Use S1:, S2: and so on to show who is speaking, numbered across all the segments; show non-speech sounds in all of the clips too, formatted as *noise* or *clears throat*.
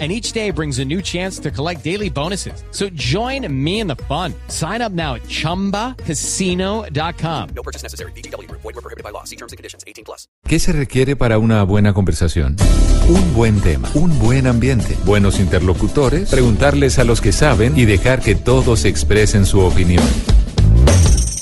S1: and each day brings a new chance to collect daily bonuses. So join me in the fun. Sign up now at ChumbaCasino.com.
S2: No purchase necessary. BGW. Void were prohibited by law. See terms and conditions. 18 plus.
S3: ¿Qué se requiere para una buena conversación? Un buen tema, un buen ambiente, buenos interlocutores, preguntarles a los que saben y dejar que todos expresen su opinión.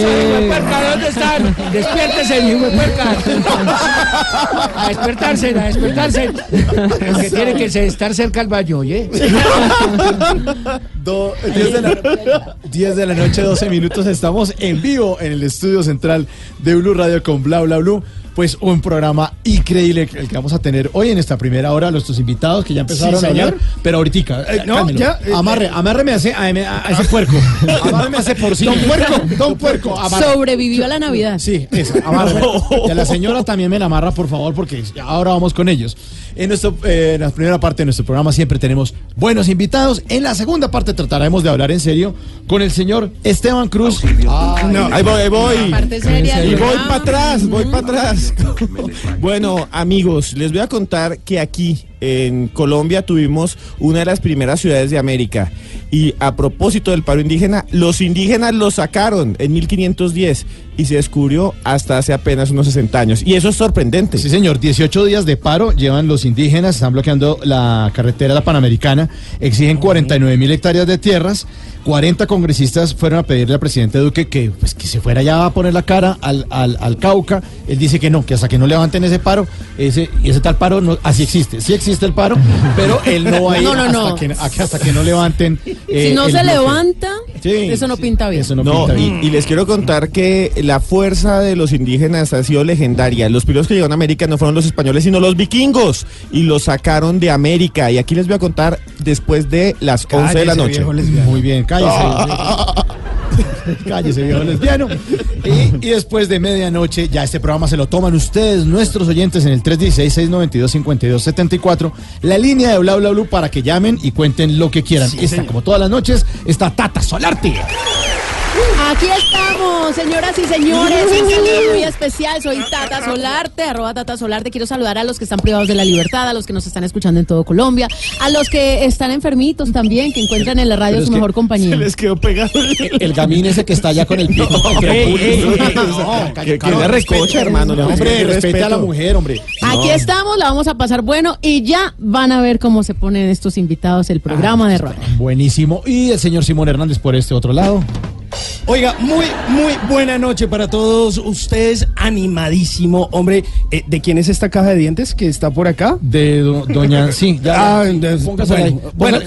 S4: Puerca, ¿dónde están? Despiértese, mi puerca. A despertarse, a despertarse. El que tiene que estar cerca al baño, ¿oye?
S5: 10 de, la, 10 de la noche, 12 minutos. Estamos en vivo en el estudio central de Blue Radio con Bla Bla Blue pues un programa increíble el que vamos a tener hoy en esta primera hora, nuestros invitados que ya empezaron
S4: Sí,
S5: a hablar, pero ahorita,
S4: Eh, no, ya, eh,
S5: amarre, amárreme a ese, a, a ese puerco, *laughs* amárreme a ese porcino, don puerco, don puerco, amarre.
S6: Sobrevivió a la Navidad.
S5: Sí, esa, amarre. *laughs* Y a la señora también me la amarra, por favor, porque ahora vamos con ellos. En, nuestro, eh, en la primera parte de nuestro programa siempre tenemos buenos invitados. En la segunda parte trataremos de hablar en serio con el señor Esteban Cruz. Ay,
S7: No, ahí voy, ahí voy. Y voy para atrás, voy para atrás. *laughs* Bueno, amigos, les voy a contar que aquí en Colombia tuvimos una de las primeras ciudades de América. Y a propósito del paro indígena, los indígenas lo sacaron en 1510 y se descubrió hasta hace apenas unos 60 años. Y eso es sorprendente.
S5: Sí, señor. 18 días de paro llevan los indígenas, están bloqueando la carretera la Panamericana, exigen 49 mil hectáreas de tierras. 40 congresistas fueron a pedirle al presidente Duque que, pues, que se fuera ya a poner la cara al, al, al Cauca. Él dice que no, que hasta que no levanten ese paro, ese, y ese tal paro, no, así existe, sí existe el paro, *laughs* pero él no va a ir
S6: No, no,
S5: hasta. Que, hasta que no levanten. eh, *laughs*
S6: si no
S5: el
S6: se
S5: bloque.
S6: levanta,
S5: Sí.
S6: eso no pinta bien.
S5: Eso no,
S7: No,
S5: pinta
S7: y,
S5: bien.
S7: y les quiero contar que la fuerza de los indígenas ha sido legendaria. Los primeros que llegaron a América no fueron los españoles, sino los vikingos. Y los sacaron de América. Y aquí les voy a contar después de las 11 de la noche.
S5: Muy bien, cállese. *laughs* cállese, viejo lesbiano. Y, y después de medianoche, ya este programa se lo toman ustedes, nuestros oyentes, en el 316-692-5274, la línea de Bla Bla Blue para que llamen y cuenten lo que quieran. Esta, como todas las noches, está Tata Solarte.
S6: Aquí estamos, señoras y señores. Un saludo muy especial. Soy Tata Solarte, arroba Tata Solarte. Quiero saludar a los que están privados de la libertad, a los que nos están escuchando en todo Colombia, a los que están enfermitos también, que encuentran en la radio
S5: Pero
S6: su mejor compañía.
S7: Les quedó pegado.
S5: El gamín ese que está allá con el *laughs*
S7: ey, *laughs*
S5: No,
S7: que- que le recoche, hermano,
S5: No, hombre,
S7: respete,
S5: respete a la mujer, hombre.
S6: Aquí estamos, la vamos a pasar bueno y ya van a ver cómo se ponen estos invitados el programa de radio.
S5: Buenísimo. Y el señor Simón Hernández por este otro lado.
S4: Oiga, muy, muy buena noche para todos ustedes. Animadísimo, hombre. Eh, ¿De quién es esta caja de dientes que está por acá?
S5: De do- doña. *laughs* Sí, ya.
S4: Ah,
S5: ya.
S4: de-
S5: Póngasela ahí.
S4: bueno,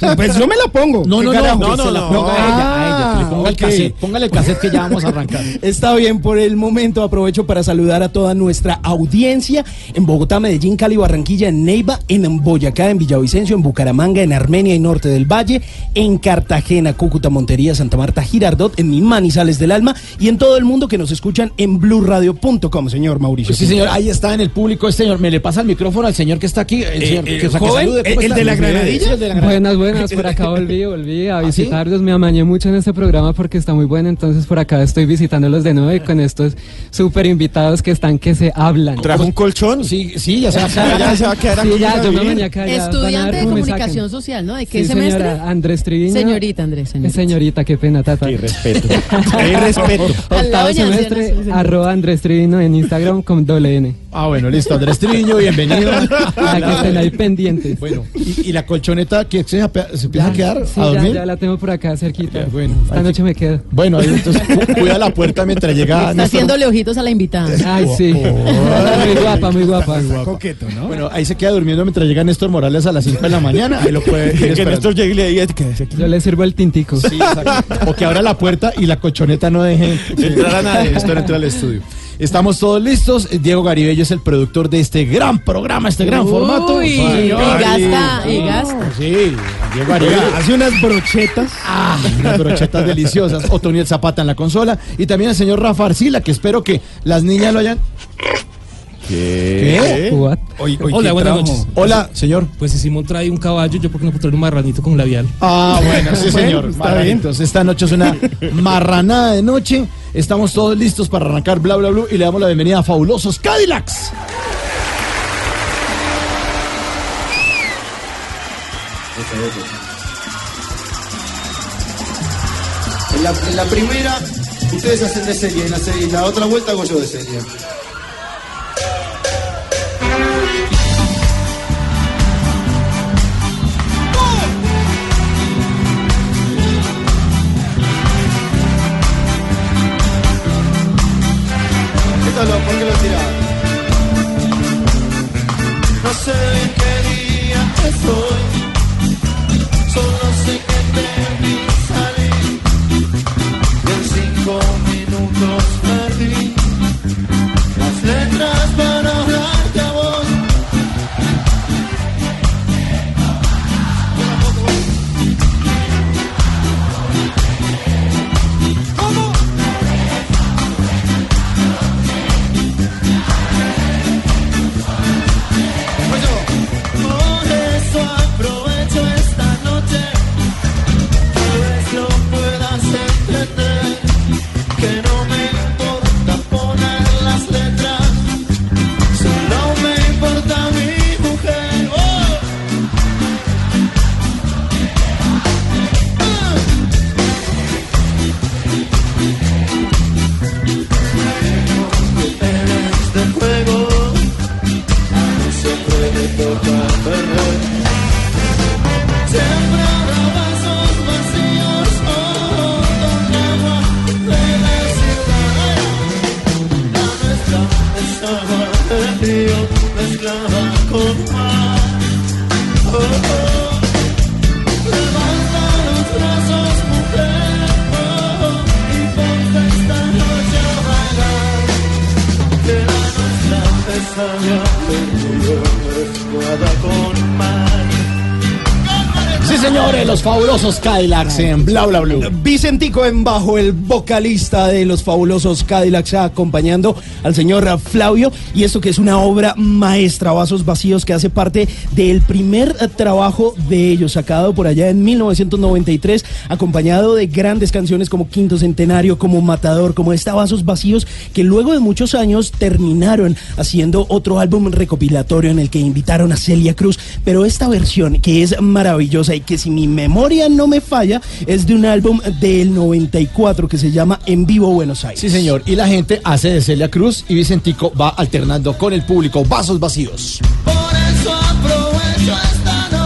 S4: bueno, pues yo me la pongo.
S5: No,
S4: ¿Qué
S5: no, no, no, no,
S7: no.
S5: Ponga a ella, a ella, que le ponga
S4: Ah,
S5: el
S4: ok.
S5: cassette, póngale el cassette que ya vamos a arrancar. *laughs*
S4: Está bien, por el momento aprovecho para saludar a toda nuestra audiencia en Bogotá, Medellín, Cali, Barranquilla, en Neiva, en Boyacá, en Villavicencio, en Bucaramanga, en Armenia y Norte del Valle, en Cartagena, Cúcuta, Montería, Santa Marta, Girardot, en mi Manizales del Alma y en todo el mundo que nos escuchan en blurradio.com, señor Mauricio.
S5: Pues sí, señor, ahí está en el público este señor. Me le pasa el micrófono al señor que está aquí. El señor
S4: eh,
S5: que, o sea, que
S4: joven,
S5: salude. ¿Cómo
S4: el de la granadilla.
S5: Sí, el de la granadilla.
S8: Buenas, buenas, por acá volví, volví a *laughs*
S5: ¿Ah, sí?
S8: visitarlos, me amañé mucho en este programa porque está muy bueno, entonces por acá estoy visitándolos de nuevo y con estos súper invitados que están que se hablan.
S7: ¿Trajo un colchón?
S5: Sí, sí, ya se va a quedar
S7: Ya
S5: allá.
S7: se va a quedar
S8: Sí,
S7: aquí.
S8: ya, yo me amañé acá.
S6: Estudiante de comunicación social, ¿no? ¿De qué
S8: Sí,
S6: semestre?
S8: señora, Andrés Triviño.
S6: Señorita, Andrés, señorita.
S8: Señorita, qué pena, tata.
S7: Qué respeto. *laughs* Qué respeto.
S6: Al lado
S8: Octavo semestre, arroba Andrés Trivino en Instagram con doble N.
S5: Ah, bueno, listo. Andrés Triño, bienvenido. *laughs*
S8: Para que estén ahí pendientes.
S5: Bueno, ¿y, y la colchoneta que se, se empieza a quedar
S8: Sí,
S5: a
S8: ya,
S5: dormir?
S8: ya la tengo por acá cerquita.
S5: Ya, bueno,
S8: Esta noche me quedo.
S5: Bueno, ahí entonces cu- cuida la puerta mientras llega
S6: Está
S5: Néstor.
S6: haciéndole ojitos a la invitada.
S8: Ay, sí. Muy guapa, muy guapa.
S4: Coqueto, ¿no?
S5: Bueno, ahí se queda durmiendo mientras llega Néstor Morales a las 5 de la mañana. Ahí lo puede ir *laughs*
S7: Que
S5: esperando.
S7: Néstor llegue y le diga que.
S8: Yo le sirvo el tintico.
S5: Sí, exacto. O que abra la puerta y la colchoneta no deje entrar a nadie. Néstor entra al estudio. Estamos todos listos. Diego Garibello es el productor de este gran programa, este gran formato.
S6: Uy, y gasta, y gasta.
S5: Sí, Diego Garibello.
S4: Hace unas brochetas.
S5: Ah, unas brochetas deliciosas. Otoniel Zapata en la consola. Y también el señor Rafa Arcila, que espero que las niñas lo hayan. ¿Qué? Hoy- hoy,
S9: Hola,
S5: ¿qué
S9: buenas noches.
S5: Hola, señor.
S9: Pues si Simón trae un caballo, yo por qué no puedo traer un marranito con labial.
S5: Ah, bueno, sí,
S4: Bueno,
S5: señor.
S4: está
S5: Marranitos. Esta noche es una marranada de noche. Estamos todos listos para arrancar bla bla bla y le damos la bienvenida a Fabulosos Cadillacs.
S10: En la, en la primera, ustedes hacen de serie, en la, serie, en la otra vuelta hago yo de serie.
S5: Fabulosos Cadillacs en bla bla bla.
S4: Vicentico en bajo, el vocalista de los fabulosos Cadillacs, acompañando al señor Flavio. Y esto que es una obra maestra, Vasos Vacíos, que hace parte del primer eh, trabajo de ellos, sacado por allá en 1993, acompañado de grandes canciones como Quinto Centenario, como Matador, como esta Vasos Vacíos, que luego de muchos años terminaron haciendo otro álbum recopilatorio en el que invitaron a Celia Cruz. Pero esta versión, que es maravillosa y que si mi memoria no me falla, es de un álbum del 94 que se llama En Vivo Buenos Aires.
S5: Sí, señor. Y la gente hace de Celia Cruz y Vicentico va alternando con el público. Vasos vacíos.
S10: Por eso aprovecho esta noche,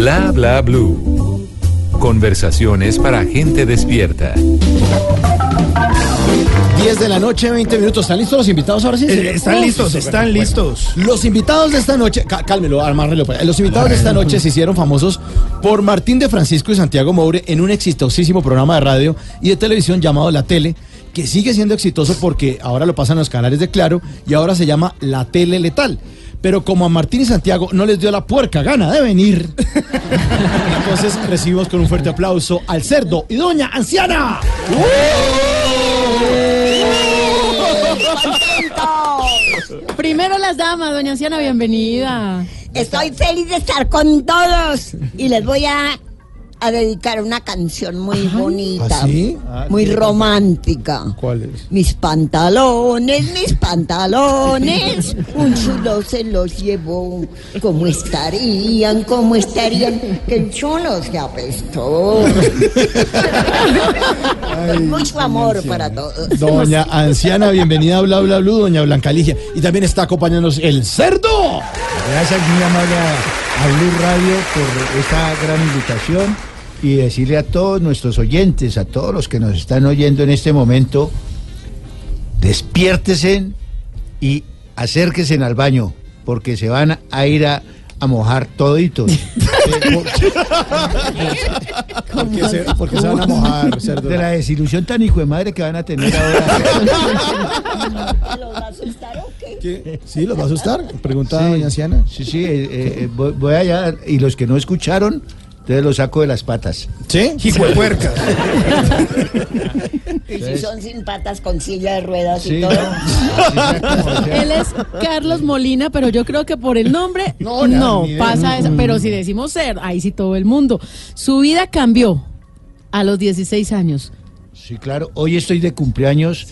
S3: Bla bla blue. Conversaciones para gente despierta.
S5: 10 de la noche, 20 minutos. ¿Están listos los invitados ahora sí?
S4: Eh, están
S5: Oh,
S4: listos,
S5: sí,
S4: están
S5: bueno.
S4: listos.
S5: Los invitados de esta noche, cá- cálmelo, amárrelo. pues. Los invitados de esta noche se hicieron famosos por Martín de Francisco y Santiago Moure en un exitosísimo programa de radio y de televisión llamado La Tele, que sigue siendo exitoso porque ahora lo pasan los canales de Claro y ahora se llama La Tele Letal. Pero como a Martín y Santiago no les dio la puerca gana de venir, entonces recibimos con un fuerte aplauso al cerdo y doña anciana.
S6: Primero las damas, doña Anciana, bienvenida.
S11: Estoy feliz de estar con todos y les voy a, a dedicar una canción muy bonita,
S5: ¿Ah, sí?
S11: muy romántica.
S5: ¿Cuál es?
S11: Mis pantalones, mis pantalones, un chulo se los llevó. ¿Cómo estarían? ¿Cómo estarían? Que el chulo se apestó. Mucho amor para todos.
S5: Doña anciana, bienvenida a Bla Bla Blue, doña Blanca Ligia. Y también está acompañándonos el cerdo.
S12: Gracias muy amable a, a Blue Radio por esta gran invitación y decirle a todos nuestros oyentes, a todos los que nos están oyendo en este momento, despiértese y acérquense al baño, porque se van a ir a, a mojar toditos.
S5: ¿Por qué se, se van a mojar, cerdo?
S12: De la desilusión tan hijo de madre que van a tener ahora.
S11: ¿Los va a asustar o qué?
S5: ¿Qué? ¿Sí? ¿Los va a asustar? Pregunta
S12: Sí.
S5: doña anciana.
S12: Sí, sí, eh, eh, voy, voy allá y los que no escucharon, entonces los saco de las patas.
S5: ¿Sí? Hijo de puerca. *laughs*
S11: Y si son sin patas con silla de ruedas
S12: Sí,
S11: y
S12: no,
S11: todo.
S12: así sea como sea.
S6: Él es Carlos Molina, pero yo creo que por el nombre
S5: No,
S6: no,
S5: nada, ni idea.
S6: pasa eso. Pero si decimos ser, ahí sí todo el mundo. Su vida cambió a los 16 años.
S12: Sí, claro. Hoy estoy de cumpleaños,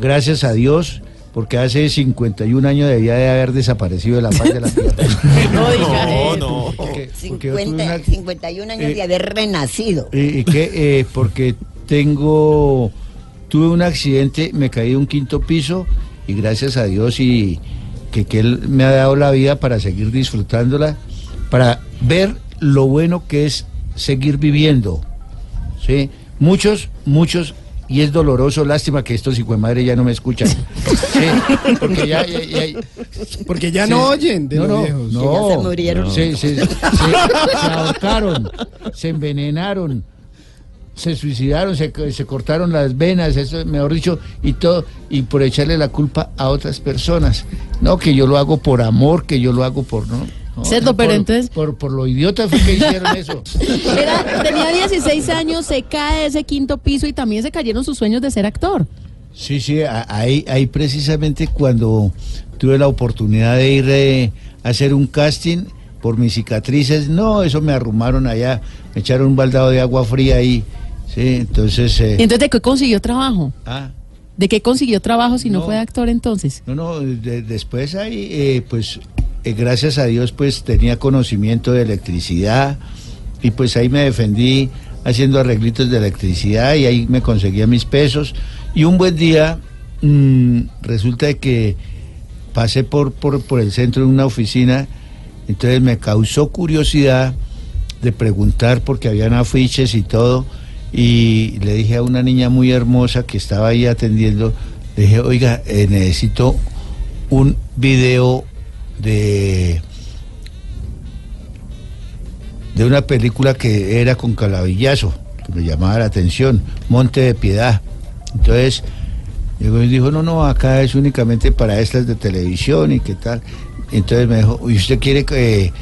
S12: gracias a Dios, porque hace 51 años debía de haber desaparecido de la paz de la *laughs* tierra.
S6: No
S7: No,
S6: eso.
S7: no.
S12: Porque- porque yo tuve
S11: 50,
S12: una-
S11: 51 años
S12: Eh,
S11: de haber renacido.
S12: ¿Y, y qué? Eh, porque tengo, tuve un accidente, me caí de un quinto piso y gracias a Dios y que, que Él me ha dado la vida para seguir disfrutándola, para ver lo bueno que es seguir viviendo. ¿sí? Muchos, muchos, y es doloroso, lástima que estos hijos de madre ya no me escuchan. *laughs* Sí, porque ya, ya- ya-
S5: Porque ya
S12: Sí.
S5: no oyen de
S12: no,
S5: los
S12: no,
S5: viejos.
S12: no.
S11: Que ya se murieron.
S12: Sí, sí, se, se *laughs* ahorcaron, se envenenaron, se suicidaron, se, se cortaron las venas, eso, mejor dicho, y todo, y por echarle la culpa a otras personas. No, que yo lo hago por amor, que yo lo hago por no. No,
S6: Cerdo,
S12: no,
S6: pero
S12: por-
S6: entonces-
S12: Por, por lo idiota fue que hicieron eso. *laughs*
S6: Era, tenía 16 años, se cae de ese quinto piso y también se cayeron sus sueños de ser actor.
S12: Sí, sí, ahí, ahí precisamente cuando tuve la oportunidad de ir eh, a hacer un casting por mis cicatrices, no, eso me arrumaron allá, me echaron un baldado de agua fría ahí, sí, entonces... eh,
S6: ¿Y entonces de qué consiguió trabajo?
S12: ah,
S6: ¿De qué consiguió trabajo si no,
S12: No.
S6: fue actor entonces?
S12: no, no, de- después ahí, eh, pues, eh, gracias a Dios, pues tenía conocimiento de electricidad y pues ahí me defendí haciendo arreglitos de electricidad y ahí me conseguía mis pesos. Y un buen día mm, resulta que pasé por, por, por el centro de una oficina, entonces me causó curiosidad de preguntar porque habían afiches y todo, y le dije a una niña muy hermosa que estaba ahí atendiendo, le dije, oiga, eh, necesito un video de de una película que era con Calavillazo, que me llamaba la atención, Monte de Piedad. Entonces, llegó y dijo, no, no, acá es únicamente para estas de televisión y qué tal. Entonces me dijo, ¿y usted quiere eh,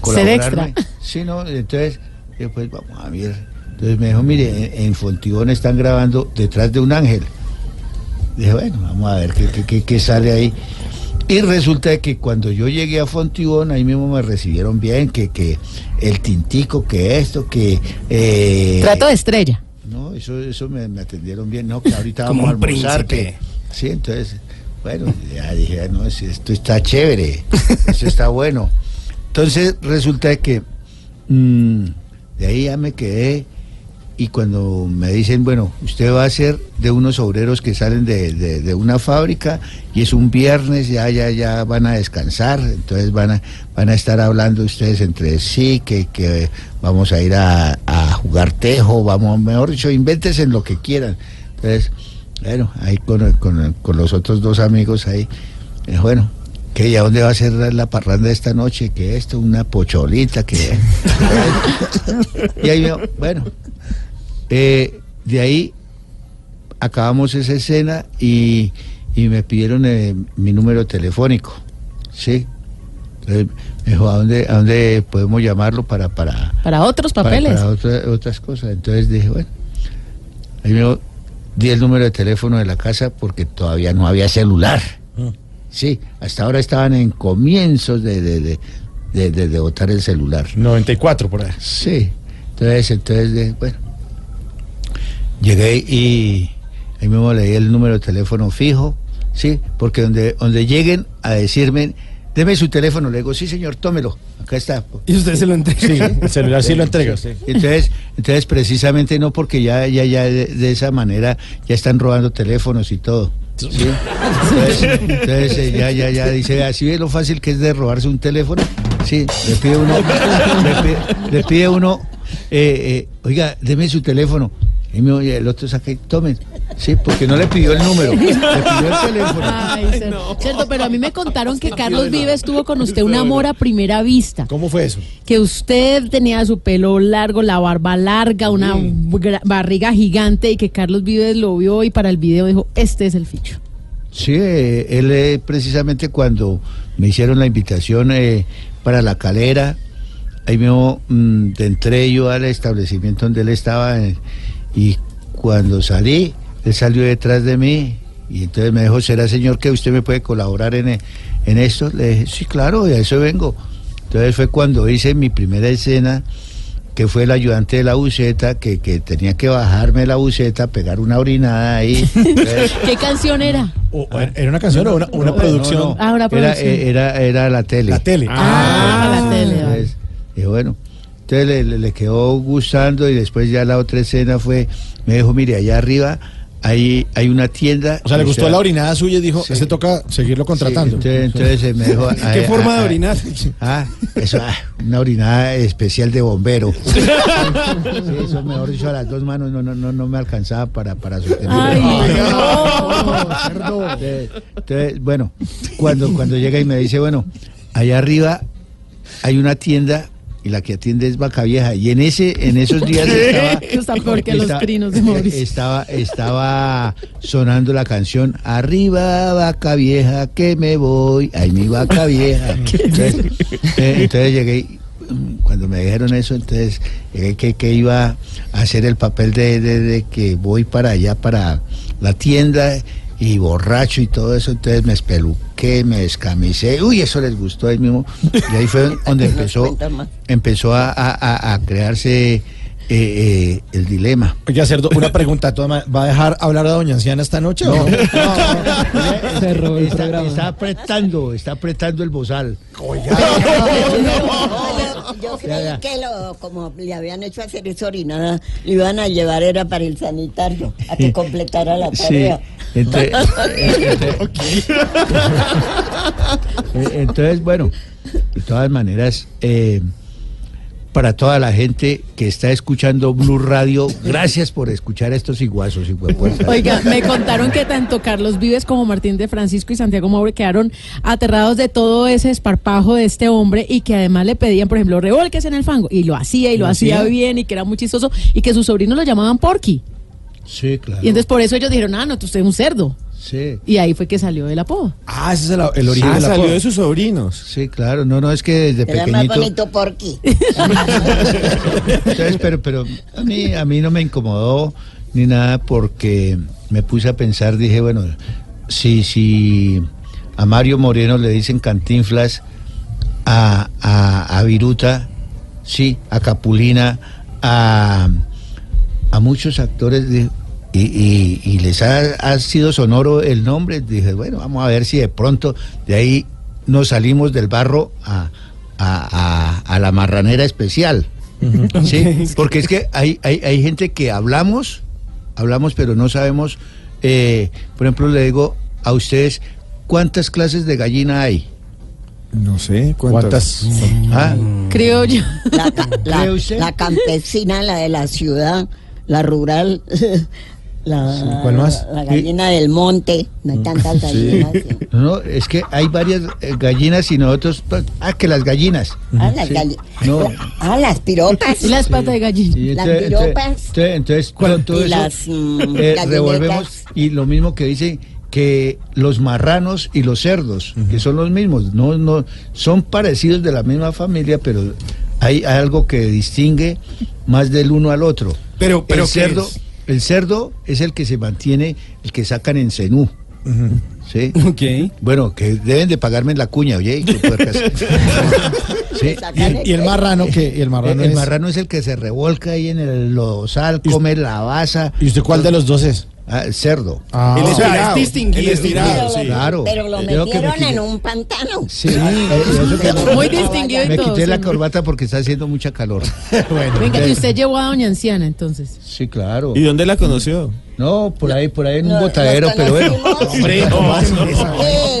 S12: colaborarme?
S6: extra.
S12: Sí, no, entonces, yo, pues vamos a ver. Entonces me dijo, mire, en, en Fontibón están grabando detrás de un ángel. Dije, bueno, vamos a ver qué, qué, qué- qué sale ahí. Y resulta de que cuando yo llegué a Fontibón, ahí mismo me recibieron bien, que, que el tintico, que esto, que... eh,
S6: Trato de estrella.
S12: no, eso, eso me, me atendieron bien, no, que ahorita
S5: Como
S12: vamos a almorzar.
S5: príncipe.
S12: que- sí, entonces, bueno, ya dije, ah, no, si esto está chévere, eso está *laughs* bueno. Entonces resulta de que mm, de ahí ya me quedé y cuando me dicen, bueno, usted va a ser de unos obreros que salen de, de- una fábrica y es un viernes, ya, ya, ya van a descansar, entonces van a, van a estar hablando ustedes entre sí, que, que vamos a ir a, a jugar tejo, vamos, mejor dicho, invéntense en lo que quieran. Entonces, bueno, ahí con, con- con los otros dos amigos ahí, eh, bueno, que ya dónde va a ser la, parranda esta noche, que esto, una pocholita, que... *laughs* y ahí, bueno, eh, de ahí acabamos esa escena y, y me pidieron eh, mi número telefónico, ¿sí? Entonces me dijo, ¿a dónde, ¿a dónde podemos llamarlo para... para
S6: Para otros
S12: para-
S6: papeles.
S12: Para, otra- otras cosas. Entonces dije, bueno, ahí me dijo, di el número de teléfono de la casa porque todavía no había celular. Sí, hasta ahora estaban en comienzos de, de, de, de, de- de botar el celular.
S5: 94 por ahí.
S12: Sí, entonces, entonces, de- bueno, llegué y ahí mismo leí el número de teléfono fijo, sí, porque donde, donde lleguen a decirme, deme su teléfono, le digo, sí señor, tómelo, acá está.
S4: Y usted se lo entrega.
S5: Sí, el celular sí lo entrega. sí.
S12: Entonces, entonces precisamente no porque ya, ya, ya de, de esa manera ya están robando teléfonos y todo. ¿sí? Entonces, entonces, eh, ya, ya, ya dice, así ve lo fácil que es de robarse un teléfono. Sí, le pide uno, le pide, le pide uno, eh, eh, oiga, deme su teléfono. Y me oye, el otro saca y tomen. Sí, porque no le pidió el número, le pidió el teléfono.
S6: Ay, cierto, pero a mí me contaron que Carlos Vives tuvo con usted un amor a primera vista.
S5: ¿Cómo fue eso?
S6: Que usted tenía su pelo largo, la barba larga, una gra- barriga gigante y que Carlos Vives lo vio y para el video dijo, este es el ficho.
S12: Sí, eh, él eh, precisamente cuando me hicieron la invitación eh, para la calera, ahí mismo mm, entré yo al establecimiento donde él estaba eh, y cuando salí, él salió detrás de mí y entonces me dijo, ¿será señor que usted me puede colaborar en, en esto? Le dije, sí, claro, y a eso vengo. Entonces fue cuando hice mi primera escena, que fue el ayudante de la buceta, que, que tenía que bajarme la buceta, pegar una orinada ahí. *laughs* Entonces,
S6: ¿Qué canción era?
S5: O- ¿Era una canción o una, una
S12: no,
S5: producción?
S12: no, no.
S6: Ah, una
S12: Era,
S6: producción.
S12: eh, era, era la tele.
S5: La tele.
S6: Ah, la tele.
S12: Entonces, dije, bueno, entonces le, le- le quedó gustando y después ya la otra escena fue, me dijo, mire, allá arriba hay, hay una tienda.
S5: O sea, le gustó la orinada suya y dijo,
S12: Sí.
S5: este toca seguirlo
S12: Sí,
S5: contratando.
S12: entonces, entonces me dijo... *laughs*
S4: ¿Qué
S12: ah,
S4: forma
S12: ah,
S4: de
S12: ah,
S4: orinar?
S12: Ah, eso, ah, una orinada especial de bombero. *laughs* Sí, eso mejor dicho a las dos manos no, no, no, no me alcanzaba para, para sostener.
S6: Ay,
S12: Entonces, entonces, bueno, cuando, cuando llega y me dice, bueno, allá arriba hay una tienda y la que atiende es Vaca Vieja. Y en ese, en esos días estaba, *laughs*
S6: Está peor que los
S12: estaba-
S6: crinos de Mauricio.
S12: Estaba, estaba sonando la canción Arriba Vaca Vieja que me voy. Ay mi Vaca Vieja. *laughs* Entonces, eh, entonces llegué mm, cuando me dijeron eso, entonces llegué que, que iba a hacer el papel de, de- de que voy para allá, para la tienda y borracho y todo eso, entonces me espeluqué, me descamisé, uy, eso les gustó ahí mismo, y ahí fue *laughs* donde empezó, empezó a, a- a- a crearse eh, eh, el dilema.
S5: Oye, Cerdo, una pregunta. ¿Va a dejar hablar a Doña Anciana esta noche? o no? *laughs*
S8: Se robó el
S12: Está,
S8: programa.
S12: está apretando, está apretando el bozal.
S11: Yo creí que lo, como le habían hecho hacer esa orinada, le iban a llevar era para el sanitario, a que completara la
S12: Sí.
S11: tarea.
S12: Entonces, *laughs* eh, entonces, bueno, de todas maneras, eh, para toda la gente que está escuchando Blue Radio, gracias por escuchar estos iguazos.
S6: Oiga, me contaron que tanto Carlos Vives como Martín de Francisco y Santiago Maure quedaron aterrados de todo ese esparpajo de este hombre y que además le pedían, por ejemplo, revolques en el fango. Y lo hacía y lo,
S5: ¿Lo
S6: hacía
S5: hacía?
S6: bien y que era muy chistoso y que sus sobrinos lo llamaban Porky.
S12: Sí, claro.
S6: Y entonces por eso ellos dijeron, ah, no, usted es un cerdo.
S12: Sí.
S6: Y ahí fue que salió el apodo.
S5: Ah, ese es el, el origen
S7: Ah,
S5: de la
S7: salió de sus sobrinos.
S12: Sí, claro. No, no, es que desde
S11: Era más
S12: pequeñito.
S11: bonito Porky. *laughs*
S12: Entonces, pero, pero a mí, a mí no me incomodó ni nada porque me puse a pensar, dije, bueno, si, si a Mario Moreno le dicen cantinflas, a, a, a Viruta, sí, a Capulina, a, a muchos actores de- y, y- y les ha, ha sido sonoro el nombre, dije, bueno, vamos a ver si de pronto de ahí nos salimos del barro a, a- a- a la marranera especial. ¿sí? *laughs* Porque es que hay, hay, hay gente que hablamos, hablamos, pero no sabemos, eh, por ejemplo, le digo a ustedes, ¿cuántas clases de gallina hay?
S7: No sé cuántas.
S12: ¿Ah?
S11: La, la-
S12: ¿Cree usted?
S11: la campesina, la de la ciudad, la rural, *laughs* la,
S5: ¿cuál más?
S11: la gallina del monte, no hay tantas *laughs* gallinas. sí.
S12: No, no, es que hay varias eh, gallinas y nosotros, pues, ah, que las gallinas.
S11: Ah, las
S12: Sí.
S11: galli-
S12: No.
S11: ah, las piropas.
S6: Y las patas de gallina.
S12: Sí,
S11: Las
S12: entonces,
S11: piropas.
S12: entonces, entonces, todo, todo
S11: Y
S12: eso
S11: las, mm,
S12: eh, revolvemos y lo mismo que dice que los marranos y los cerdos, que son los mismos, no, no, son parecidos de la misma familia, pero hay algo que distingue más del uno al otro.
S7: Pero- pero
S12: el
S7: ¿qué
S12: cerdo,
S7: es?
S12: El cerdo es el que se mantiene, el que sacan en cenú. ¿Sí? Bueno, que deben de pagarme en la cuña, oye. *laughs* Sí.
S5: Y el, y el marrano que y el marrano
S12: el,
S5: es
S12: marrano es el que se revolca ahí en el losal, come la baza.
S5: ¿Y usted cuál de los dos es?
S12: Ah, el cerdo.
S5: Ah.
S7: El estirado,
S5: es distinguido.
S7: el estirado, sí.
S12: Claro.
S11: Pero lo
S12: Yo que me
S11: metieron
S12: quité-
S11: en un pantano.
S12: Sí, eh, eso que-
S6: Muy distinguido y
S12: Me
S6: todo,
S12: quité la corbata porque está haciendo mucha calor. *laughs*
S5: bueno,
S6: Venga, y usted llevó a Doña Anciana entonces.
S12: Sí, claro.
S7: ¿Y dónde la conoció?
S12: No, por ahí, por ahí en un botadero, pero bueno.
S5: Hombre,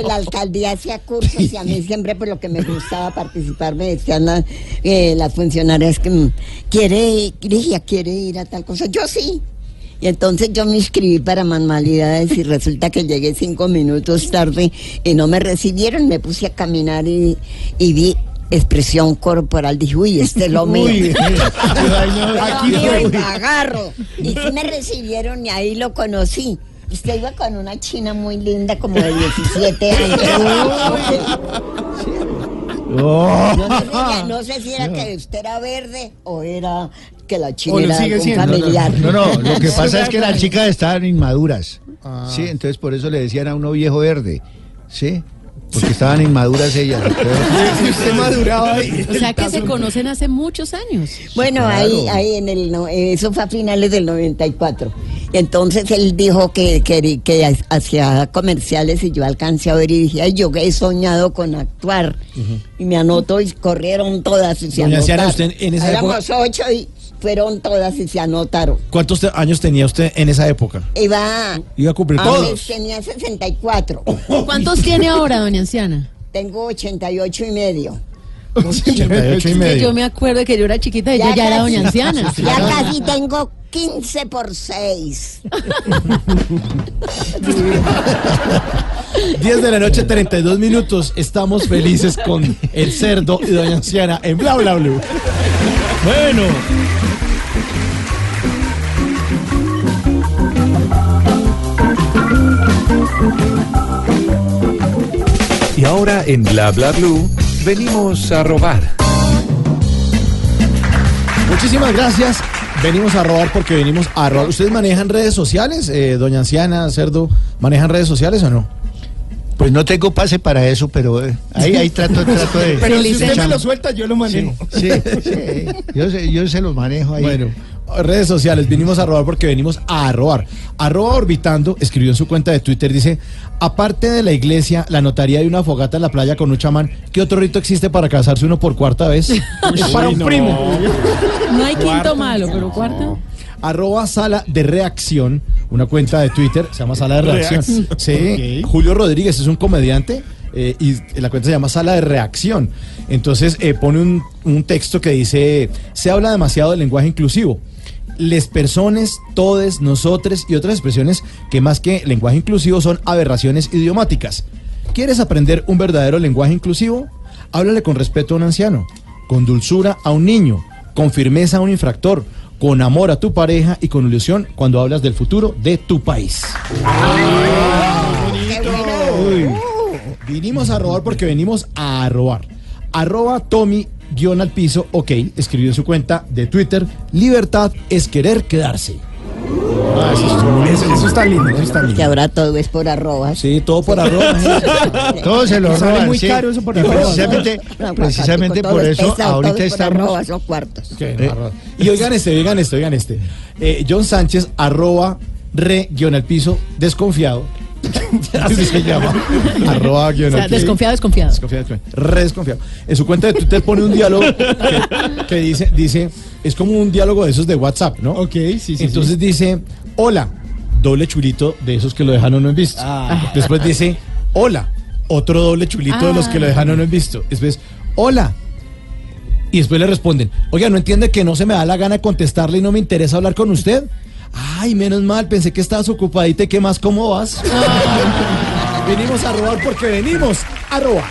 S11: la alcaldía hacía cursos y a mí siempre por lo que me gustaba participar me decían las, eh, las funcionarias que mm, quiere, quiere ir a tal cosa. Yo sí. Y entonces yo me inscribí para manualidades y resulta que llegué cinco minutos tarde y no me recibieron. Me puse a caminar y, y vi expresión corporal. Dije, uy, este es lo mío. *laughs*
S12: Uy,
S11: Lo
S12: aquí
S11: y me agarro. Y sí me recibieron y ahí lo conocí. Usted iba con una china muy linda, como de 17 años.
S12: Oh.
S11: No, sé, no sé si era que usted era verde o era que la
S4: lo
S11: era
S4: sigue
S11: familiar.
S12: No, no, lo que *laughs* pasa es que las chicas estaban inmaduras. Sí, entonces por eso le decían a uno viejo verde. Sí, porque estaban inmaduras ellas.
S4: Si usted maduraba ahí.
S6: O sea que se conocen hace muchos años.
S11: Bueno,
S12: Claro.
S11: ahí, ahí en el, no- eso fue a finales del 94. Entonces él dijo que, que, que hacía comerciales y yo alcancé a ver y dije, ay, yo que he soñado con actuar. Y me anotó y corrieron todas y se
S5: Doña
S11: anotaron.
S5: usted en esa
S11: Éramos ocho y fueron todas y se anotaron.
S5: ¿Cuántos te- años tenía usted en esa época?
S11: Iba
S5: Iba a cumplir
S11: a
S5: todos.
S11: tenía 64.
S6: ¿Cuántos tiene ahora, Doña Anciana?
S11: Tengo 88 y medio. *laughs*
S5: 88 y
S6: Que
S5: medio.
S6: yo me acuerdo que yo era chiquita y ella ya era Doña Anciana.
S11: Ya casi tengo 15 por 6.
S5: 10 *laughs* de la noche, 32 minutos. Estamos felices con el cerdo y Doña Anciana en Bla Bla Blue. Bueno.
S3: Y ahora en Bla Bla Blue venimos a robar.
S5: Muchísimas gracias. Venimos a robar porque venimos a robar. ¿Ustedes manejan redes sociales, eh, Doña Anciana, Cerdo? ¿Manejan redes sociales o no?
S12: Pues no tengo pase para eso, pero eh, ahí, ahí trato, *laughs* trato de.
S4: Pero si usted me lo suelta, yo lo manejo.
S12: Sí, sí, yo, se, yo se los manejo ahí.
S5: Bueno, redes sociales, vinimos a robar porque venimos a robar. Arroba Orbitando escribió en su cuenta de Twitter, dice, aparte de la iglesia, la notaría y una fogata en la playa con un chamán, ¿qué otro rito existe para casarse uno por cuarta vez? *laughs* *laughs* es para un primo.
S6: No hay quinto malo, pero cuarto.
S5: Arroba Sala de Reacción, una cuenta de Twitter, se llama Sala de Reacción.
S7: Reacción.
S5: Sí, Julio Rodríguez es un comediante eh, y la cuenta se llama Sala de Reacción. Entonces eh, pone un, un texto que dice, se habla demasiado del lenguaje inclusivo. Les personas, todes, nosotres y otras expresiones que más que lenguaje inclusivo son aberraciones idiomáticas. ¿Quieres aprender un verdadero lenguaje inclusivo? Háblale con respeto a un anciano, con dulzura a un niño, con firmeza a un infractor, con amor a tu pareja y con ilusión cuando hablas del futuro de tu país. Uy. Vinimos a robar porque venimos a robar. Arroba Tommy guion al piso, ok, escribió en su cuenta de Twitter, libertad es querer quedarse. Ah, eso, estuvo- eso- eso está lindo, eso está
S11: Que
S5: lindo.
S11: ahora todo es por arrobas.
S5: Sí, todo por arroba. *laughs*
S12: Todos se lo
S4: Sale
S12: roban.
S4: muy
S12: sí.
S4: caro eso por
S12: Y
S4: arroba.
S12: precisamente,
S11: No,
S12: precisamente
S11: todo
S12: por
S11: es
S12: eso
S11: pesado,
S12: ahorita
S11: todo es por
S12: estamos.
S11: arrobas o cuartos.
S5: Barro. Y oigan este, oigan este, oigan este. Eh, John Sánchez, arroba re guion al piso, desconfiado. *laughs* Así se llama. arroba
S6: O sea, desconfiado, desconfiado.
S5: Desconfiado, desconfiado. Re desconfiado. En su cuenta de Twitter pone un diálogo que, que dice, dice, es como un diálogo de esos de WhatsApp, ¿no?
S4: Ok, sí, sí.
S5: Entonces
S4: sí.
S5: dice, hola, doble chulito de esos que lo dejan uno en visto.
S4: Ah.
S5: Después dice, hola, otro doble chulito de los que lo dejan uno en visto. Después, hola. Y después le responden, oiga, ¿no entiende que no se me da la gana contestarle y no me interesa hablar con usted? Ay, menos mal, pensé que estabas ocupadita y qué más, ¿cómo vas? *laughs* venimos a robar porque venimos a robar.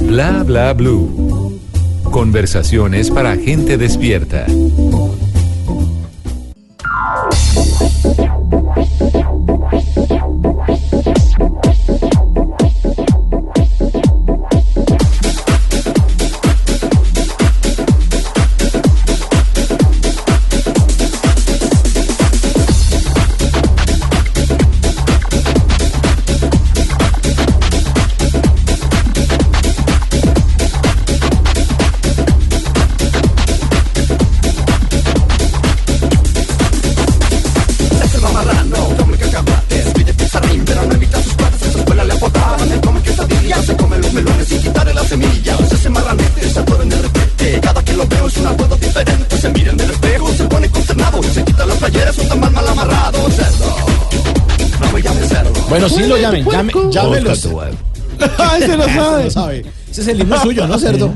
S3: Bla Bla Blue. Conversaciones para gente despierta.
S5: Sí lo llamen, llame, llámenlos. *laughs*
S4: Ay, se lo *laughs* sabe.
S5: lo sabe. Ese es el himno suyo, ¿no, cerdo?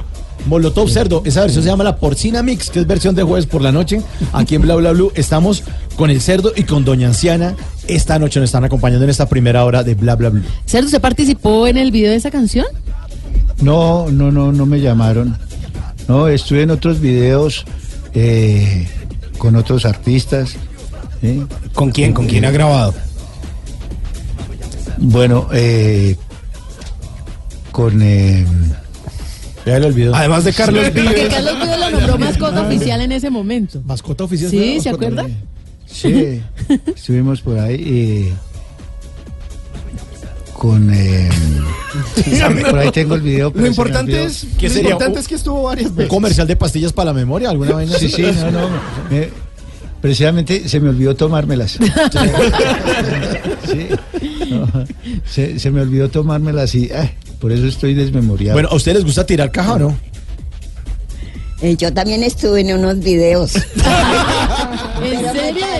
S5: Molotov Cerdo, esa versión se llama la Porcina Mix, que es versión de jueves por la noche. Aquí en Bla Bla Blue estamos con el cerdo y con Doña Anciana. Esta noche nos están acompañando en esta primera hora de Bla Bla Blue.
S6: Cerdo, ¿usted participó en el video de esa canción?
S12: No, no, no, no me llamaron. No, estuve en otros videos eh, con otros artistas. ¿eh?
S4: ¿Con quién? ¿Con quién ha grabado?
S12: Bueno, eh, con... eh,
S5: ya le olvidó.
S4: Además de Carlos
S6: Porque
S4: Vives.
S6: Carlos Vives lo nombró mascota oficial en ese momento.
S5: Mascota oficial.
S6: Sí. ¿se acuerda?
S12: Sí, estuvimos por ahí eh, con... eh, *laughs* por ahí tengo el video.
S4: Lo importante es,
S5: ¿Qué
S4: lo
S5: sería?
S4: importante es que estuvo varias
S5: ¿Un
S4: veces.
S5: comercial de pastillas para la memoria? ¿Alguna vaina
S12: Sí, sí, no, no. me- precisamente se me olvidó tomármelas. *laughs* Sí, no, se, se me olvidó tomármelas y ay, por eso estoy desmemoriado.
S5: Bueno, ¿a ustedes les gusta tirar caja o no?
S11: Eh, yo también estuve en unos videos. *laughs* *laughs*
S6: ¿En serio? *laughs*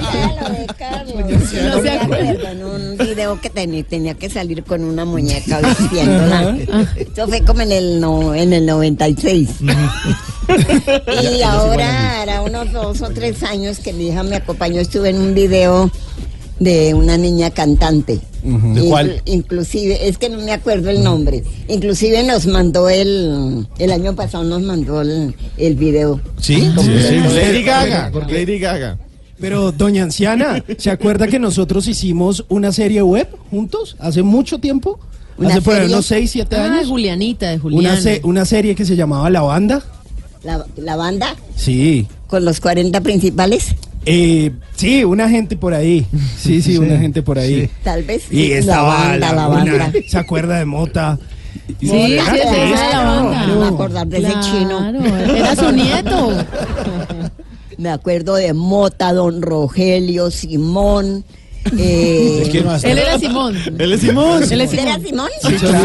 S6: No se acuerda.
S11: en un video que tenía, tenía que salir con una muñeca vistiéndola. Esto fue como en el, no, en el 96. y ahora, hará unos dos o tres años que mi hija me acompañó, estuve en un video de una niña cantante.
S5: ¿De cuál?
S11: Inclusive, es que no me acuerdo el nombre. Inclusive nos mandó el, el año pasado nos mandó el, el video.
S5: ¿Sí?
S7: Lady Gaga. Lady Gaga.
S4: Pero, doña Anciana, ¿se acuerda que nosotros hicimos una serie web juntos hace mucho tiempo?
S11: ¿Una
S4: Hace por unos 6, 7
S6: Ah,
S4: años.
S6: Julianita, de
S4: Una,
S6: Juliana.
S4: se- una serie que se llamaba La Banda.
S11: La, la banda
S4: Sí.
S11: con los 40 principales,
S4: Eh, sí, una gente por ahí. Sí, sí, *laughs* una gente por ahí.
S11: tal vez.
S4: Y
S11: la
S4: estaba
S11: banda, la
S4: Laguna,
S11: banda.
S4: ¿Se acuerda de Mota?
S6: Sí, sí, esa era la banda.
S11: No me acordar de ese chino.
S6: Claro, era su nieto. *laughs*
S11: Me acuerdo de Mota, Don Rogelio, Simón. Eh,
S5: ¿Quién más?
S6: Él era Simón.
S7: Él es Simón.
S6: Él es
S11: ¿Era
S6: Simón.
S11: Simón? *laughs*
S6: Se lo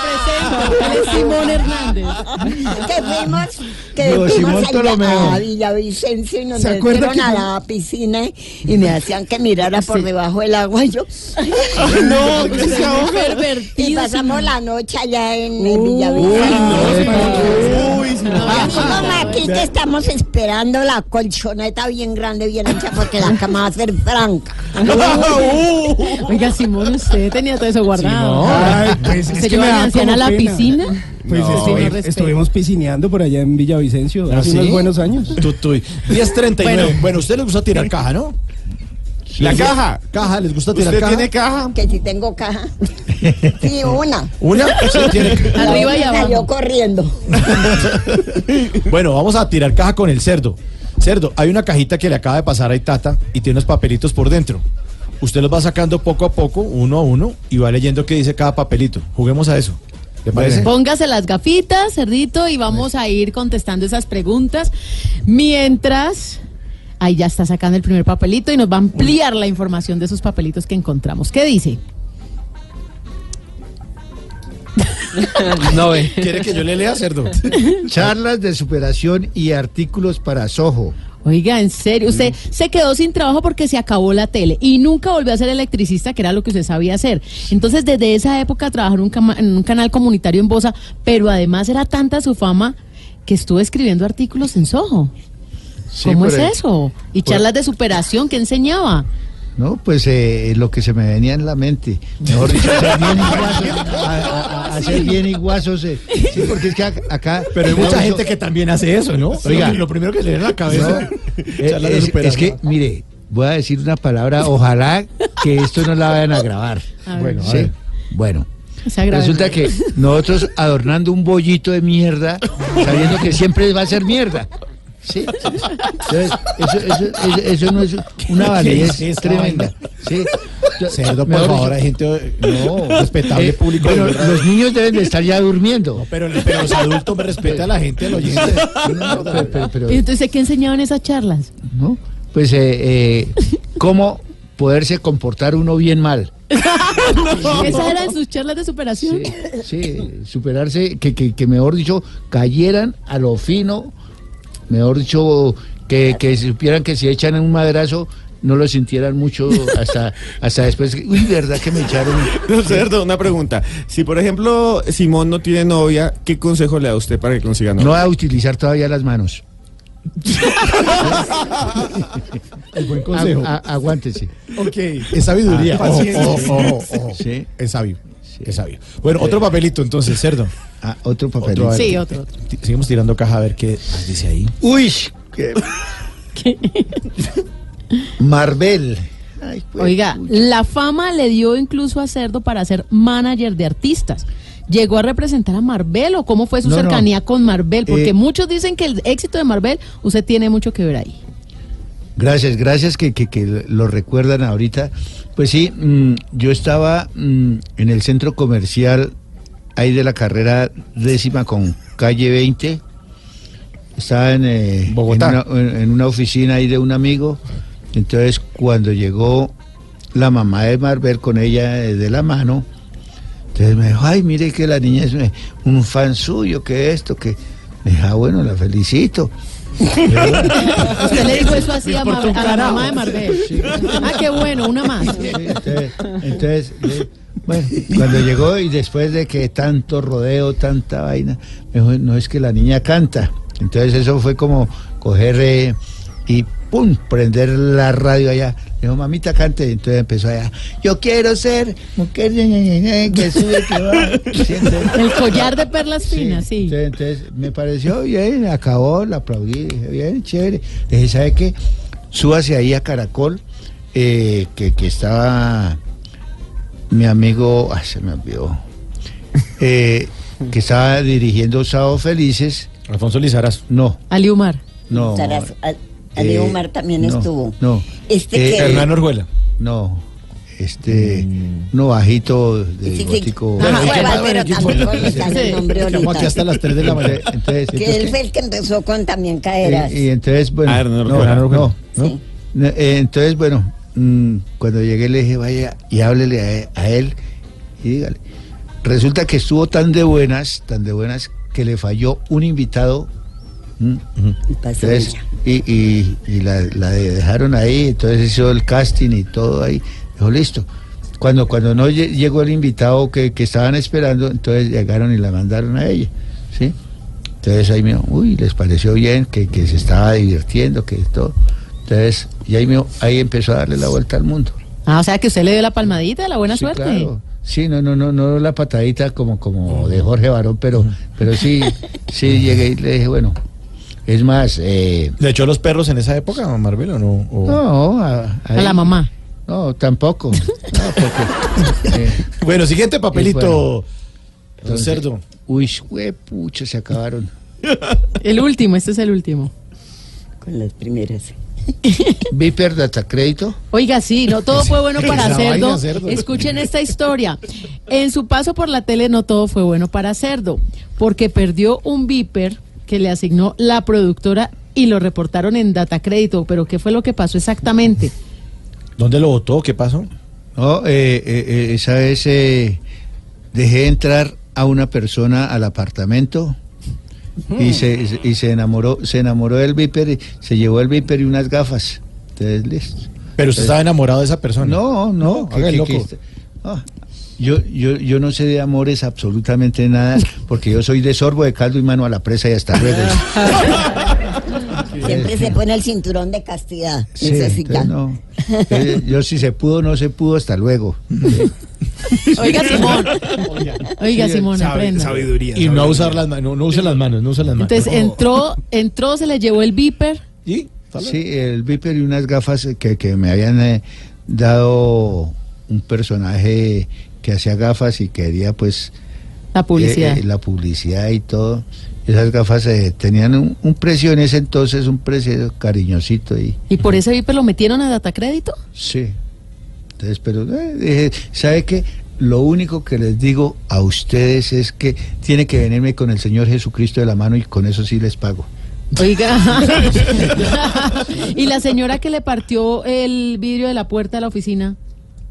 S6: presento. Él es Simón Hernández.
S11: Que fuimos, que
S12: No,
S11: fuimos allá a Villavicencio y nos
S4: ¿Se acuerda
S11: metieron a la piscina y me hacían que mirara por debajo del agua y yo.
S7: No, que se ahoga.
S11: Y pasamos la noche allá en Villavicencio.
S7: Uy, Simón.
S11: Como aquí te estamos esperando la colchoneta bien grande, bien ancha, porque la cama va a ser franca. *laughs*
S6: Oiga, Simón, usted tenía todo eso guardado.
S4: Ay, pues es
S6: ¿Se lleva
S4: da
S6: la anciana a la
S4: pena.
S6: piscina?
S4: Pues
S6: No, sí,
S4: estuvimos piscineando por allá en Villavicencio
S5: ¿Ah,
S4: hace
S5: sí?
S4: unos buenos años.
S5: Tutuy. 10.39. *laughs* Bueno,
S6: Bueno.
S5: a ustedes les gusta tirar caja, ¿no?
S7: La caja.
S5: Caja, ¿les gusta tirar
S7: ¿Usted
S5: caja?
S7: tiene caja?
S11: Que si tengo caja. *laughs* Sí, una.
S5: ¿Una? Sí, tiene caja. *laughs*
S6: Arriba y
S11: Salió
S6: abajo.
S11: corriendo.
S5: Bueno, vamos a tirar caja con el cerdo. Cerdo, hay una cajita que le acaba de pasar a Itata y tiene unos papelitos por dentro. Usted los va sacando poco a poco, uno a uno, y va leyendo qué dice cada papelito. Juguemos a eso. ¿Le parece?
S6: Póngase las gafitas, cerdito, y vamos a ir contestando esas preguntas. Mientras, ahí ya está sacando el primer papelito y nos va a ampliar la información de esos papelitos que encontramos. ¿Qué dice? *laughs*
S5: No, ve. ¿Quiere que yo le lea, cerdo? *laughs*
S12: Charlas de superación y artículos para Soho.
S6: Oiga, en serio, usted se quedó sin trabajo porque se acabó la tele y nunca volvió a ser electricista, que era lo que usted sabía hacer. Entonces, desde esa época trabajó en un, cama- en un canal comunitario en Bosa, pero además era tanta su fama que estuvo escribiendo artículos en Soho.
S12: Sí,
S6: ¿Cómo es
S12: el-
S6: eso? Y
S12: por-
S6: charlas de superación, ¿qué enseñaba?
S12: No, pues eh, lo que se me venía en la mente. Mejor dicho, *laughs* *laughs* hacer bien iguazos. a- a- a- hacer bien iguazos. eh. Sí, porque es que ac- acá.
S5: Pero hay mucha gente que también hace eso, ¿no?
S12: Oiga.
S5: lo, primero que se le viene a la cabeza. *laughs*
S12: eh,
S5: charlas de
S12: es, es que, mire, voy a decir una palabra. Ojalá que esto no la vayan a grabar.
S6: A.
S5: Bueno, a
S12: Sí. Bueno. Resulta que nosotros adornando un bollito de mierda, sabiendo que siempre va a ser mierda. Sí. Entonces, eso, eso, eso, eso no es una *laughs* validez
S5: ¿Qué es
S12: tremenda. Sí.
S5: Cerdo, por favor, hay gente no, respetable
S12: eh,
S5: público. verdad.
S12: los niños deben de estar ya durmiendo.
S5: pero, pero los adultos me respeta a la gente, oyente.
S12: No, pero- pero- pero-
S6: ¿Y entonces qué enseñaba en esas charlas?
S12: ¿no? Pues, eh, eh, ¿cómo poderse comportar uno bien mal? *laughs*
S6: ¿Esas eran sus charlas de superación?
S12: Sí, sí, superarse, que, que, que mejor dicho, cayeran a lo fino, mejor dicho, que, que supieran que si echan un madrazo, no lo sintieran mucho hasta, *laughs* hasta después. que, Uy, ¿verdad que me echaron?
S7: No, cerdo, una pregunta. Si, por ejemplo, Simón no tiene novia, ¿qué consejo le da usted para que consiga novia?
S12: No a utilizar todavía las manos. *laughs*
S5: El buen consejo.
S12: A- a- aguántese.
S5: Ok, es sabiduría.
S12: Ah,
S5: ojo, ojo, ojo.
S12: Sí.
S5: Es sabio. Es sabio. Bueno, otro papelito entonces, cerdo. *laughs*
S12: Ah, otro papelito.
S6: Sí, otro,
S5: Seguimos tirando caja a ver qué dice ahí.
S12: Uy, *laughs* qué... Marvel. Ay, pues,
S6: Oiga, la fama le dio incluso a Cerdo para ser manager de artistas. ¿Llegó a representar a Marvel o cómo fue su
S12: No, no.
S6: cercanía con Marvel? Porque
S12: Eh,
S6: muchos dicen que el éxito de Marvel, usted tiene mucho que ver ahí.
S12: Gracias, gracias que, que, que lo recuerdan ahorita. Pues sí, mm, yo estaba mm, en el centro comercial ahí de la carrera décima con calle 20. Estaba en, eh,
S5: Bogotá.
S12: En, una, en- una oficina ahí de un amigo. Entonces, cuando llegó la mamá de Marvel con ella eh, de la mano, entonces me dijo, ay, mire que la niña es eh, un fan suyo, que esto, que... Me dijo, ah, bueno, la felicito.
S6: Usted le dijo eso así a, Mar- la mamá de Marvel. Ah, qué bueno, una más.
S12: Sí, entonces, entonces, eh, bueno, cuando llegó y después de que tanto rodeo, tanta vaina, me dijo, no es que la niña canta. Entonces eso fue como coger eh, y pum, prender la radio allá. Le dijo, mamita, cante. Entonces empezó allá, yo quiero ser mujer ña, ña, ña, ña, que sube, que va. *laughs* Sí,
S6: El collar de perlas finas, sí.
S12: entonces, entonces, me pareció bien, acabó, la aplaudí, dije, bien, chévere. Le dije, ¿sabe qué? Súbase ahí a Caracol, eh, que, que estaba mi amigo, ay, se me olvidó, *laughs* eh, que estaba dirigiendo Sábados Felices.
S5: Alfonso Lizaraz.
S12: No,
S6: Ali Umar.
S12: no.
S11: Al- Ali
S12: eh,
S11: Omar también
S12: no,
S11: estuvo.
S12: No,
S11: Este
S12: Eh,
S11: que.
S5: Hernán Orjuela.
S12: no. Este, no bajito de
S11: Sí, sí.
S12: gótico.
S11: Ajá,
S5: Bueno,
S11: pero nombre
S5: Estamos aquí hasta las 3 de la mañana. *laughs*
S12: Entonces,
S11: Que él fue el que empezó con también caeras.
S12: Y, y entonces, bueno,
S7: Ah, Hernán
S12: no,
S7: Orjuela.
S12: no, no,
S11: Sí.
S12: no, eh, entonces, bueno, mm, cuando llegué le dije, vaya y háblele a, a él y dígale. Resulta que estuvo tan de buenas, tan de buenas, que le falló un invitado. Mm, entonces, y, y- y la, la dejaron ahí, entonces hizo el casting y todo ahí. Dijo, listo. Cuando, cuando no lle- llegó el invitado que, que estaban esperando, entonces llegaron y la mandaron a ella. ¿sí? Entonces ahí me dijo, uy, les pareció bien, que, que se estaba divirtiendo, que todo. Entonces, y ahí, me, ahí empezó a darle la vuelta al mundo.
S6: Ah, o sea que usted le dio la palmadita, la buena
S12: Sí,
S6: suerte.
S12: claro. Sí, no, no, no, no la patadita como, como de Jorge Barón, pero, pero sí, sí llegué y le dije, bueno, es más, eh,
S5: ¿Le echó los perros en esa época, Marvel, o no? O-
S12: no, a,
S6: A la mamá.
S12: No, tampoco. *laughs* No, porque, eh,
S5: Bueno, siguiente papelito.
S12: bueno.
S5: Don Cerdo.
S12: uy, pucha, se acabaron. *laughs*
S6: El último, este es el último.
S11: Con las primeras. *laughs*
S12: Viper Data Crédito.
S6: Oiga, sí, no todo fue bueno para Cerdo. Escuchen esta historia. En su paso por la tele no todo fue bueno para Cerdo, porque perdió un Viper que le asignó la productora y lo reportaron en Data Crédito. Pero ¿qué fue lo que pasó exactamente?
S5: ¿Dónde lo votó? ¿Qué pasó?
S12: No, eh, eh, eh, esa vez eh, dejé entrar a una persona al apartamento y se, y se enamoró, se enamoró del Viper y se llevó el Viper y unas gafas. Entonces, listo.
S5: Pero usted estaba enamorado de esa persona.
S12: No, no,
S5: haga el
S12: que-
S5: loco.
S12: que- ah, yo, yo, yo no sé de amores absolutamente nada, porque yo soy de sorbo de caldo y mano a la presa y hasta luego.
S11: Siempre se pone el cinturón de castidad.
S12: Sí,
S11: necesita.
S12: entonces no. Eh, yo si se pudo, no se pudo, hasta luego.
S6: Oiga, Simón. Oiga,
S12: Sí,
S6: Simón,
S5: Sabe-
S6: aprenda.
S5: sabiduría. Y no usar las manos, no, no use las manos, no use las manos.
S6: Entonces entró, entró, se le llevó el Viper.
S5: ¿Y?
S12: Sí, el Viper y unas gafas que, que me habían eh, dado un personaje que hacía gafas y quería pues
S6: La publicidad.
S12: eh, eh, la publicidad y todo. Esas gafas eh, tenían un, un precio en ese entonces, un precio cariñosito y
S6: ¿Y por ese Viper lo metieron a Data Crédito?
S12: sí. Entonces, pero eh, dije, ¿sabe qué? Lo único que les digo a ustedes es que tiene que venirme con el Señor Jesucristo de la mano y con eso sí les pago.
S6: Oiga. *laughs* y la señora que le partió el vidrio de la puerta de la oficina.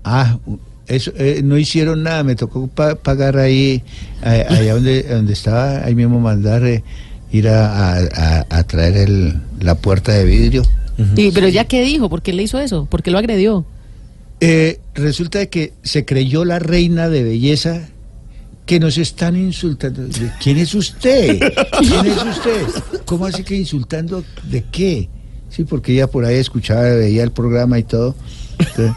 S12: Ah, eso, eh, no hicieron nada, me tocó pa- pagar ahí, eh, allá donde, donde estaba, ahí mismo mandar, eh, ir a, a- a- a traer el, la puerta de vidrio.
S6: Sí, pero ya qué dijo, ¿por qué le hizo eso? ¿Por qué lo agredió?
S12: Eh, resulta de que se creyó la reina de belleza que nos están insultando. ¿Quién es usted? ¿Quién es usted? ¿Cómo así que insultando de qué? Sí, porque ella por ahí escuchaba, veía el programa y todo. Entonces,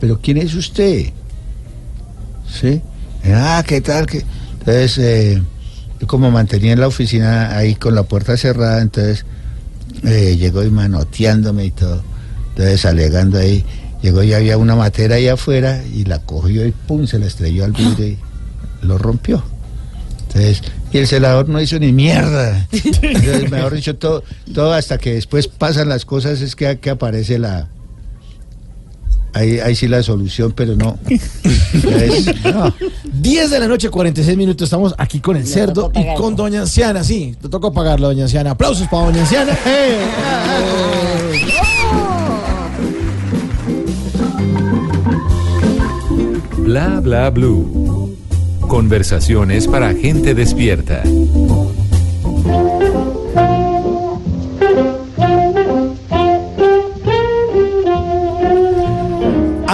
S12: Pero ¿quién es usted? ¿Sí? Ah, ¿qué tal? ¿Qué? Entonces, eh, yo como mantenía en la oficina ahí con la puerta cerrada, entonces eh, llegó y manoteándome y todo. Entonces, alegando ahí, llegó y había una matera ahí afuera y la cogió y pum, se la estrelló al vidrio y lo rompió. Entonces, y el celador no hizo ni mierda. *laughs* Entonces, mejor dicho, todo, todo hasta que después pasan las cosas es que, que aparece la... Ahí, ahí sí la solución, pero no. Ya es- no.
S5: 10 de la noche, 46 minutos. Estamos aquí con el cerdo y con Doña Anciana. Sí, te tocó pagarlo, Doña Anciana. Aplausos para Doña Anciana. *laughs* ¡Eh!
S3: Bla bla blue. Conversaciones para gente despierta.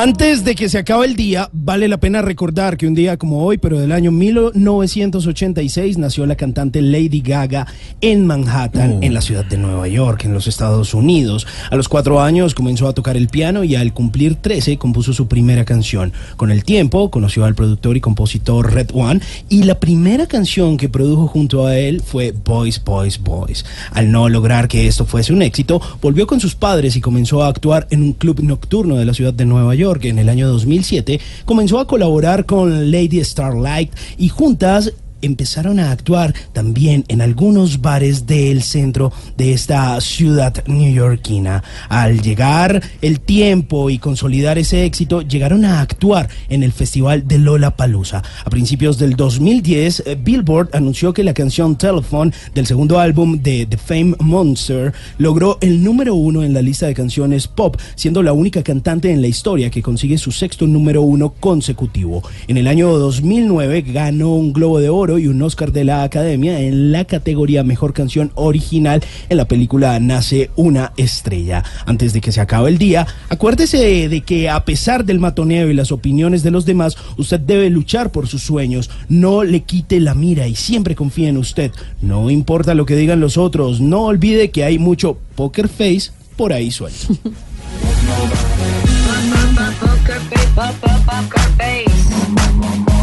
S4: Antes de que se acabe el día, vale la pena recordar que un día como hoy, pero del año 1986, nació la cantante Lady Gaga en Manhattan, en la ciudad de Nueva York, en los Estados Unidos. A los cuatro años comenzó a tocar el piano y al cumplir 13 compuso su primera canción. Con el tiempo conoció al productor y compositor Red One y la primera canción que produjo junto a él fue Boys, Boys, Boys. Al no lograr que esto fuese un éxito, volvió con sus padres y comenzó a actuar en un club nocturno de la ciudad de Nueva York. En el año 2007 comenzó a colaborar con Lady Starlight y juntas empezaron a actuar también en algunos bares del centro de esta ciudad neoyorquina. Al llegar el tiempo y consolidar ese éxito, llegaron a actuar en el festival de Lola Palusa. A principios del 2010, eh, Billboard anunció que la canción Telephone del segundo álbum de The Fame Monster logró el número uno en la lista de canciones pop, siendo la única cantante en la historia que consigue su sexto número uno consecutivo. En el año 2009 ganó un Globo de Oro y un Oscar de la Academia en la categoría Mejor Canción Original en la película Nace una Estrella. Antes de que se acabe el día, acuérdese de que a pesar del matoneo y las opiniones de los demás, usted debe luchar por sus sueños. No le quite la mira y siempre confíe en usted. No importa lo que digan los otros, no olvide que hay mucho poker face por ahí suelto. *laughs*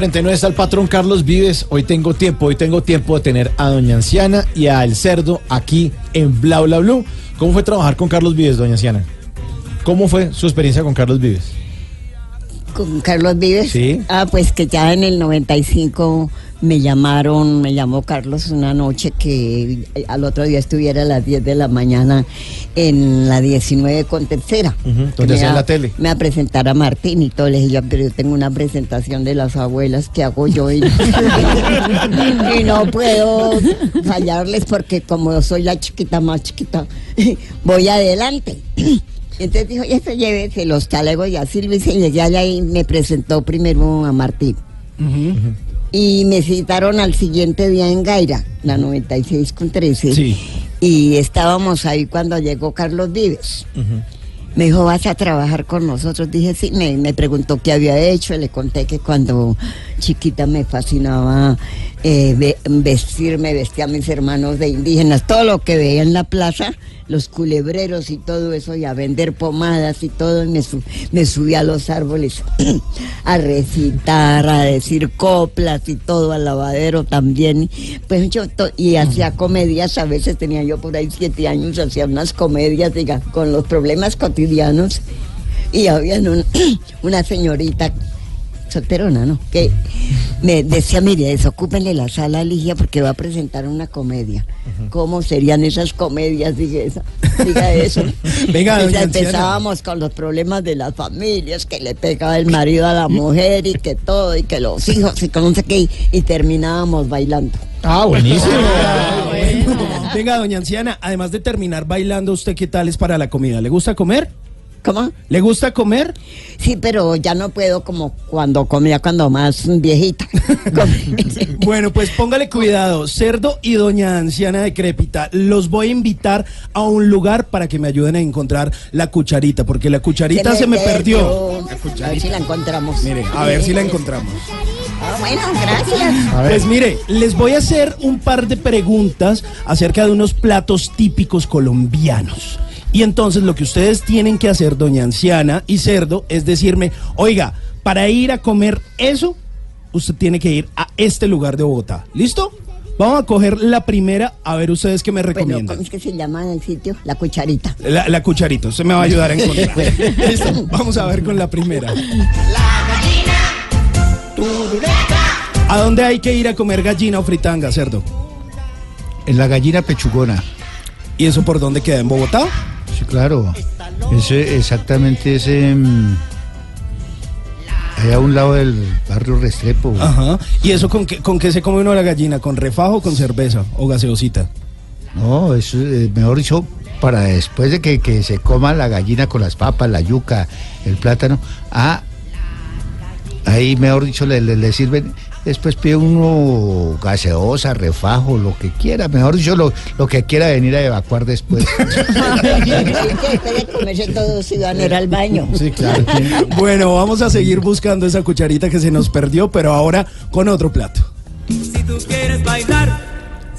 S5: 49 está el patrón Carlos Vives. Hoy tengo tiempo, hoy tengo tiempo de tener a Doña Anciana y a El Cerdo aquí en Bla Bla Blue. ¿Cómo fue trabajar con Carlos Vives, Doña Anciana? ¿Cómo fue su experiencia con Carlos Vives?
S11: Con Carlos Vives.
S5: Sí.
S11: Ah, pues que ya en el 95 me llamaron, me llamó Carlos una noche que al otro día estuviera a las 10 de la mañana en la 19 con tercera.
S5: Donde hacían
S11: va-
S5: la tele.
S11: Me a presentar a Martín y todo. Le dije yo, pero yo tengo una presentación de las abuelas que hago yo y, *laughs* y no puedo fallarles porque como soy la chiquita más chiquita, voy adelante. Entonces dijo, ya se llévese los talegos y así lo hice. Llegué allá y me presentó primero a Martín. Y me citaron al siguiente día en Gaira, la 96 con 13.
S4: Sí.
S11: Y estábamos ahí cuando llegó Carlos Vives. Me dijo, ¿vas a trabajar con nosotros? Dije, sí. Me, me preguntó qué había hecho. Le conté que cuando chiquita me fascinaba eh, ve- vestirme, vestía a mis hermanos de indígenas. Todo lo que veía en la plaza, los culebreros y todo eso, y a vender pomadas y todo. Y me, su- me subí a los árboles *clears throat* a recitar, a decir coplas y todo, al lavadero también. Pues yo to- y hacía comedias, a veces tenía yo por ahí siete años, hacía unas comedias, diga, con los problemas cotidianos. Y había un- *clears throat* una señorita solterona, ¿no? Que me decía, mire, desocúpenle la sala a Ligia porque va a presentar una comedia. ¿Cómo serían esas comedias? Diga, esa, diga eso. *laughs*
S4: Venga,
S11: Y empezábamos con los problemas de las familias, que le pegaba el marido a la mujer y que todo, y que los hijos y que no sé qué, y, y terminábamos bailando.
S5: Ah, buenísimo. *laughs*
S4: Venga, doña anciana, además de terminar bailando, ¿usted qué tal es para la comida? ¿Le gusta comer?
S11: ¿Cómo?
S4: ¿Le gusta comer?
S11: Sí, pero ya no puedo como cuando comía cuando más viejita. *laughs* *laughs*
S4: Bueno, pues póngale cuidado, cerdo y doña anciana decrépita. Los voy a invitar a un lugar para que me ayuden a encontrar la cucharita, porque la cucharita se me, perdió.
S11: A ver si la encontramos.
S4: Mire, a ver si la encontramos.
S11: Ah, bueno, gracias.
S4: Pues mire, les voy a hacer un par de preguntas acerca de unos platos típicos colombianos. Y entonces lo que ustedes tienen que hacer, doña anciana y cerdo, es decirme, oiga, para ir a comer eso, usted tiene que ir a este lugar de Bogotá. ¿Listo? Vamos a coger la primera, a ver ustedes qué me recomiendan.
S11: ¿cómo es que se llama el sitio? La cucharita.
S4: La, la cucharita, usted me va a ayudar a *laughs* encontrar. *laughs* Listo, vamos a ver con la primera. ¿A dónde hay que ir a comer gallina o fritanga, cerdo?
S12: En la gallina pechugona.
S4: ¿Y eso por dónde queda? ¿En Bogotá?
S12: Sí, claro. Ese, exactamente ese. mm, Allá a un lado del barrio Restrepo.
S4: Ajá. ¿Y eso con qué, con qué se come uno la gallina? ¿Con refajo o con cerveza o gaseosita?
S12: No, eso es mejor dicho, para después de que, que se coma la gallina con las papas, la yuca, el plátano. Ah, ahí mejor dicho le, le- le sirven. Después pide uno gaseosa, refajo, lo que quiera. Mejor dicho, lo, lo que quiera venir a evacuar después. *laughs*
S11: Todo al baño.
S4: Sí, claro. bueno, vamos a seguir buscando esa cucharita que se nos perdió, pero ahora con otro plato.
S13: Si tú quieres bailar,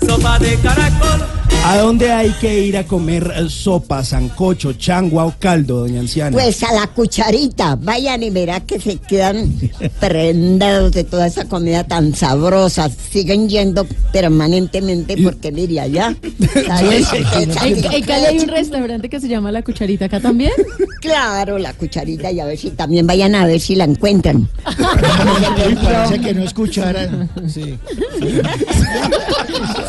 S13: sopa de caracol.
S4: ¿A dónde hay que ir a comer eh, sopa, sancocho, changua o caldo, doña anciana?
S11: Pues a la cucharita, vayan y verá que se quedan *laughs* prendados de toda esa comida tan sabrosa. Siguen yendo permanentemente porque mire allá. *laughs* ¿sabes?
S6: En, en Cali hay un restaurante que se llama La Cucharita, ¿acá también? *laughs*
S11: Claro, la cucharita y a ver si también vayan a ver si la encuentran.
S12: Parece que no escucharan.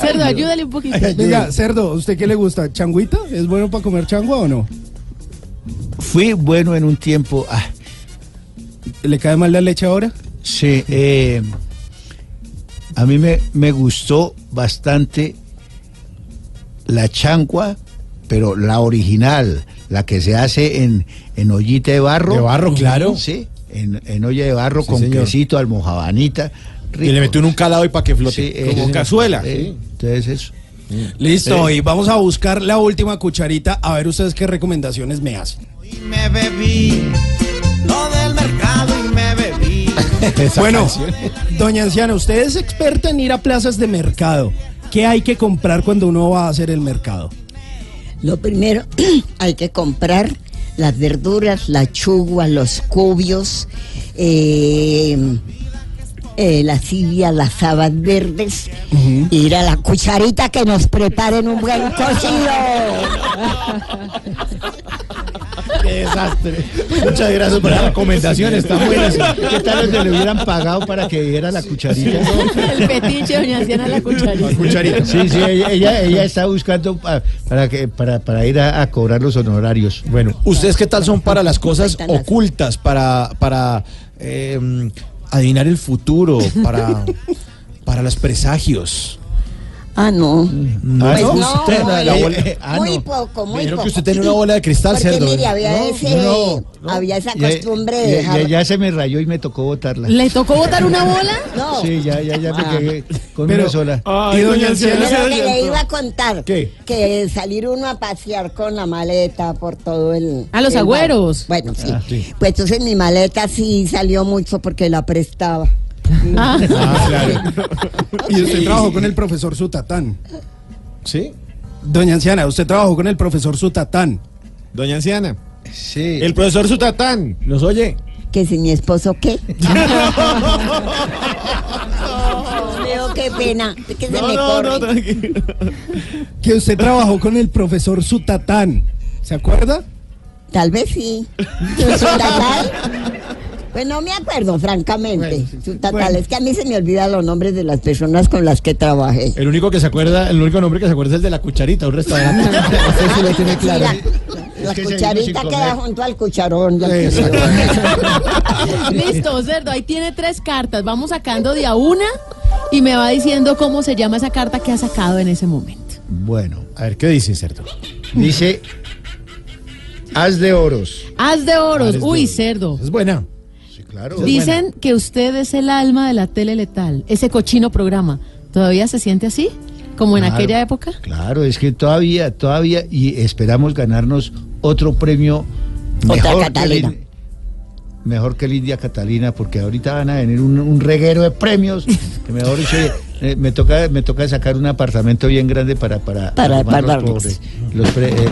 S6: Cerdo, ayúdale un poquito.
S4: Venga, cerdo, ¿usted qué le gusta? ¿Changuita? ¿Es bueno para comer changua o no?
S12: Fui bueno en un tiempo. ah,
S4: ¿Le cae mal la leche ahora?
S12: Sí, eh, a mí me, me gustó bastante la chancua, pero la original, la que se hace en, en ollita de barro.
S5: De barro, claro.
S12: Sí, en, en olla de barro
S5: Sí,
S12: con
S5: señor.
S12: quesito, almojabanita.
S5: Y le metió en un calado y para que flote.
S12: Sí,
S7: Como
S12: ese-
S7: cazuela.
S12: eh, Entonces eso.
S4: Listo, y vamos a buscar la última cucharita a ver ustedes qué recomendaciones me hacen.
S13: Y me bebí lo del mercado y me bebí. *laughs*
S4: bueno, doña anciana, usted es experta en ir a plazas de mercado. ¿Qué hay que comprar cuando uno va a hacer el mercado?
S11: Lo primero, *clears throat* hay que comprar las verduras, la chugua, los cubios, eh, eh, las sillas, las habas verdes, ir a la cucharita que nos preparen un buen cocido.
S12: Qué desastre. Muchas gracias por las recomendaciones, están buenas. *laughs* ¿Qué tal si le hubieran pagado para que diera la cucharita?
S6: El petiche, doña Anciana, La Cucharita.
S12: Sí, sí, ella, ella, ella está buscando pa- para, que, para, para ir a, a cobrar los honorarios.
S5: Bueno, ¿ustedes qué tal son para las cosas ocultas, para, para eh, adivinar el futuro, para, *laughs* para los presagios?
S11: Ah, no.
S5: No,
S11: Pues
S5: ¿no?
S11: no,
S5: Usted,
S11: muy,
S5: la bola-
S12: ah,
S11: muy
S12: no.
S11: poco, muy
S5: Me
S11: poco.
S5: que usted tiene una bola de cristal,
S11: Porque
S5: cerdo.
S11: mire, había,
S5: No,
S11: ese,
S12: no, no.
S11: había esa
S12: Ya-
S11: costumbre de
S12: ya,
S11: dejar...
S12: ya- ya se me rayó y me tocó botarla.
S6: ¿Le tocó botar una bola? *laughs*
S11: No.
S12: Sí, ya, ya, ya me
S11: Ah.
S12: quedé con
S4: Pero-
S12: una sola.
S4: y doña anciana,
S11: Pero que le iba a contar
S5: ¿Qué?
S11: que salir uno a pasear con la maleta por todo el...
S6: A los
S11: el
S6: agüeros.
S11: bar. Bueno, sí.
S12: Ah, sí.
S11: Pues entonces mi maleta sí salió mucho porque la prestaba.
S6: Ah.
S5: Claro. *laughs*
S4: Y usted trabajó con el profesor Sutatán.
S5: ¿Sí?
S4: Doña anciana, usted trabajó con el profesor Sutatán.
S7: Doña Anciana.
S12: Sí.
S7: El profesor Sutatán.
S5: ¿Nos oye?
S11: Que si mi esposo qué. *laughs* Leo, qué pena. Que se me corre.
S7: tranquilo.
S4: Que usted trabajó con el profesor Sutatán. ¿Se acuerda?
S11: Tal vez sí. Sutatán. Pues no me acuerdo, francamente. Su tatal, es que a mí se me olvidan los nombres de las personas con las que trabajé.
S5: El único que se acuerda, el único nombre que se acuerda es el de la cucharita, un restaurante. *laughs* Ese sí lo tiene claro.
S11: La
S5: que
S11: cucharita queda junto al cucharón.
S6: Listo, Cerdo, ahí tiene tres cartas. Vamos sacando de a una y me va diciendo cómo se llama esa carta que ha sacado en ese momento.
S12: Bueno,
S5: A ver, ¿qué dice, Cerdo?
S12: dice Haz de oros.
S6: Haz de oros.
S5: Haz de
S6: Uy,
S5: oros.
S6: Cerdo.
S5: Es buena.
S12: Claro.
S6: Dicen que usted es el alma de la tele letal, ese cochino programa. ¿Todavía se siente así? ¿Como en aquella época?
S12: Claro, es que todavía, todavía, y esperamos ganarnos otro premio
S11: Otra
S12: mejor que,
S11: Catalina.
S12: el, mejor que el India Catalina, porque ahorita van a venir un, un reguero de premios. Que mejor dicho, eh, me toca, me toca sacar un apartamento bien grande para para,
S11: Para
S12: los, pobres, los, pre- eh,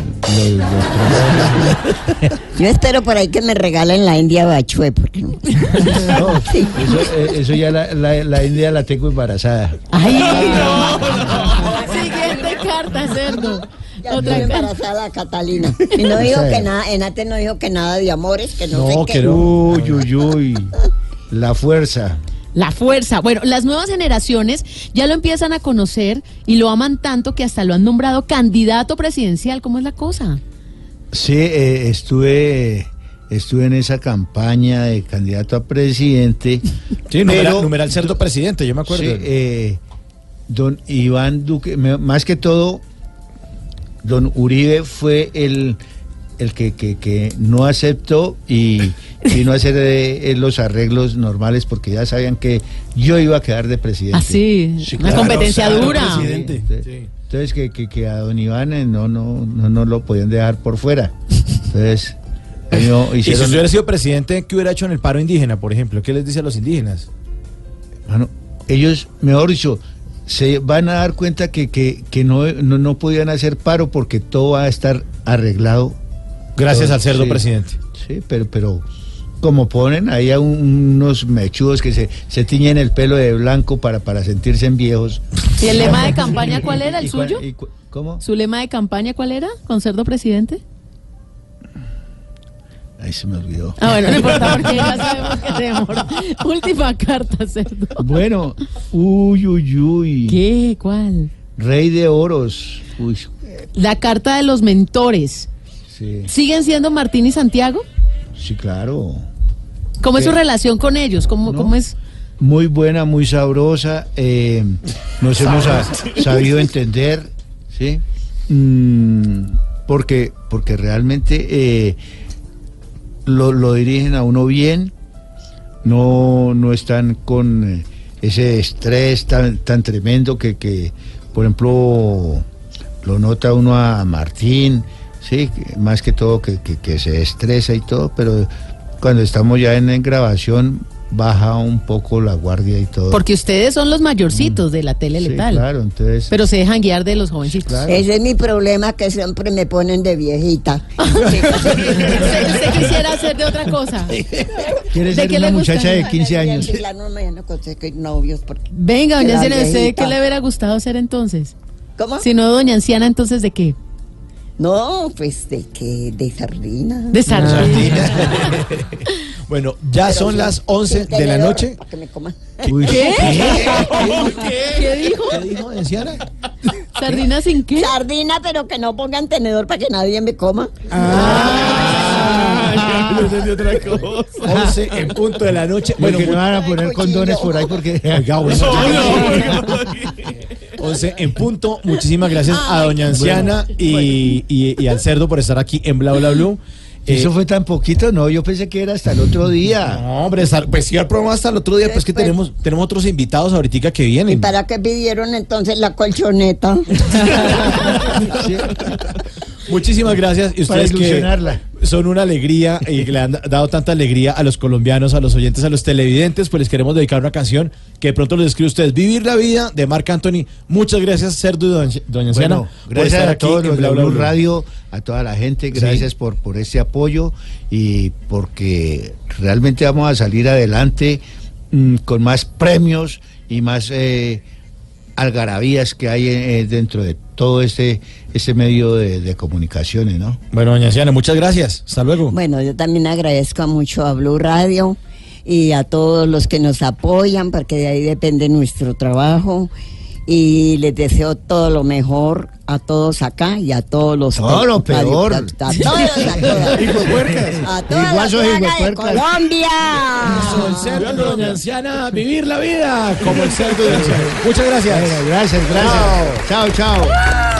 S12: los- los *laughs* trabajos.
S11: Yo espero por ahí que me regalen la India Bachue, porque no. *laughs*
S12: Eso, eh, eso ya la, la, la India la tengo embarazada.
S6: ¡Ay, no! *laughs* Siguiente carta, Cerdo.
S11: Ya
S6: Otra
S11: estoy embarazada, Catalina. Y no dijo que nada, Enate no dijo que nada de amores, que no,
S12: No,
S11: sé
S12: que no. Uy, uy, uy. La fuerza.
S6: La fuerza. Bueno, las nuevas generaciones ya lo empiezan a conocer y lo aman tanto que hasta lo han nombrado candidato presidencial. ¿Cómo es la cosa?
S12: Sí, eh, estuve, estuve en esa campaña de candidato a presidente.
S5: Sí, numeral,
S12: pero-
S5: numeral Cerdo presidente, yo me acuerdo.
S12: Sí, eh, don Iván Duque, más que todo, don Uribe fue el, el que, que- que no aceptó y vino a hacer eh, eh, los arreglos normales porque ya sabían que yo iba a quedar de presidente.
S6: Así,
S12: Sí,
S6: una
S12: claro,
S6: competencia
S12: claro,
S6: dura.
S12: presidente. Entonces, entonces que, que, que a don Iván eh, no, no, no, no lo podían dejar por fuera. Entonces, ellos *laughs*
S5: Y si usted hubiera sido presidente, ¿qué hubiera hecho en el paro indígena, por ejemplo? ¿Qué les dice a los indígenas?
S12: Mano, ellos, mejor dicho, se van a dar cuenta que, que, que no, no, no podían hacer paro porque todo va a estar arreglado.
S5: Gracias al cerdo
S12: sí.
S5: presidente.
S12: Sí, pero, pero como ponen ahí a un- unos mechudos que se, se tiñen el pelo de blanco para, para sentirse en viejos.
S6: ¿Y el lema de *laughs* campaña cuál era? ¿El
S12: ¿Y cuál-
S6: suyo?
S12: y cu- ¿Cómo?
S6: ¿Su lema de campaña cuál era? ¿Con cerdo presidente?
S12: Ahí se me olvidó.
S6: Ah, bueno, no importa porque ya sabemos que se demora. *laughs* Última carta, cerdo.
S12: Bueno, uy, uy, uy.
S6: ¿Qué? ¿Cuál?
S12: Rey de oros. Uy,
S6: La carta de los mentores.
S12: Sí,
S6: ¿Siguen siendo Martín y Santiago?
S12: sí, claro.
S6: ¿Cómo es su
S12: Sí.
S6: relación con ellos? ¿Cómo,
S12: No.
S6: cómo es?
S12: muy buena, muy sabrosa. eh, nos *laughs* hemos sa- sabido entender, ¿sí? Mm, porque, porque realmente eh, lo, lo dirigen a uno bien, no, no están con eh, ese estrés tan, tan tremendo que, que, por ejemplo, lo nota uno a Martín, sí, más que todo que, que- que se estresa y todo, pero cuando estamos ya en, en grabación baja un poco la guardia y todo.
S6: Porque ustedes son los mayorcitos de la tele
S12: Sí,
S6: letal.
S12: claro, entonces
S6: Pero se dejan guiar de los jovencitos.
S11: Ese es mi problema, que siempre me ponen de viejita. *laughs*
S6: ¿Usted, quisiera hacer de otra cosa?
S12: quiere
S6: ¿de
S12: ser
S6: qué
S12: una muchacha de 15 años.
S11: Sí, claro, no me vayan a conseguir novios porque...
S6: Venga, doña Anciana, ¿usted qué le hubiera gustado ser entonces?
S11: ¿Cómo?
S6: Si no, doña Anciana, entonces ¿de qué?
S11: No, pues de que de sardina.
S6: De sardina. *laughs*
S5: Bueno, ya
S11: Pero
S5: son
S11: sí,
S5: las 11
S11: sin
S5: de la noche.
S11: para que me coman.
S12: Uy,
S6: ¿Qué?
S5: ¿Qué? *laughs*
S6: ¿Qué dijo?
S5: ¿Qué dijo, Enciana?
S6: ¿Sardina sin qué?
S11: Sardina, pero que no pongan tenedor para que nadie me coma.
S5: Ah, yo entendí otra cosa. 11 en punto de la noche.
S12: bueno,
S5: Bueno,
S12: que no van a poner condones por ahí porque...
S5: Oiga, bueno, *laughs* 11 en punto. Muchísimas gracias a Doña Anciana y, y- y al cerdo por estar aquí en Bla Bla Blue.
S12: Si
S5: Eh,
S12: eso fue tan poquito, no, yo pensé que era hasta el otro día.
S5: No, hombre, pues sí, el programa hasta el otro día, pues que tenemos, tenemos otros invitados ahorita que
S11: ¿Y
S5: vienen.
S11: para qué pidieron entonces la colchoneta? *laughs*
S12: Sí.
S5: Muchísimas gracias. Y ustedes que son una alegría y le han dado tanta alegría a los colombianos, a los oyentes, a los televidentes, pues les queremos dedicar una canción que de pronto les escribe a ustedes. Vivir la vida de Marc Anthony. Muchas gracias, Cerdo y doña, doña
S12: Bueno,
S5: por
S12: gracias
S5: estar
S12: a todos los de
S5: Bla Bla
S12: Blue
S5: Blue.
S12: Radio, a toda la gente, gracias por, por este apoyo y porque realmente vamos a salir adelante mm, con más premios y más eh, algarabías que hay eh, dentro de todo este, este medio de, comunicaciones, ¿no?
S5: Bueno, doña Ciana, muchas gracias. Hasta luego.
S11: Bueno, yo también agradezco mucho a Blue Radio y a todos los que nos apoyan, porque de ahí depende nuestro trabajo y les deseo todo lo mejor a todos acá y a todos los
S14: todo lo peor.
S11: a, a, todos *laughs* a todas a todas de Colombia.
S5: Anciana vivir la vida como el cerdo de anciana. Muchas gracias.
S14: Gracias gracias. Chao chao.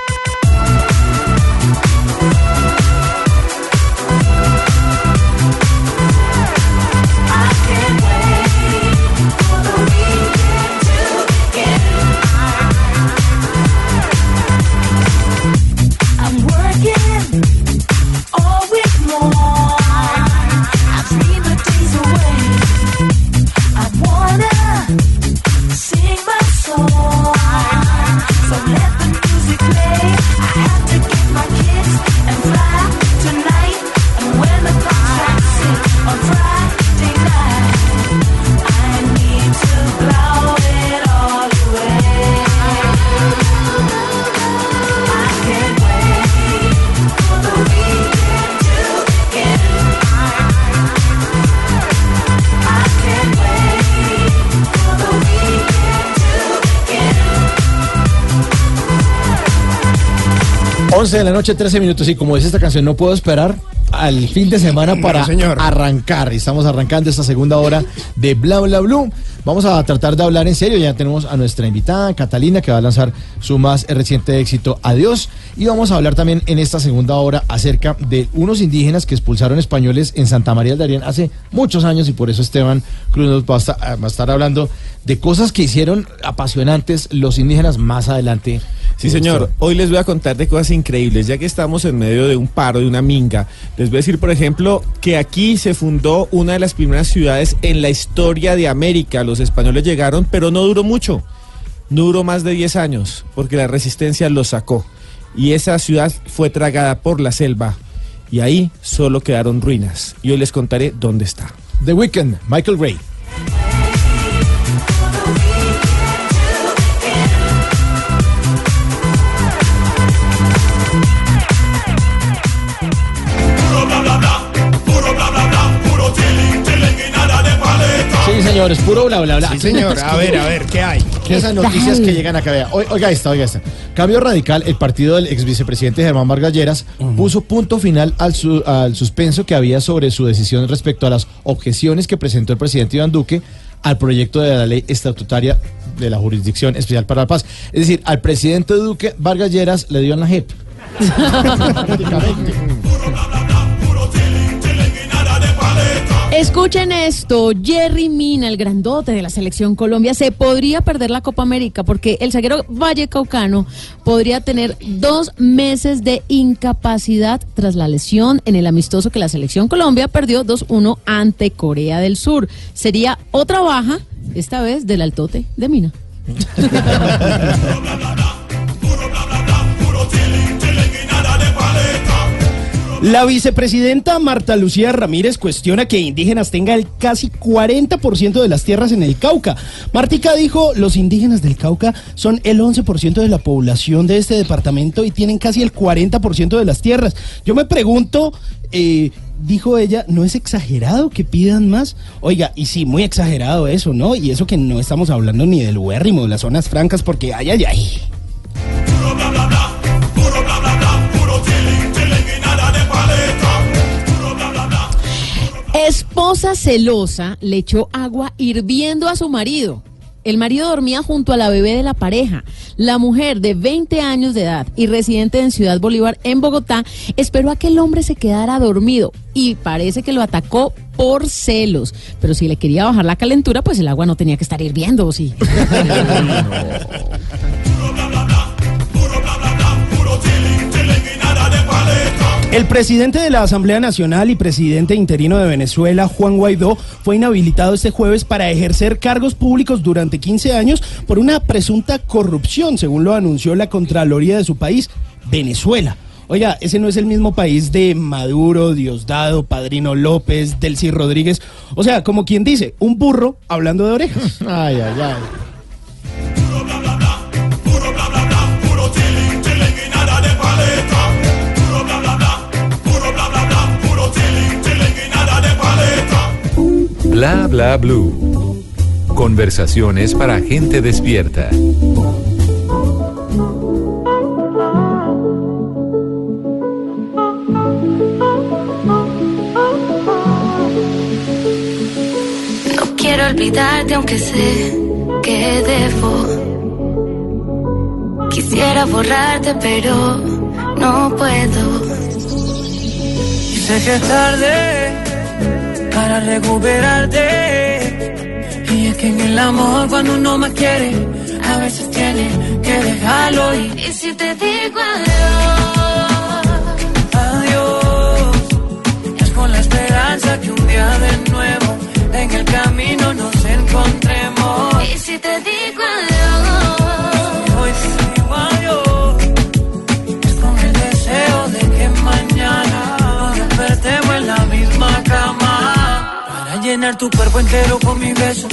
S15: de la noche, 13 minutos. Y como dice esta canción, no puedo esperar
S5: al fin de semana para no,
S7: señor.
S5: arrancar. Estamos arrancando esta segunda hora de Bla Bla Blue. Vamos a tratar de hablar en serio. Ya tenemos a nuestra invitada, Catalina, que va a lanzar su más reciente éxito, Adiós. Y vamos a hablar también en esta segunda hora acerca de unos indígenas que expulsaron españoles en Santa María del Darién hace muchos años. Y por eso Esteban Cruz nos va a estar eh, hablando de cosas que hicieron apasionantes los indígenas más adelante
S7: Sí, señor. Hoy les voy a contar de cosas increíbles, ya que estamos en medio de un paro, de una minga. Les voy a decir, por ejemplo, que aquí se fundó una de las primeras ciudades en la historia de América. Los españoles llegaron, pero no duró mucho. No duró más de 10 años, porque la resistencia los sacó. Y esa ciudad fue tragada por la selva. Y ahí solo quedaron ruinas. Y hoy les contaré dónde está.
S5: The Weeknd, Michael Ray. Sí, señores, puro bla bla bla.
S7: Sí, señor. A ver, a ver, ¿qué hay?
S5: ¿Qué esas noticias que llegan acá? Vea, oi- Oiga esta, oiga esta. Cambio radical, el partido del ex vicepresidente Germán Vargas Lleras puso punto final al, su- al suspenso que había sobre su decisión respecto a las objeciones que presentó el presidente Iván Duque al proyecto de la ley estatutaria de la Jurisdicción Especial para la Paz. Es decir, al presidente Duque Vargas Lleras le dio en la JEP. *laughs*
S6: Escuchen esto, Jerry Mina, el grandote de la selección Colombia, se podría perder la Copa América porque el zaguero Valle Caucano podría tener dos meses de incapacidad tras la lesión en el amistoso que la selección Colombia perdió 2-1 ante Corea del Sur. Sería otra baja, esta vez del altote de Mina. *laughs*
S4: La vicepresidenta Marta Lucía Ramírez cuestiona que indígenas tengan el casi 40% de las tierras en el Cauca. Martica dijo, los indígenas del Cauca son el 11% de la población de este departamento y tienen casi el 40% de las tierras. Yo me pregunto, eh, dijo ella, ¿no es exagerado que pidan más? Oiga, y sí, muy exagerado eso, ¿no? Y eso que no estamos hablando ni del huérrimo, de las zonas francas, porque ay, ay, ay.
S6: Esposa celosa le echó agua hirviendo a su marido. El marido dormía junto a la bebé de la pareja. La mujer de 20 años de edad y residente en Ciudad Bolívar, en Bogotá, esperó a que el hombre se quedara dormido y parece que lo atacó por celos. Pero si le quería bajar la calentura, pues el agua no tenía que estar hirviendo, ¿o sí? *laughs* *laughs*
S4: El presidente de la Asamblea Nacional y presidente interino de Venezuela, Juan Guaidó, fue inhabilitado este jueves para ejercer cargos públicos durante 15 años por una presunta corrupción, según lo anunció la Contraloría de su país, Venezuela. Oiga, ese no es el mismo país de Maduro, Diosdado, Padrino López, Delcy Rodríguez. O sea, como quien dice, un burro hablando de orejas. *laughs*
S5: Ay, ay, ay.
S3: Bla bla blue. Conversaciones para gente despierta.
S16: No quiero olvidarte aunque sé que debo. Quisiera borrarte pero no puedo.
S13: Y sé que es tarde para recuperarte. Y es que en el amor cuando uno más quiere, a veces tiene que dejarlo ir.
S16: Y si te digo adiós,
S13: Adiós. Es con la esperanza que un día de nuevo en el camino nos encontremos.
S16: y si te digo adiós,
S13: llenar tu cuerpo entero con mi beso.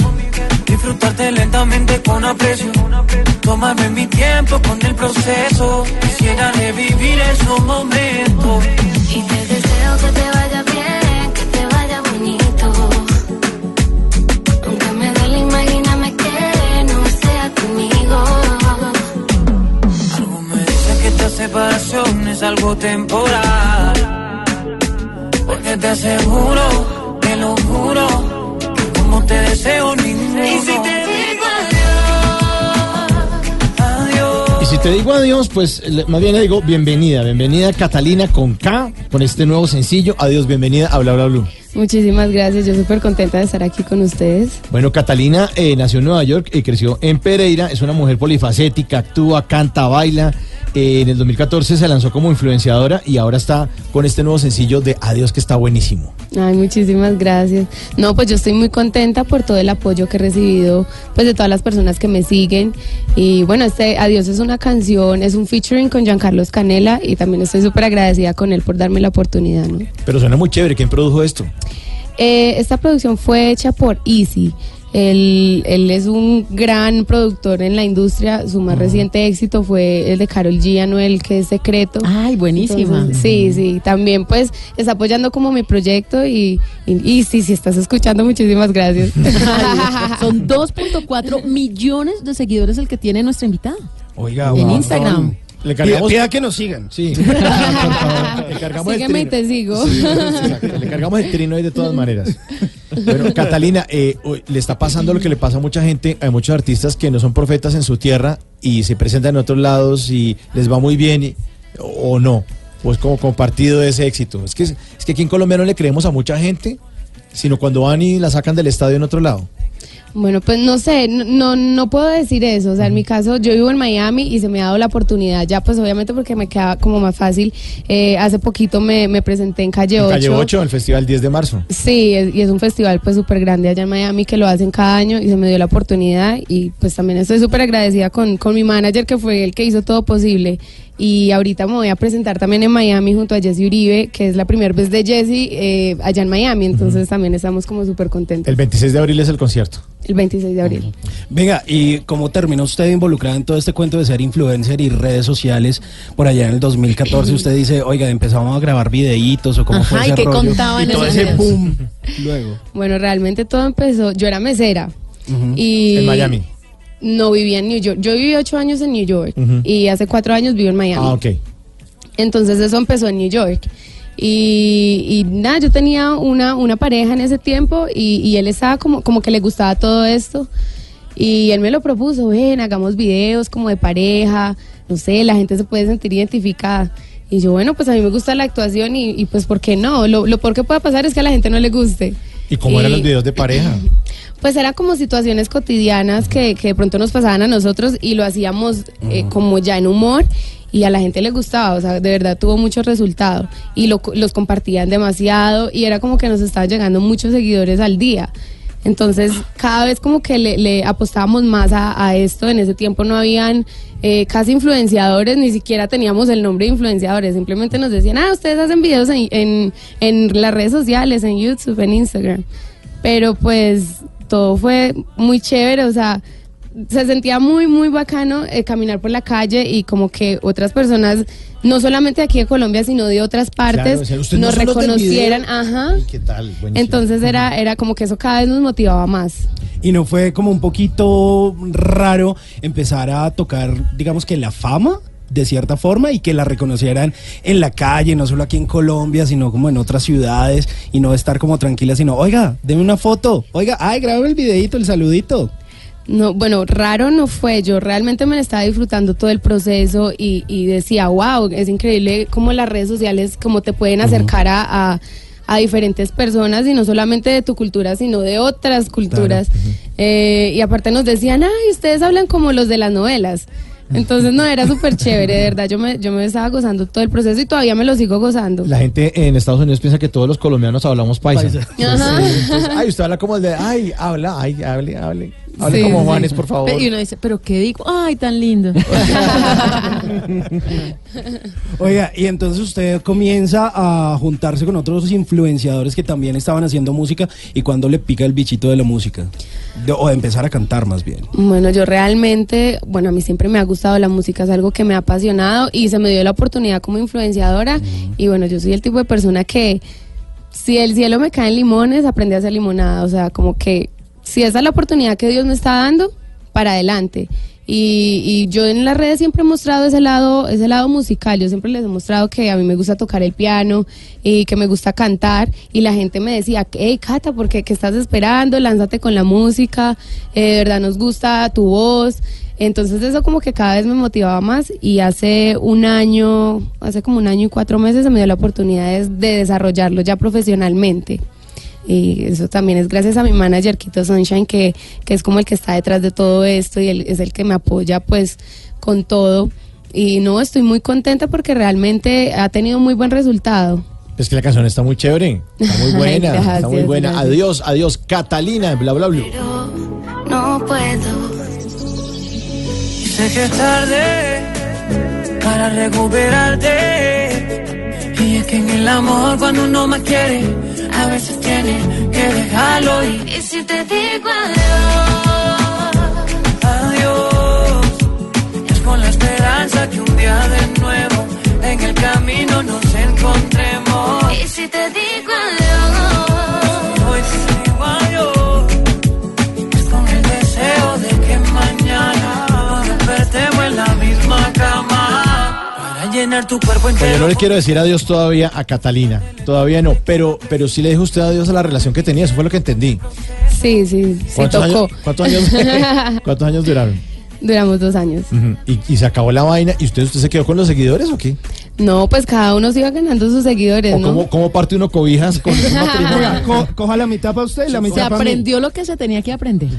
S13: Disfrutarte lentamente con aprecio. Tomarme mi tiempo con el proceso. Quisiera revivir esos momentos.
S16: y te deseo que te vaya bien, que te vaya bonito. Aunque me duele, imagíname que no sea conmigo.
S13: Algo me dice que esta separación es algo temporal. que te aseguro, juro, que como te deseo ninguno. Y si te digo
S5: Y si te digo adiós, pues más bien le digo bienvenida, bienvenida Catalina con K, con este nuevo sencillo. Adiós, bienvenida a Bla Bla Blue.
S17: Muchísimas gracias, yo súper contenta de estar aquí con ustedes.
S5: Bueno, Catalina eh, nació en Nueva York y creció en Pereira. Es una mujer polifacética, actúa, canta, baila. Eh, en el 2014 se lanzó como influenciadora y ahora está con este nuevo sencillo de Adiós que está buenísimo.
S17: Ay, muchísimas gracias. No, pues yo estoy muy contenta por todo el apoyo que he recibido pues de todas las personas que me siguen. Y bueno, este Adiós es una canción, es un featuring con Giancarlos Canela y también estoy súper agradecida con él por darme la oportunidad, ¿no?
S5: Pero suena muy chévere. ¿Quién produjo esto?
S17: Eh, esta producción fue hecha por Easy. Él, él es un gran productor en la industria. Su más reciente éxito fue el de Carol G. Anuel, que es Secreto.
S6: Ay, buenísima.
S17: Entonces, sí, sí. También pues está apoyando como mi proyecto y, y, y sí, si estás escuchando, muchísimas gracias. *laughs* *laughs*
S6: Son 2.4 millones de seguidores el que tiene nuestra invitada.
S4: Oiga,
S6: En
S4: wow.
S6: Instagram.
S5: Le cargamos,
S4: pida que nos sigan.
S5: Sí. *laughs* *laughs* Por favor, le cargamos el
S17: Sígueme y
S5: trino.
S17: te sigo.
S5: Sí, le cargamos el trino ahí de todas maneras. Bueno, Catalina, eh, le está pasando lo que le pasa a mucha gente, a muchos artistas que no son profetas en su tierra y se presentan en otros lados y les va muy bien y- o no. Pues como compartido ese éxito. Es que, es que aquí en Colombia no le creemos a mucha gente, sino cuando van y la sacan del estadio en otro lado.
S17: Bueno, pues no sé, no, no, no puedo decir eso. O sea, en mi caso, yo vivo en Miami y se me ha dado la oportunidad ya, pues obviamente porque me queda como más fácil. Eh, hace poquito me, me presenté en Calle 8.
S5: En Calle 8, el festival 10 de marzo.
S17: Sí, es- y es un festival pues súper grande allá en Miami que lo hacen cada año y se me dio la oportunidad y pues también estoy súper agradecida con, con mi manager que fue el que hizo todo posible y ahorita me voy a presentar también en Miami junto a Jesse Uribe que es la primera vez de Jesse eh, allá en Miami, entonces también estamos como súper contentos.
S5: El 26 de abril es el concierto.
S17: El 26 de abril.
S4: Venga, ¿y cómo terminó usted involucrada en todo este cuento de ser influencer y redes sociales? Por allá en el 2014 usted dice, oiga, empezamos a grabar videitos o cómo fue
S6: Ajá,
S4: ese
S6: ¿y qué
S4: rollo?
S6: contaba
S4: y
S6: en
S4: todo
S6: esos
S4: ese
S6: videos?
S4: boom luego.
S17: Bueno, realmente todo empezó, yo era mesera y...
S5: En Miami.
S17: No vivía en New York. Yo viví ocho años en New York y hace cuatro años vivo en Miami.
S5: Ah, ok.
S17: Entonces eso empezó en New York. Y, y nada, yo tenía una, una pareja en ese tiempo y, y él estaba como, como que le gustaba todo esto. Y él me lo propuso, ven, hagamos videos como de pareja, no sé, la gente se puede sentir identificada. Y yo, bueno, pues a mí me gusta la actuación y, y pues, ¿por qué no? Lo, lo peor que puede pasar es que a la gente no le guste.
S5: ¿Y cómo eran los videos de pareja? *clears throat*
S17: Pues eran como situaciones cotidianas que, que de pronto nos pasaban a nosotros y lo hacíamos eh, como ya en humor y a la gente le gustaba, o sea, de verdad tuvo mucho resultado y lo, los compartían demasiado y era como que nos estaban llegando muchos seguidores al día. Entonces, cada vez como que le, le apostábamos más a, a esto. En ese tiempo no habían eh, casi influenciadores, ni siquiera teníamos el nombre de influenciadores. Simplemente nos decían, ah, ustedes hacen videos en, en, en las redes sociales, en YouTube, en Instagram. Pero pues todo fue muy chévere, o sea, se sentía muy, muy bacano eh, caminar por la calle y como que otras personas, no solamente aquí de Colombia, sino de otras partes,
S4: Claro, o sea, ¿ustedes no
S17: nos
S4: del
S17: reconocieran.
S4: video?
S17: Ajá.
S5: ¿Qué tal? Buenísimo.
S17: Entonces era, era como que eso cada vez nos motivaba más.
S4: Y no fue como un poquito raro empezar a tocar, digamos que la fama de cierta forma y que la reconocieran en la calle, no solo aquí en Colombia, sino como en otras ciudades y no estar como tranquila, sino, oiga, deme una foto, oiga, ay, grábame el videito, el saludito.
S17: No, bueno, raro no fue. Yo realmente me estaba disfrutando todo el proceso y, y decía, wow, es increíble cómo las redes sociales, cómo te pueden acercar a, a- a diferentes personas y no solamente de tu cultura, sino de otras culturas. Eh, y aparte nos decían, ay, ustedes hablan como los de las novelas. Entonces, no, era súper chévere, de verdad. Yo me, yo me estaba gozando todo el proceso y todavía me lo sigo gozando.
S5: La gente en Estados Unidos piensa que todos los colombianos hablamos paisa.
S4: Paisa.
S17: Ajá.
S5: Entonces, ay, usted habla como el de, ay, habla, ay, hable, hable. Hable
S17: Sí,
S5: como
S17: sí.
S5: Juanes, por favor.
S6: Y uno dice, ¿pero qué digo? Ay, tan lindo. *laughs*
S4: Oiga, y entonces usted comienza a juntarse con otros influenciadores que también estaban haciendo música y cuando le pica el bichito de la música, De- o de empezar a cantar más bien.
S17: Bueno, yo realmente, bueno, a mí siempre me ha gustado la música, es algo que me ha apasionado y se me dio la oportunidad como influenciadora y bueno, yo soy el tipo de persona que si el cielo me cae en limones, aprende a hacer limonada, o sea, como que si esa es la oportunidad que Dios me está dando, para adelante. Y, y yo en las redes siempre he mostrado ese lado, ese lado musical. Yo siempre les he mostrado que a mí me gusta tocar el piano y que me gusta cantar. Y la gente me decía, hey Cata, ¿por qué, ¿Qué estás esperando? Lánzate con la música. Eh, de verdad nos gusta tu voz. Entonces eso como que cada vez me motivaba más y hace un año, hace como un año y cuatro meses se me dio la oportunidad de desarrollarlo ya profesionalmente. Y eso también es gracias a mi manager Quito Sunshine, que, que es como el que está detrás de todo esto y él es el que me apoya pues con todo. Y no, estoy muy contenta porque realmente ha tenido muy buen resultado.
S5: Es que la canción está muy chévere, está muy *laughs* buena, está muy buena.
S17: gracias.
S5: Adiós, adiós, Catalina, bla, bla, bla.
S16: No puedo.
S13: Y sé que es tarde para recuperarte. Y es que en el amor cuando uno más quiere, a veces tiene que dejarlo ir.
S16: Y si te digo adiós,
S13: Adiós. Es con la esperanza que un día de nuevo en el camino nos encontremos.
S16: y si te digo adiós,
S13: llenar tu cuerpo
S5: Pues yo
S13: entero.
S5: no le quiero decir adiós todavía a Catalina, todavía no, pero, pero sí le dijo usted adiós a la relación que tenía, eso fue lo que entendí.
S17: Sí, sí, sí
S5: ¿Cuántos
S17: tocó.
S5: años, cuántos años, *laughs* *laughs* cuántos años duraron?
S17: Duramos dos años.
S5: Y, y se acabó la vaina, ¿y usted, usted se quedó con los seguidores o qué?
S17: No, pues cada uno se iba ganando sus seguidores,
S5: ¿O
S17: ¿no?
S5: cómo, cómo parte uno cobijas con *laughs* un matrimonio?
S4: Co- coja la mitad para usted y la
S6: Se
S4: mitad para mí.
S6: aprendió lo que se tenía que aprender.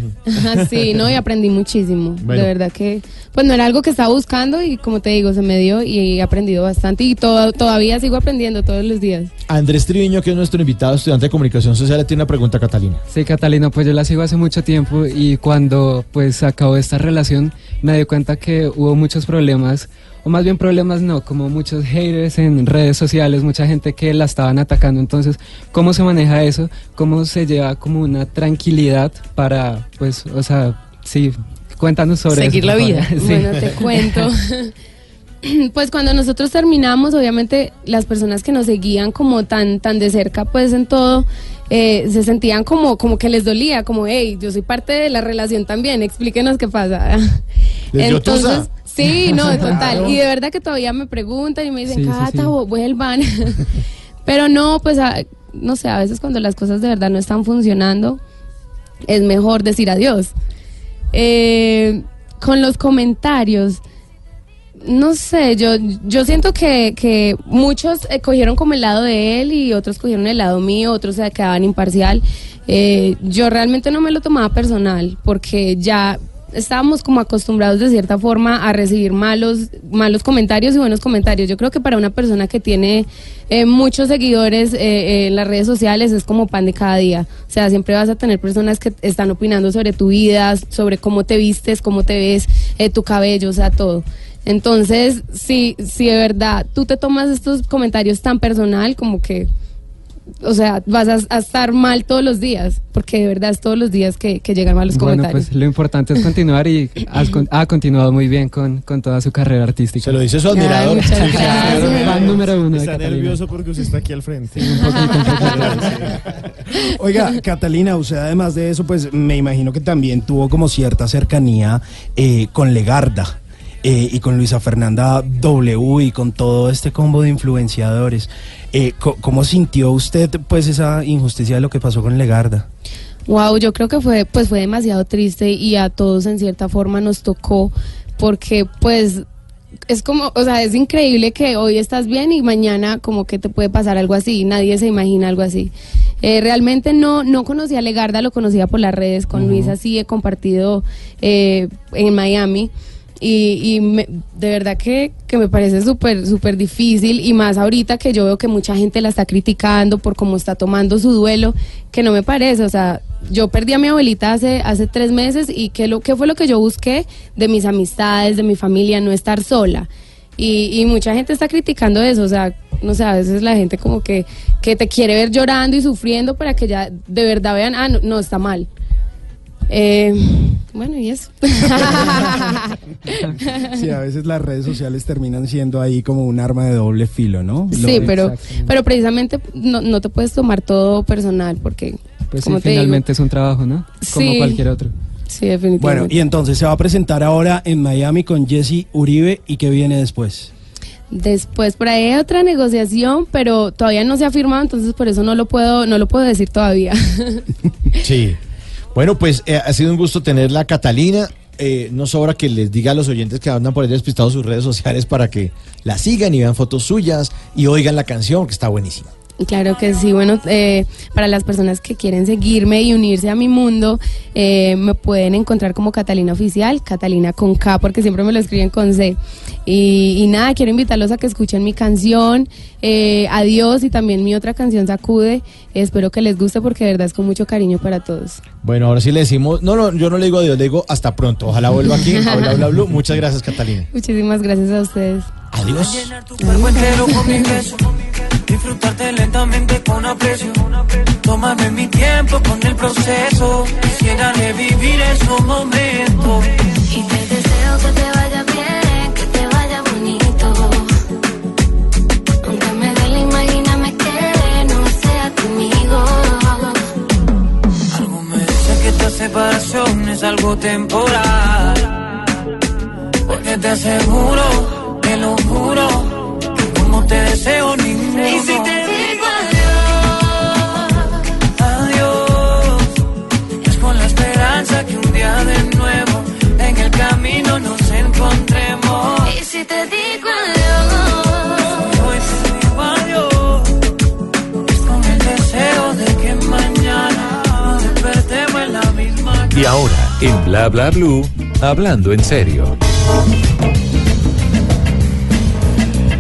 S17: Sí, no, y aprendí muchísimo.
S5: Bueno.
S17: De verdad que, pues no era algo que estaba buscando y como te digo, se me dio y he aprendido bastante y to- todavía sigo aprendiendo todos los días.
S5: Andrés Triviño, que es nuestro invitado, estudiante de comunicación social, tiene una pregunta a Catalina.
S8: Sí, Catalina, pues yo la sigo hace mucho tiempo y cuando pues acabó esta relación me di cuenta que hubo muchos problemas, o más bien problemas no, como muchos haters en redes sociales, mucha gente que la estaban atacando. Entonces, ¿cómo se maneja eso? ¿Cómo se lleva como una tranquilidad para, pues, o sea, sí, cuéntanos sobre
S6: Seguir
S8: eso,
S6: la vida. *laughs*
S8: Sí.
S17: Bueno, te cuento. *laughs* Pues cuando nosotros terminamos, obviamente las personas que nos seguían como tan tan de cerca, pues en todo, eh, se sentían como como que les dolía, como, hey, yo soy parte de la relación también, explíquenos qué pasa.
S5: Les tusa.
S17: Sí, *laughs* no, total.
S5: Claro.
S17: Y de verdad que todavía me preguntan y me dicen,
S8: Sí,
S17: Cata,
S8: sí.
S17: vuelvan. *laughs* Pero no, pues a- no sé, a veces cuando las cosas de verdad no están funcionando, es mejor decir adiós. Eh, con los comentarios, no sé, yo, yo siento que, que muchos eh, cogieron como el lado de él y otros cogieron el lado mío, otros se quedaban imparcial. Eh, yo realmente no me lo tomaba personal porque ya estábamos como acostumbrados de cierta forma a recibir malos, malos comentarios y buenos comentarios. Yo creo que para una persona que tiene eh, muchos seguidores eh, eh, en las redes sociales es como pan de cada día. O sea, siempre vas a tener personas que están opinando sobre tu vida, sobre cómo te vistes, cómo te ves, tu cabello, o sea, todo. Entonces, si, si de verdad tú te tomas estos comentarios tan personal como que, o sea, vas a, a estar mal todos los días, porque de verdad es todos los días que, que llegan malos
S8: Bueno,
S17: comentarios.
S8: pues lo importante es continuar y has con- ha continuado muy bien con, con toda su carrera artística.
S5: Se lo dice su admirador.
S17: muchas gracias.
S8: Fan número uno
S7: Está nervioso porque usted está aquí al frente. *laughs*
S4: Oiga, Catalina, usted además de eso, pues me imagino que también tuvo como cierta cercanía eh, con Legarda. eh, y con Luisa Fernanda W y con todo este combo de influenciadores. Eh, ¿Cómo sintió usted pues esa injusticia de lo que pasó con Legarda?
S17: Wow, yo creo que fue, pues fue demasiado triste y a todos en cierta forma nos tocó porque pues es como, o sea, es increíble que hoy estás bien y mañana como que te puede pasar algo así, nadie se imagina algo así. Eh, realmente no, no conocía a Legarda, lo conocía por las redes, con Luisa sí he compartido eh, en Miami. Y, y me- de verdad que, que me parece súper, súper difícil y más ahorita que yo veo que mucha gente la está criticando por cómo está tomando su duelo, que no me parece, o sea, yo perdí a mi abuelita hace, hace tres meses y ¿qué, lo, qué fue lo que yo busqué de mis amistades, de mi familia, no estar sola. Y, y mucha gente está criticando eso, o sea, no sé, a veces la gente como que, que te quiere ver llorando y sufriendo para que ya de verdad vean, ah, no, no está mal. Eh, bueno, y eso. *laughs*
S4: Sí, a veces las redes sociales terminan siendo ahí como un arma de doble filo, ¿no?
S17: Sí,
S4: Lo-
S17: pero, pero precisamente no, no te puedes tomar todo personal porque,
S8: Pues sí,
S17: digo,
S8: finalmente es un trabajo, ¿no? Como
S17: Sí.
S8: cualquier otro.
S17: Sí, definitivamente.
S4: Bueno, y entonces se va a presentar ahora en Miami con Jesse Uribe y qué viene después.
S17: Después por ahí hay otra negociación, pero todavía no se ha firmado, entonces por eso no lo puedo, no lo puedo decir todavía.
S5: Sí. *laughs* Bueno, pues eh, ha sido un gusto tenerla, Catalina. Eh, no sobra que les diga a los oyentes que andan por ahí despistados sus redes sociales para que la sigan y vean fotos suyas y oigan la canción, que está buenísima.
S17: Claro que sí, bueno, eh, para las personas que quieren seguirme y unirse a mi mundo, eh, me pueden encontrar como Catalina Oficial, Catalina con K, porque siempre me lo escriben con C. Y, y nada, quiero invitarlos a que escuchen mi canción, eh, Adiós, y también mi otra canción, Sacude. Espero que les guste porque de verdad es con mucho cariño para todos.
S5: Bueno, ahora sí le decimos, no, no, yo no le digo adiós, le digo hasta pronto. Ojalá vuelva aquí. *laughs* a Bla, bla, bla. Muchas gracias, Catalina.
S17: Muchísimas gracias a ustedes.
S5: Adiós.
S13: cuerpo entero con mi beso. Disfrutarte lentamente con aprecio. Tómame mi tiempo con el proceso. Quisiera revivir esos momentos.
S16: Y te deseo que te vaya bien,
S13: separación es algo temporal. Porque te aseguro, te lo juro, que como te deseo ninguno.
S16: Y si te digo
S13: adiós, es con la esperanza que un día de nuevo en el camino nos encontremos.
S16: Y si te digo
S13: en
S3: Bla Bla Blue, hablando en serio.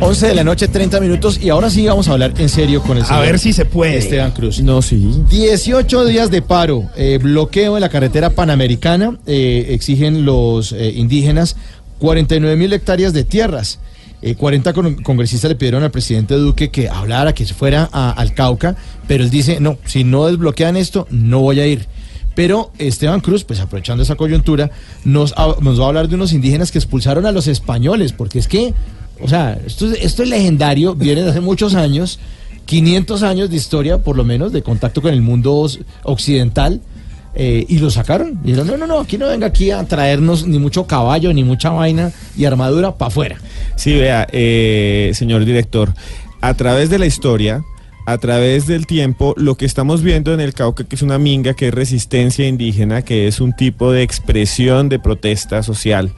S5: 11 de la noche, 30 minutos. Y ahora sí vamos a hablar en serio con el señor
S7: ver si se puede.
S5: Esteban Cruz.
S7: No, sí.
S5: 18 días de paro, eh, bloqueo en la carretera panamericana, eh, exigen los eh, indígenas 49 mil hectáreas de tierras. Eh, 40 con- congresistas le pidieron al presidente Duque que hablara, que se fuera a- al Cauca, pero él dice, no, si no desbloquean esto, no voy a ir. Pero Esteban Cruz, pues aprovechando esa coyuntura, nos, va a hablar de unos indígenas que expulsaron a los españoles, porque es que, o sea, esto, es- esto es legendario, viene de hace muchos años, 500 años de historia, por lo menos, de contacto con el mundo occidental, eh, y lo sacaron. Y dijeron, no, no, no, aquí no venga aquí a traernos ni mucho caballo, ni mucha vaina y armadura para afuera.
S7: Sí, vea, eh, señor director, a través de la historia, a través del tiempo, lo que estamos viendo en el Cauca, que es una minga, que es resistencia indígena, que es un tipo de expresión de protesta social,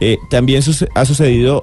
S7: eh, también ha sucedido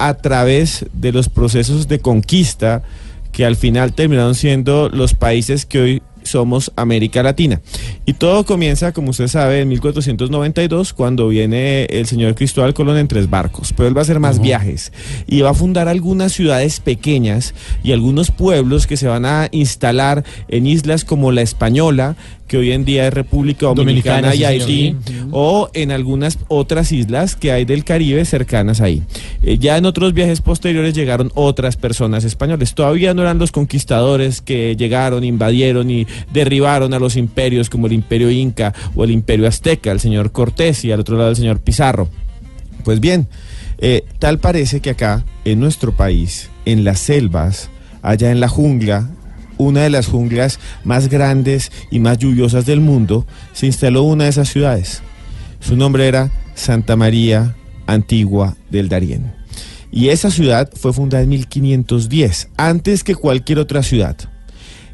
S7: a través de los procesos de conquista que al final terminaron siendo los países que hoy somos América Latina. Y todo comienza, como usted sabe, en 1492, cuando viene el señor Cristóbal Colón en tres barcos. Pero él va a hacer más viajes y va a fundar algunas ciudades pequeñas y algunos pueblos que se van a instalar en islas como la Española, que hoy en día es República Dominicana,
S5: Dominicana, sí,
S7: y. Haití, o en algunas otras islas que hay del Caribe cercanas ahí. Eh, ya en otros viajes posteriores llegaron otras personas españoles. Todavía no eran los conquistadores que llegaron, invadieron y derribaron a los imperios como el imperio inca o el imperio azteca, el señor Cortés y al otro lado el señor Pizarro. Pues bien, eh, tal parece que acá, en nuestro país, en las selvas, allá en la jungla, una de las junglas más grandes y más lluviosas del mundo, se instaló una de esas ciudades. Su nombre era Santa María Antigua del Darién. Y esa ciudad fue fundada en 1510, antes que cualquier otra ciudad.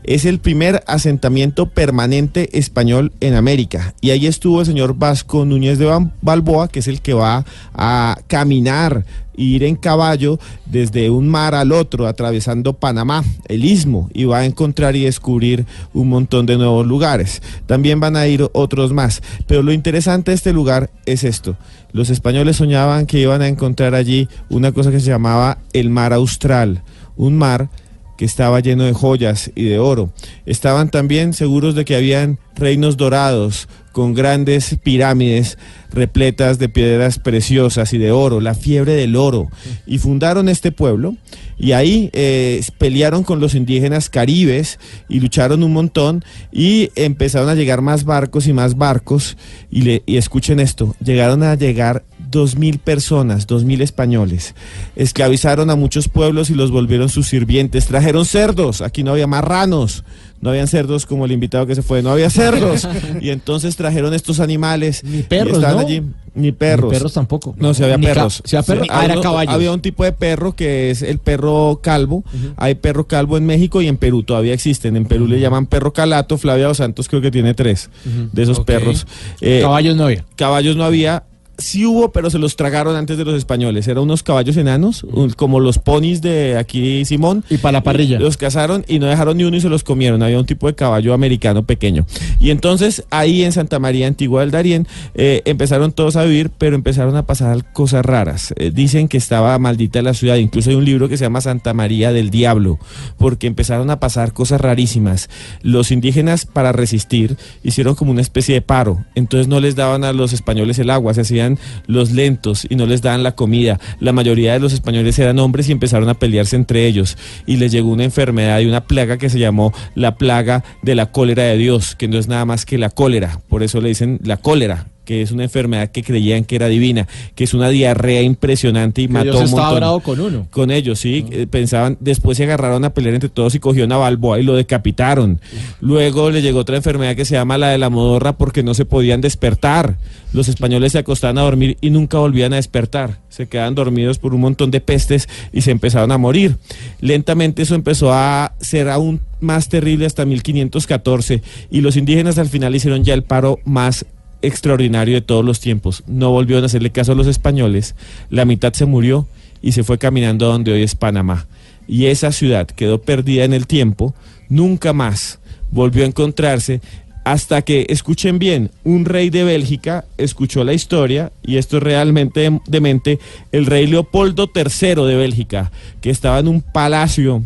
S7: Es el primer asentamiento permanente español en América. Y ahí estuvo el señor Vasco Núñez de Balboa, que es el que va a caminar, ir en caballo desde un mar al otro, atravesando Panamá, el istmo, y va a encontrar y descubrir un montón de nuevos lugares. También van a ir otros más. Pero lo interesante de este lugar es esto. Los españoles soñaban que iban a encontrar allí una cosa que se llamaba el mar austral, un mar que estaba lleno de joyas y de oro. Estaban también seguros de que habían reinos dorados con grandes pirámides repletas de piedras preciosas y de oro, la fiebre del oro. Y fundaron este pueblo y ahí eh, pelearon con los indígenas caribes y lucharon un montón y empezaron a llegar más barcos y más barcos y, le, y escuchen esto, llegaron a llegar dos mil personas, dos mil españoles. Esclavizaron a muchos pueblos y los volvieron sus sirvientes. Trajeron cerdos, aquí no había marranos. no habían cerdos como el invitado que se fue, no había cerdos. *laughs* y entonces trajeron estos animales. Ni
S5: perros, ¿no?
S7: allí. Ni perros.
S5: Ni perros tampoco.
S7: No, si había
S5: Ni
S7: perros.
S5: sí había perros.
S7: Sí,
S5: Ah, era
S7: uno-
S5: caballos.
S7: Había un tipo de perro que es el perro calvo. Hay perro calvo en México y en Perú todavía existen. En Perú le llaman perro calato. Flavia Dos Santos creo que tiene tres de esos perros. Eh,
S5: Caballos no había.
S7: Caballos no había. Sí hubo, pero se los tragaron antes de los españoles. Eran unos caballos enanos, como los ponis de aquí Simón.
S5: Y para la parrilla.
S7: Los cazaron y no dejaron ni uno y se los comieron. Había un tipo de caballo americano pequeño. Y entonces ahí en Santa María Antigua del Darién eh, empezaron todos a vivir, pero empezaron a pasar cosas raras. Eh, dicen que estaba maldita la ciudad. Incluso hay un libro que se llama Santa María del Diablo, porque empezaron a pasar cosas rarísimas. Los indígenas para resistir hicieron como una especie de paro. Entonces no les daban a los españoles el agua, se hacían los lentos y no les daban la comida. La mayoría de los españoles eran hombres y empezaron a pelearse entre ellos. Y les llegó una enfermedad y una plaga que se llamó la plaga de la cólera de Dios, que no es nada más que la cólera. Por eso le dicen la cólera que es una enfermedad que creían que era divina, que es una diarrea impresionante y
S5: Que
S7: mató
S5: Dios
S7: a un montón.
S5: bravo con uno.
S7: Con ellos, sí. eh, pensaban, después se agarraron a pelear entre todos y cogieron a Balboa y lo decapitaron. Luego le llegó otra enfermedad que se llama la de la modorra porque no se podían despertar. Los españoles se acostaban a dormir y nunca volvían a despertar. Se quedaban dormidos por un montón de pestes y se empezaron a morir. Lentamente eso empezó a ser aún más terrible hasta 1514 y los indígenas al final hicieron ya el paro más extraordinario de todos los tiempos. No volvieron a hacerle caso a los españoles. La mitad se murió y se fue caminando a donde hoy es Panamá. Y esa ciudad quedó perdida en el tiempo, nunca más volvió a encontrarse hasta que, escuchen bien, un rey de Bélgica escuchó la historia, y esto es realmente dem- demente, el rey Leopoldo III de Bélgica, que estaba en un palacio,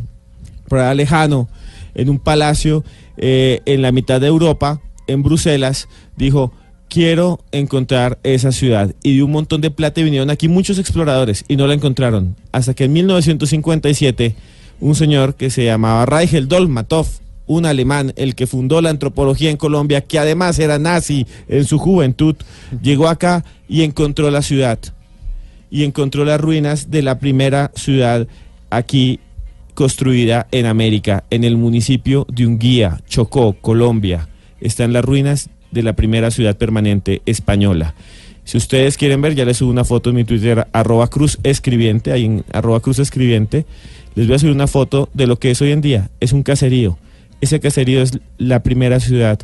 S7: por lejano, en un palacio eh, en la mitad de Europa, en Bruselas, dijo, quiero encontrar esa ciudad. Y de un montón de plata vinieron aquí muchos exploradores y no la encontraron. Hasta que en 1957 un señor que se llamaba Reichel Dolmatov, un alemán, el que fundó la antropología en Colombia, que además era nazi en su juventud, llegó acá y encontró la ciudad. Y encontró las ruinas de la primera ciudad aquí construida en América, en el municipio de Unguía, Chocó, Colombia. Están las ruinas de la primera ciudad permanente española. Si ustedes quieren ver, ya les subo una foto en mi Twitter, arroba cruz escribiente, ahí en arroba cruz escribiente. Les voy a subir una foto de lo que es hoy en día. Es un caserío. Ese caserío es la primera ciudad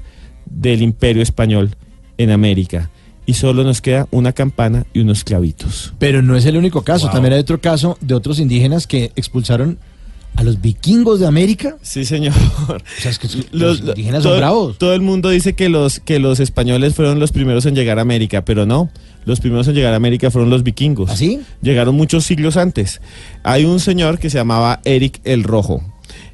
S7: del imperio español en América. Y solo nos queda una campana y unos clavitos.
S5: Pero no es el único caso. También hay otro caso de otros indígenas que expulsaron a los vikingos de América.
S7: Sí, señor.
S5: O sea, es que los, indígenas son
S7: todo,
S5: bravos.
S7: todo el mundo dice que los, que los españoles fueron los primeros en llegar a América, pero no. Los primeros en llegar a América fueron los vikingos.
S5: ¿Así?
S7: Llegaron muchos siglos antes. Hay un señor que se llamaba Eric el Rojo.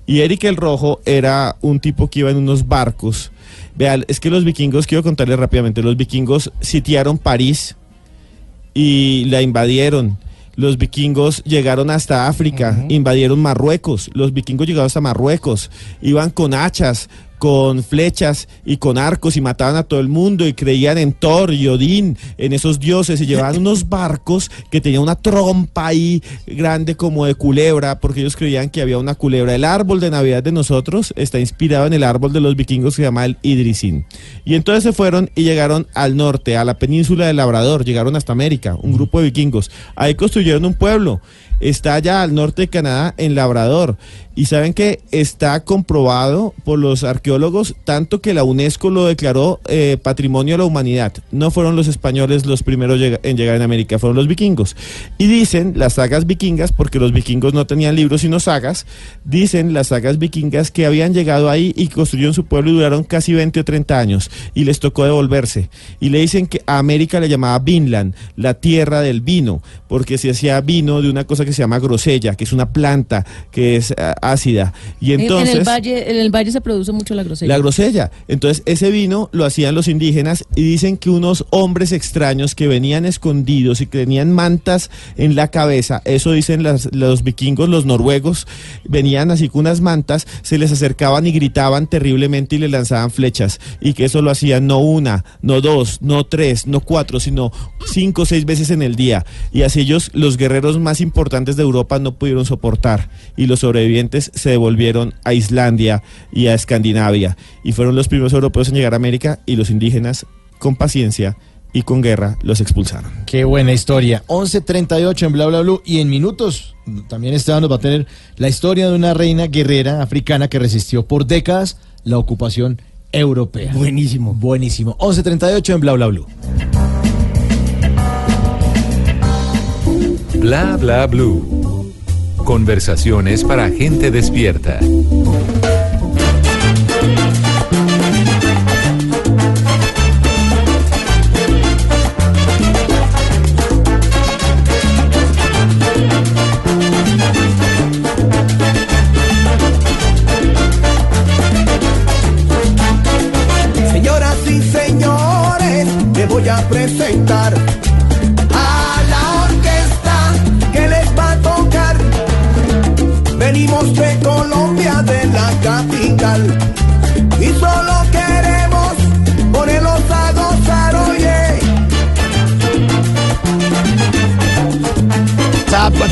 S7: Y Eric el Rojo era un tipo que iba en unos barcos. Vean, es que los vikingos, quiero contarles rápidamente, los vikingos sitiaron París y la invadieron. Los vikingos llegaron hasta África, invadieron Marruecos. Los vikingos llegaron hasta Marruecos, iban con hachas, con flechas y con arcos y mataban a todo el mundo y creían en Thor y Odín, en esos dioses y llevaban *laughs* unos barcos que tenían una trompa ahí grande como de culebra porque ellos creían que había una culebra. El árbol de Navidad de nosotros está inspirado en el árbol de los vikingos que se llama el Idrisin. Y entonces se fueron y llegaron al norte, a la península del Labrador, llegaron hasta América, un grupo de vikingos. Ahí construyeron un pueblo está allá al norte de Canadá, en Labrador. Y saben que está comprobado por los arqueólogos, tanto que la UNESCO lo declaró eh, patrimonio de la humanidad. No fueron los españoles los primeros en llegar en América, fueron los vikingos. Y dicen las sagas vikingas, porque los vikingos no tenían libros sino sagas, dicen las sagas vikingas que habían llegado ahí y construyeron su pueblo y duraron casi 20 o 30 años. Y les tocó devolverse. Y le dicen que a América le llamaba Vinland, la tierra del vino, porque se hacía vino de una cosa que se llama grosella, que es una planta que es ah, ácida. Y
S6: En-
S7: entonces...
S6: en, el valle, en el valle se produce mucho la grosella.
S7: La grosella. Entonces, ese vino lo hacían los indígenas y dicen que unos hombres extraños que venían escondidos y que tenían mantas en la cabeza, eso dicen las- los vikingos, los noruegos, venían así con unas mantas, se les acercaban y gritaban terriblemente y les lanzaban flechas. Y que eso lo hacían no una, no dos, no tres, no cuatro, sino cinco o seis veces en el día. Y así ellos, los guerreros más importantes de Europa no pudieron soportar y los sobrevivientes se devolvieron a Islandia y a Escandinavia y fueron los primeros europeos en llegar a América y los indígenas con paciencia y con guerra los expulsaron.
S5: Qué buena historia. 11.38 en Bla Bla Blue. Y en minutos también Esteban nos va a tener la historia de una reina guerrera africana que resistió por décadas la ocupación europea.
S4: Buenísimo.
S5: Buenísimo. 11.38 en Bla Bla Blue.
S3: Bla bla blue. Conversaciones para gente despierta.
S18: Señoras y señores, te voy a presentar Venimos de Colombia, de la capital, y solo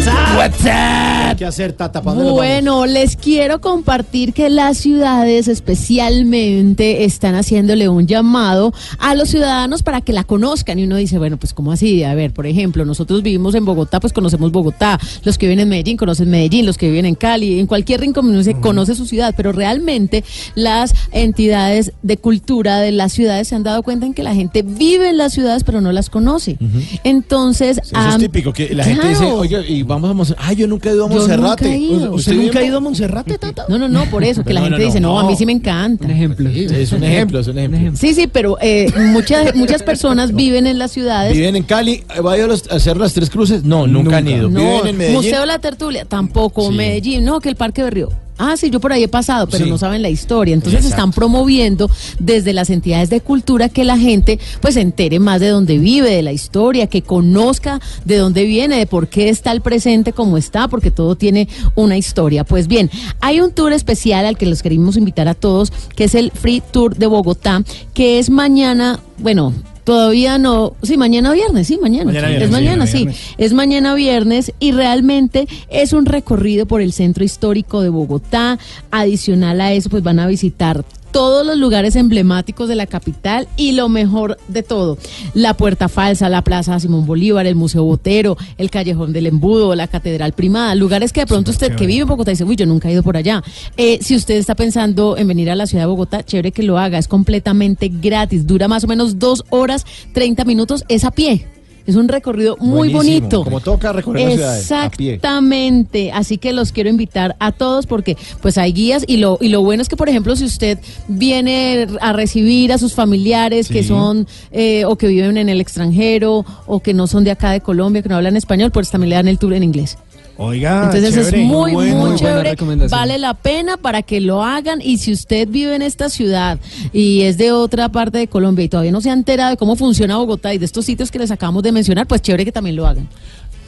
S4: WhatsApp.
S5: ¿Qué hacer, Tata? ¿Pa' dónde nos
S6: Bueno, les quiero compartir que las ciudades especialmente están haciéndole un llamado a los ciudadanos para que la conozcan. Y uno dice, bueno, pues ¿cómo así? A ver, por ejemplo, nosotros vivimos en Bogotá, pues conocemos Bogotá. Los que viven en Medellín conocen Medellín, los que viven en Cali, en cualquier rincón uno se conoce su ciudad. Pero realmente las entidades de cultura de las ciudades se han dado cuenta en que la gente vive en las ciudades, pero no las conoce. Entonces,
S5: Eso es típico, que la gente dice, oye, y vamos a Monserrate. Ay, yo nunca he ido a
S6: Yo
S5: Monserrate.
S6: nunca he ido.
S5: ¿Usted
S4: nunca ha ido a Monserrate, Tata?
S6: No, no, no, por eso, que la
S5: No, no,
S6: gente
S5: no,
S6: dice, no, a mí sí me encanta.
S8: Un ejemplo.
S5: Es un ejemplo, es un ejemplo.
S6: Sí, sí, pero eh, muchas, muchas personas *laughs* viven en las ciudades.
S5: ¿Viven en Cali? ¿Va a ir a, los- a hacer las tres cruces? No, nunca, han ido.
S6: No,
S5: ¿Viven en Medellín?
S6: Museo de la Tertulia, tampoco.
S5: Sí.
S6: Medellín, no, que el Parque de Río. Ah, sí, yo por ahí he pasado, pero
S5: Sí.
S6: no saben la historia. Entonces
S5: Exacto.
S6: están promoviendo desde las entidades de cultura que la gente pues se entere más de dónde vive, de la historia, que conozca de dónde viene, de por qué está el presente como está, porque todo tiene una historia. Pues bien, hay un tour especial al que los queremos invitar a todos, que es el Free Tour de Bogotá, que es mañana, bueno, todavía no, sí, mañana viernes, sí, mañana.
S4: Mañana viernes,
S6: es
S4: sí,
S6: mañana,
S4: mañana
S6: sí. Es mañana viernes y realmente es un recorrido por el centro histórico de Bogotá. Adicional a eso, pues van a visitar todos los lugares emblemáticos de la capital y lo mejor de todo, la Puerta Falsa, la Plaza Simón Bolívar, el Museo Botero, el Callejón del Embudo, la Catedral Primada, lugares que de pronto usted que vive en Bogotá dice, uy, yo nunca he ido por allá. Eh, si usted está pensando en venir a la ciudad de Bogotá, chévere que lo haga, es completamente gratis, dura más o menos dos horas, 30 minutos, es a pie. Es un recorrido muy
S5: Buenísimo,
S6: bonito.
S5: como toca recorrer las ciudades, a pie.
S6: Exactamente, así que los quiero invitar a todos porque pues hay guías y lo y lo bueno es que por ejemplo si usted viene a recibir a sus familiares que
S5: Sí.
S6: son eh, o que viven en el extranjero o que no son de acá de Colombia que no hablan español pues también le dan el tour en inglés.
S4: Oiga,
S6: Entonces es muy,
S4: Bueno,
S6: muy chévere. Vale la pena para que lo hagan. Y si usted vive en esta ciudad y es de otra parte de Colombia y todavía no se ha enterado de cómo funciona Bogotá y de estos sitios que les acabamos de mencionar, pues chévere que también lo hagan.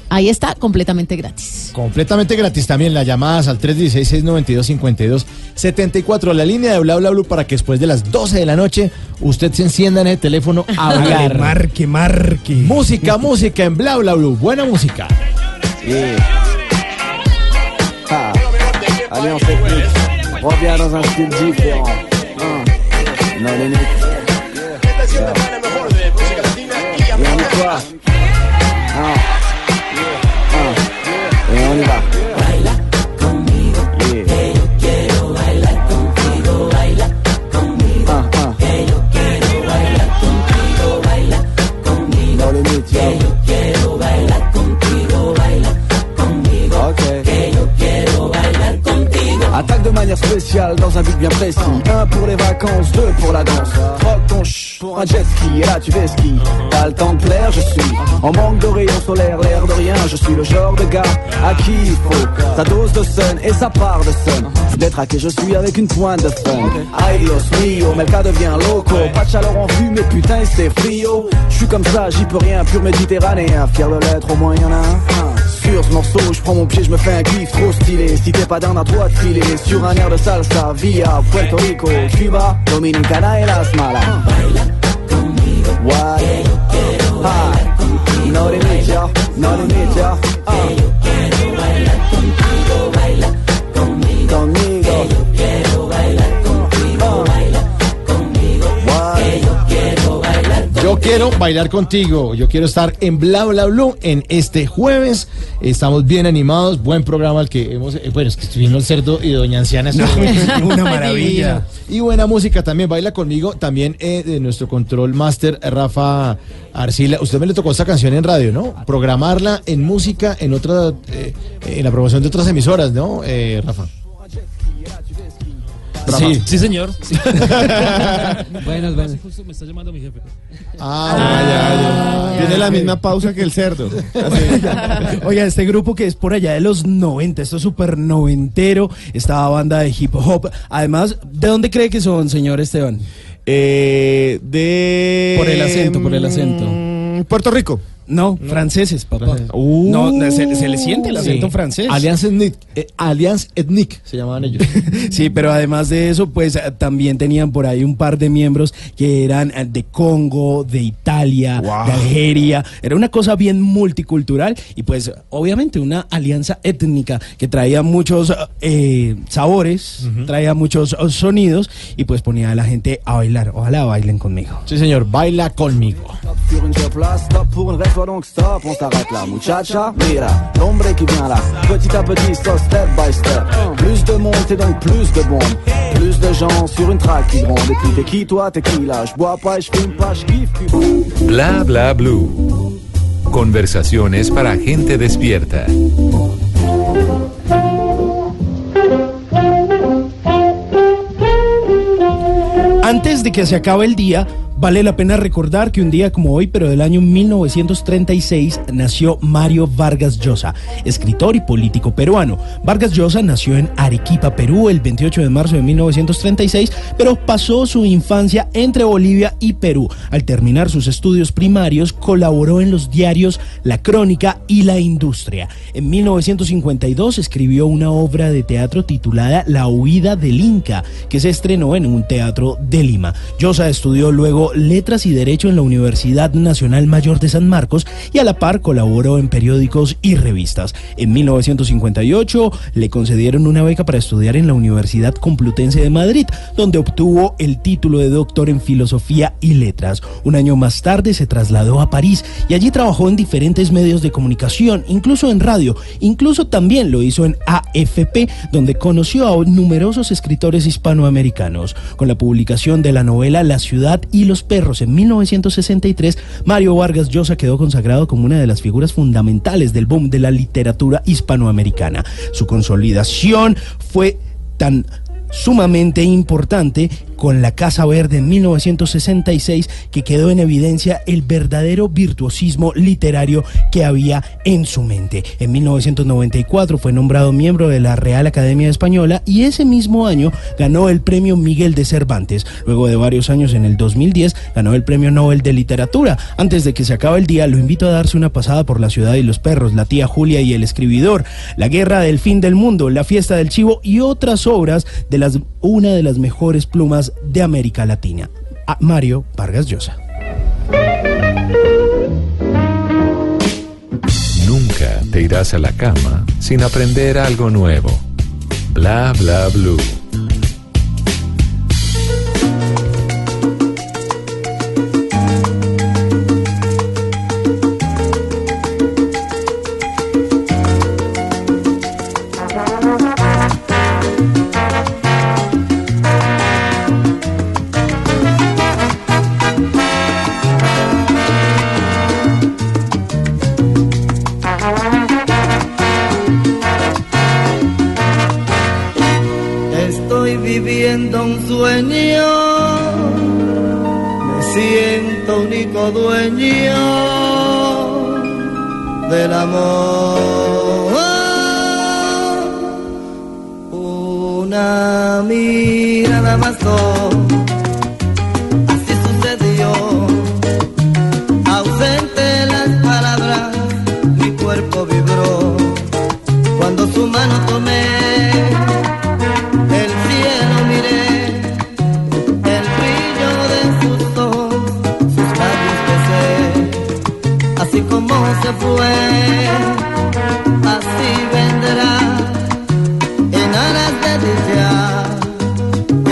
S6: Ahí está, completamente gratis.
S5: Completamente gratis también las llamadas al 316-692-5274, la línea de Bla Bla Blue para que después de las 12 de la noche usted se encienda en el teléfono a *laughs* hablar.
S4: marque, marque.
S5: Música, música en Bla Bla Blue. Buena música.
S18: Ah. Allez, on fait plus. Reviens dans un style différent. Hein. Non, les mecs. Et on y de manière spéciale dans un but bien précis. Un pour les vacances, deux pour la danse. Rock ton ch pour un jet ski et là tu fais ski. T'as le temps de plaire, je suis en manque de rayons solaires, l'air de rien. Je suis le genre de gars à qui il faut sa dose de sun et sa part de sun. Détraqué, je suis avec une pointe de fun. Ay Dios mio, cas devient loco. Pas de chaleur en vue, mais putain c'est frio. Je suis comme ça, j'y peux rien, pur méditerranéen. Fier de l'être, au moins y en a un sur ce morceau, je prends mon pied, je me fais un kiff trop stylé. Si t'es pas down à toi de filer, sur un air de salsa, via Puerto Rico, Cuba, Dominicana et las malas. What? Ah. No no
S5: quiero bailar contigo. Yo quiero estar en Bla Bla Blue en este jueves. Estamos bien animados. Buen programa el que hemos. eh, bueno, es que vino el cerdo y Doña Anciana. Estuvo- *laughs*
S4: una maravilla.
S5: Y buena música también. Baila conmigo. También eh, de nuestro control master, Rafa Arcila. Usted me le tocó esta canción en radio, ¿no? Programarla en música en otra. eh, en la promoción de otras emisoras, ¿no, eh, Rafa?
S9: Sí, sí, señor. Sí. *laughs*
S8: Buenas, buenas.
S9: Justo me está llamando mi jefe.
S7: Ah, ya. Tiene la misma pausa que el cerdo. *laughs*
S4: Oiga, este grupo que es por allá de los 90, esto es súper noventero, esta banda de hip hop. Además, ¿de dónde cree que son, señor Esteban?
S7: Eh, de.
S4: Por el acento, por el acento.
S7: Mm, Puerto Rico.
S4: No, franceses, papá.
S5: Franceses.
S7: Uh.
S4: no, se, se le siente el acento
S5: Sí.
S4: francés.
S5: Alliance Ethnic, eh, Alliance Ethnic se llamaban ellos. *laughs*
S4: Sí, pero además de eso, pues eh, también tenían por ahí un par de miembros que eran eh, de Congo, de Italia, de Algeria. Era una cosa bien multicultural y pues obviamente una alianza étnica que traía muchos eh, sabores, traía muchos eh, sonidos y pues ponía a la gente a bailar. Ojalá bailen conmigo.
S5: Sí, señor, baila conmigo.
S13: Reste, donc stop, on s'arrête là. Muchacha, mira, l'ombre qui vient là. Petit à petit, so step by step. Plus de monde et donc plus de bombes. Plus de gens sur une track qui grondent. Et puis t'es qui toi, t'es qui là? Je bois pas, je fume pas, je kiffe.
S3: Bla bla blue. Conversaciones para gente despierta.
S4: Antes de que se acabe el día, vale la pena recordar que un día como hoy, pero del año 1936, nació Mario Vargas Llosa, escritor y político peruano. Vargas Llosa nació en Arequipa, Perú, el 28 de marzo de 1936, pero pasó su infancia entre Bolivia y Perú. Al terminar sus estudios primarios, colaboró en los diarios La Crónica y La Industria. En 1952 escribió una obra de teatro titulada La huida del Inca, que se estrenó en un teatro de Lima. Llosa estudió luego letras y derecho en la Universidad Nacional Mayor de San Marcos y a la par colaboró en periódicos y revistas. En 1958 le concedieron una beca para estudiar en la Universidad Complutense de Madrid, donde obtuvo el título de doctor en filosofía y letras. Un año más tarde se trasladó a París y allí trabajó en diferentes medios de comunicación, incluso en radio, incluso también lo hizo en AFP, donde conoció a numerosos escritores hispanoamericanos. Con la publicación de la novela La ciudad y los perros en 1963, Mario Vargas Llosa quedó consagrado como una de las figuras fundamentales del boom de la literatura hispanoamericana. Su consolidación fue tan sumamente importante con la Casa Verde en 1966 que quedó en evidencia el verdadero virtuosismo literario que había en su mente. En 1994 fue nombrado miembro de la Real Academia Española y ese mismo año ganó el premio Miguel de Cervantes. Luego de varios años en el 2010 ganó el premio Nobel de Literatura. Antes de que se acabe el día lo invito a darse una pasada por la ciudad y los perros, la tía Julia y el escribidor, la guerra del fin del mundo, la fiesta del chivo y otras obras de las una de las mejores plumas de América Latina. A Mario Vargas Llosa.
S3: Nunca te irás a la cama sin aprender algo nuevo. Bla bla blue.
S13: Único dueño del amor. fue, así vendrá en aras de dicha.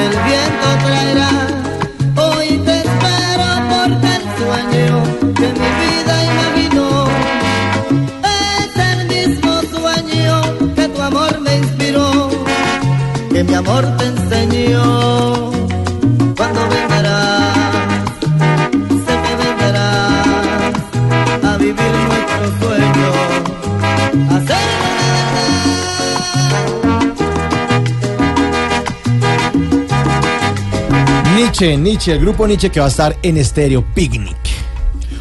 S13: El viento traerá, hoy te espero porque el sueño que mi vida imaginó es el mismo sueño que tu amor me inspiró, que mi amor te enseñó.
S5: Nietzsche, Nietzsche, el grupo Nietzsche que va a estar en Estéreo Picnic.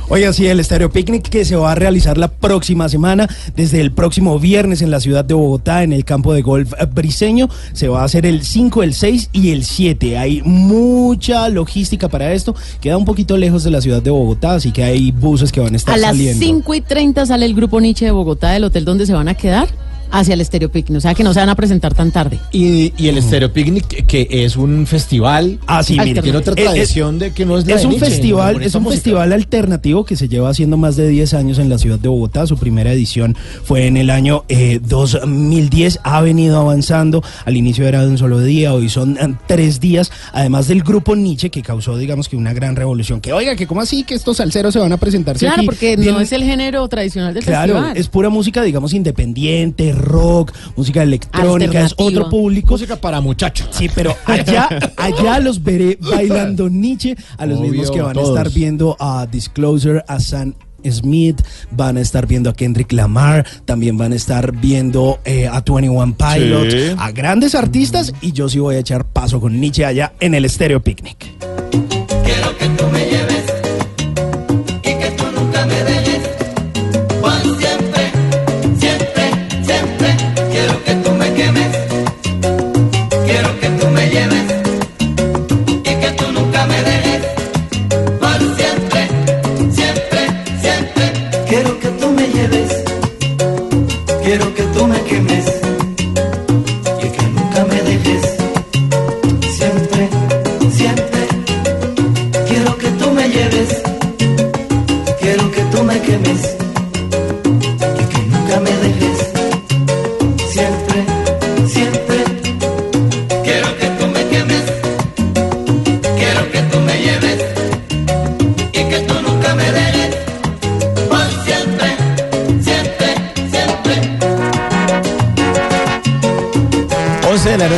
S4: Oiga, sí, el Estéreo Picnic que se va a realizar la próxima semana, desde el próximo viernes en la ciudad de Bogotá, en el campo de golf briseño. Se va a hacer el 5, el 6 y el 7. Hay mucha logística para esto. Queda un poquito lejos de la ciudad de Bogotá, así que hay buses que van a estar
S6: A las
S4: saliendo.
S6: 5 y 30 sale el grupo Nietzsche de Bogotá del hotel donde se van a quedar hacia el Estéreo Picnic. O sea que no se van a presentar tan tarde.
S5: Y, y el Estéreo Picnic, que es un festival.
S4: Ah, sí, mire,
S5: Tiene otra
S4: es-
S5: tradición de que no es la
S4: Es
S5: de
S4: un
S5: Nietzsche,
S4: festival, es un
S5: música.
S4: festival alternativo que se lleva haciendo más de 10 años en la ciudad de Bogotá. Su primera edición fue en el año eh, 2010. Ha venido avanzando. Al inicio era de un solo día, hoy son eh, tres días. Además del grupo Nietzsche que causó, digamos que una gran revolución. Que oiga, que cómo así que estos salseros se van a presentarse
S6: Claro,
S4: aquí.
S6: porque
S4: Bien-
S6: no es el género tradicional del
S4: Claro,
S6: festival.
S4: es pura música, digamos, independiente, rock, música electrónica, es otro público.
S5: Música para muchachos.
S4: Sí, pero allá, allá los veré *laughs* bailando Nietzsche, a los
S5: Obvio,
S4: mismos que van a estar viendo a Disclosure, a Sam Smith, van a estar viendo a Kendrick Lamar, también van a estar viendo eh, a 21 Pilots,
S7: Sí.
S4: a grandes artistas y yo sí voy a echar paso con Nietzsche allá en el Stereo Picnic.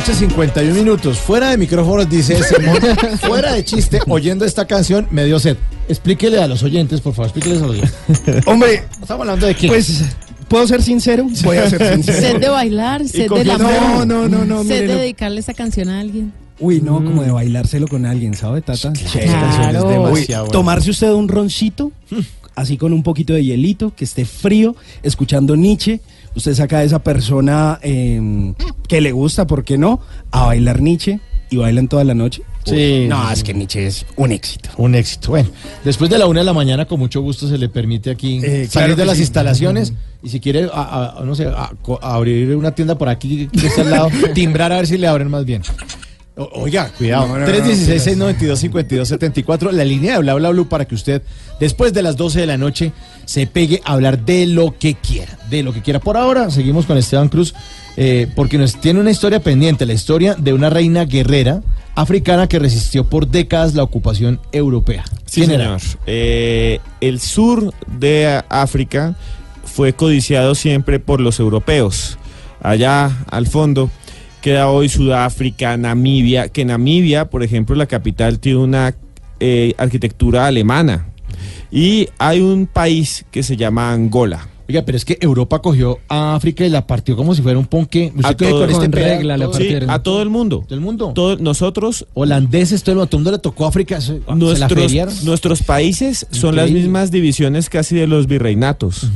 S5: Noche, 51 minutos. Fuera de micrófonos, dice Simón. *laughs* fuera de chiste, oyendo esta canción, me dio sed. Explíquele a los oyentes, por favor, explíqueles a los oyentes. *laughs*
S4: Hombre,
S5: Estamos hablando de qué.
S4: pues, ¿puedo ser sincero? Voy a ser sincero.
S6: Sed de bailar, sed de la
S4: No, no, no, no,
S6: Sed de dedicarle esa canción a alguien.
S4: Uy, no, como de bailárselo con alguien, ¿sabe, Tata?
S6: Claro.
S4: Uy,
S5: demasiado buena.
S4: tomarse usted un roncito, así con un poquito de hielito, que esté frío, escuchando Nietzsche. Usted saca a esa persona eh, que le gusta, ¿por qué no? A bailar Nietzsche y bailan toda la noche.
S5: Sí,
S4: Uy, no, es que Nietzsche es un éxito.
S5: Un éxito. Bueno, después de la una de la mañana, con mucho gusto se le permite aquí
S4: Eh,
S5: salir
S4: claro
S5: de las
S4: sí.
S5: instalaciones. Y si quiere, a- a- no sé, a- abrir una tienda por aquí que está al lado, *laughs* timbrar a ver si le abren más bien. O- Oiga, cuidado.
S4: No,
S5: 316-692-5274, la línea de Bla Bla Blue para que usted, después de las 12 de la noche, se pegue a hablar de lo que quiera. De lo que quiera. Por ahora, seguimos con Esteban Cruz, eh, porque nos tiene una historia pendiente, la historia de una reina guerrera africana que resistió por décadas la ocupación europea.
S7: Sí,
S5: ¿Quién era?
S7: señor. Eh, el sur de África fue codiciado siempre por los europeos. Allá al fondo queda hoy Sudáfrica, Namibia, que Namibia, por ejemplo, la capital tiene una eh, arquitectura alemana. Y hay un país que se llama Angola.
S5: Oiga, pero es que Europa cogió a África y la partió como si fuera un ponque. ¿Usted
S7: A
S5: cree que
S7: todo-
S5: con este
S8: regla la
S5: todo-
S7: Sí,
S8: partieron.
S7: a todo el mundo.
S5: ¿Todo el mundo?
S7: Todo- nosotros
S5: Holandeses, todo el mundo, le tocó África. se la
S7: Nuestros, países son las mismas divisiones casi de los virreinatos.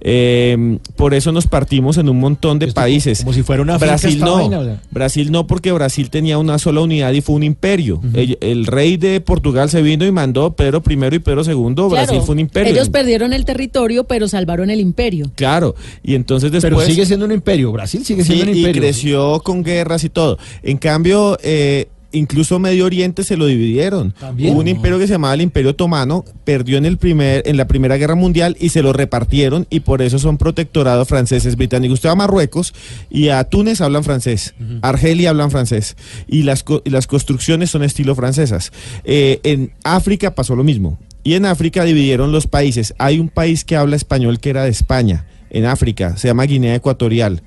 S7: Eh, por eso nos partimos en un montón de
S5: Esto
S7: países.
S5: como si fuera una
S7: Brasil no.
S5: vaina.
S7: Brasil no, porque Brasil tenía una sola unidad y fue un imperio. el, el rey de Portugal se vino y mandó Pedro I y Pedro II. Brasil fue un imperio.
S6: Ellos perdieron el territorio, pero salvaron el imperio.
S7: Claro, y entonces después...
S5: Pero sigue siendo un imperio. Brasil sigue
S7: Sí,
S5: siendo un
S7: y
S5: imperio.
S7: creció con guerras y todo. En cambio, eh, incluso Medio Oriente se lo dividieron.
S5: ¿También?
S7: Hubo un imperio que se llamaba el Imperio Otomano, perdió en el primer, en la Primera Guerra Mundial y se lo repartieron y por eso son protectorados franceses británicos. Usted va a Marruecos y a Túnez hablan francés, Argelia hablan francés y las, y las construcciones son estilo francesas. Eh, en África pasó lo mismo. Y en África dividieron los países. Hay un país que habla español que era de España, en África, se llama Guinea Ecuatorial.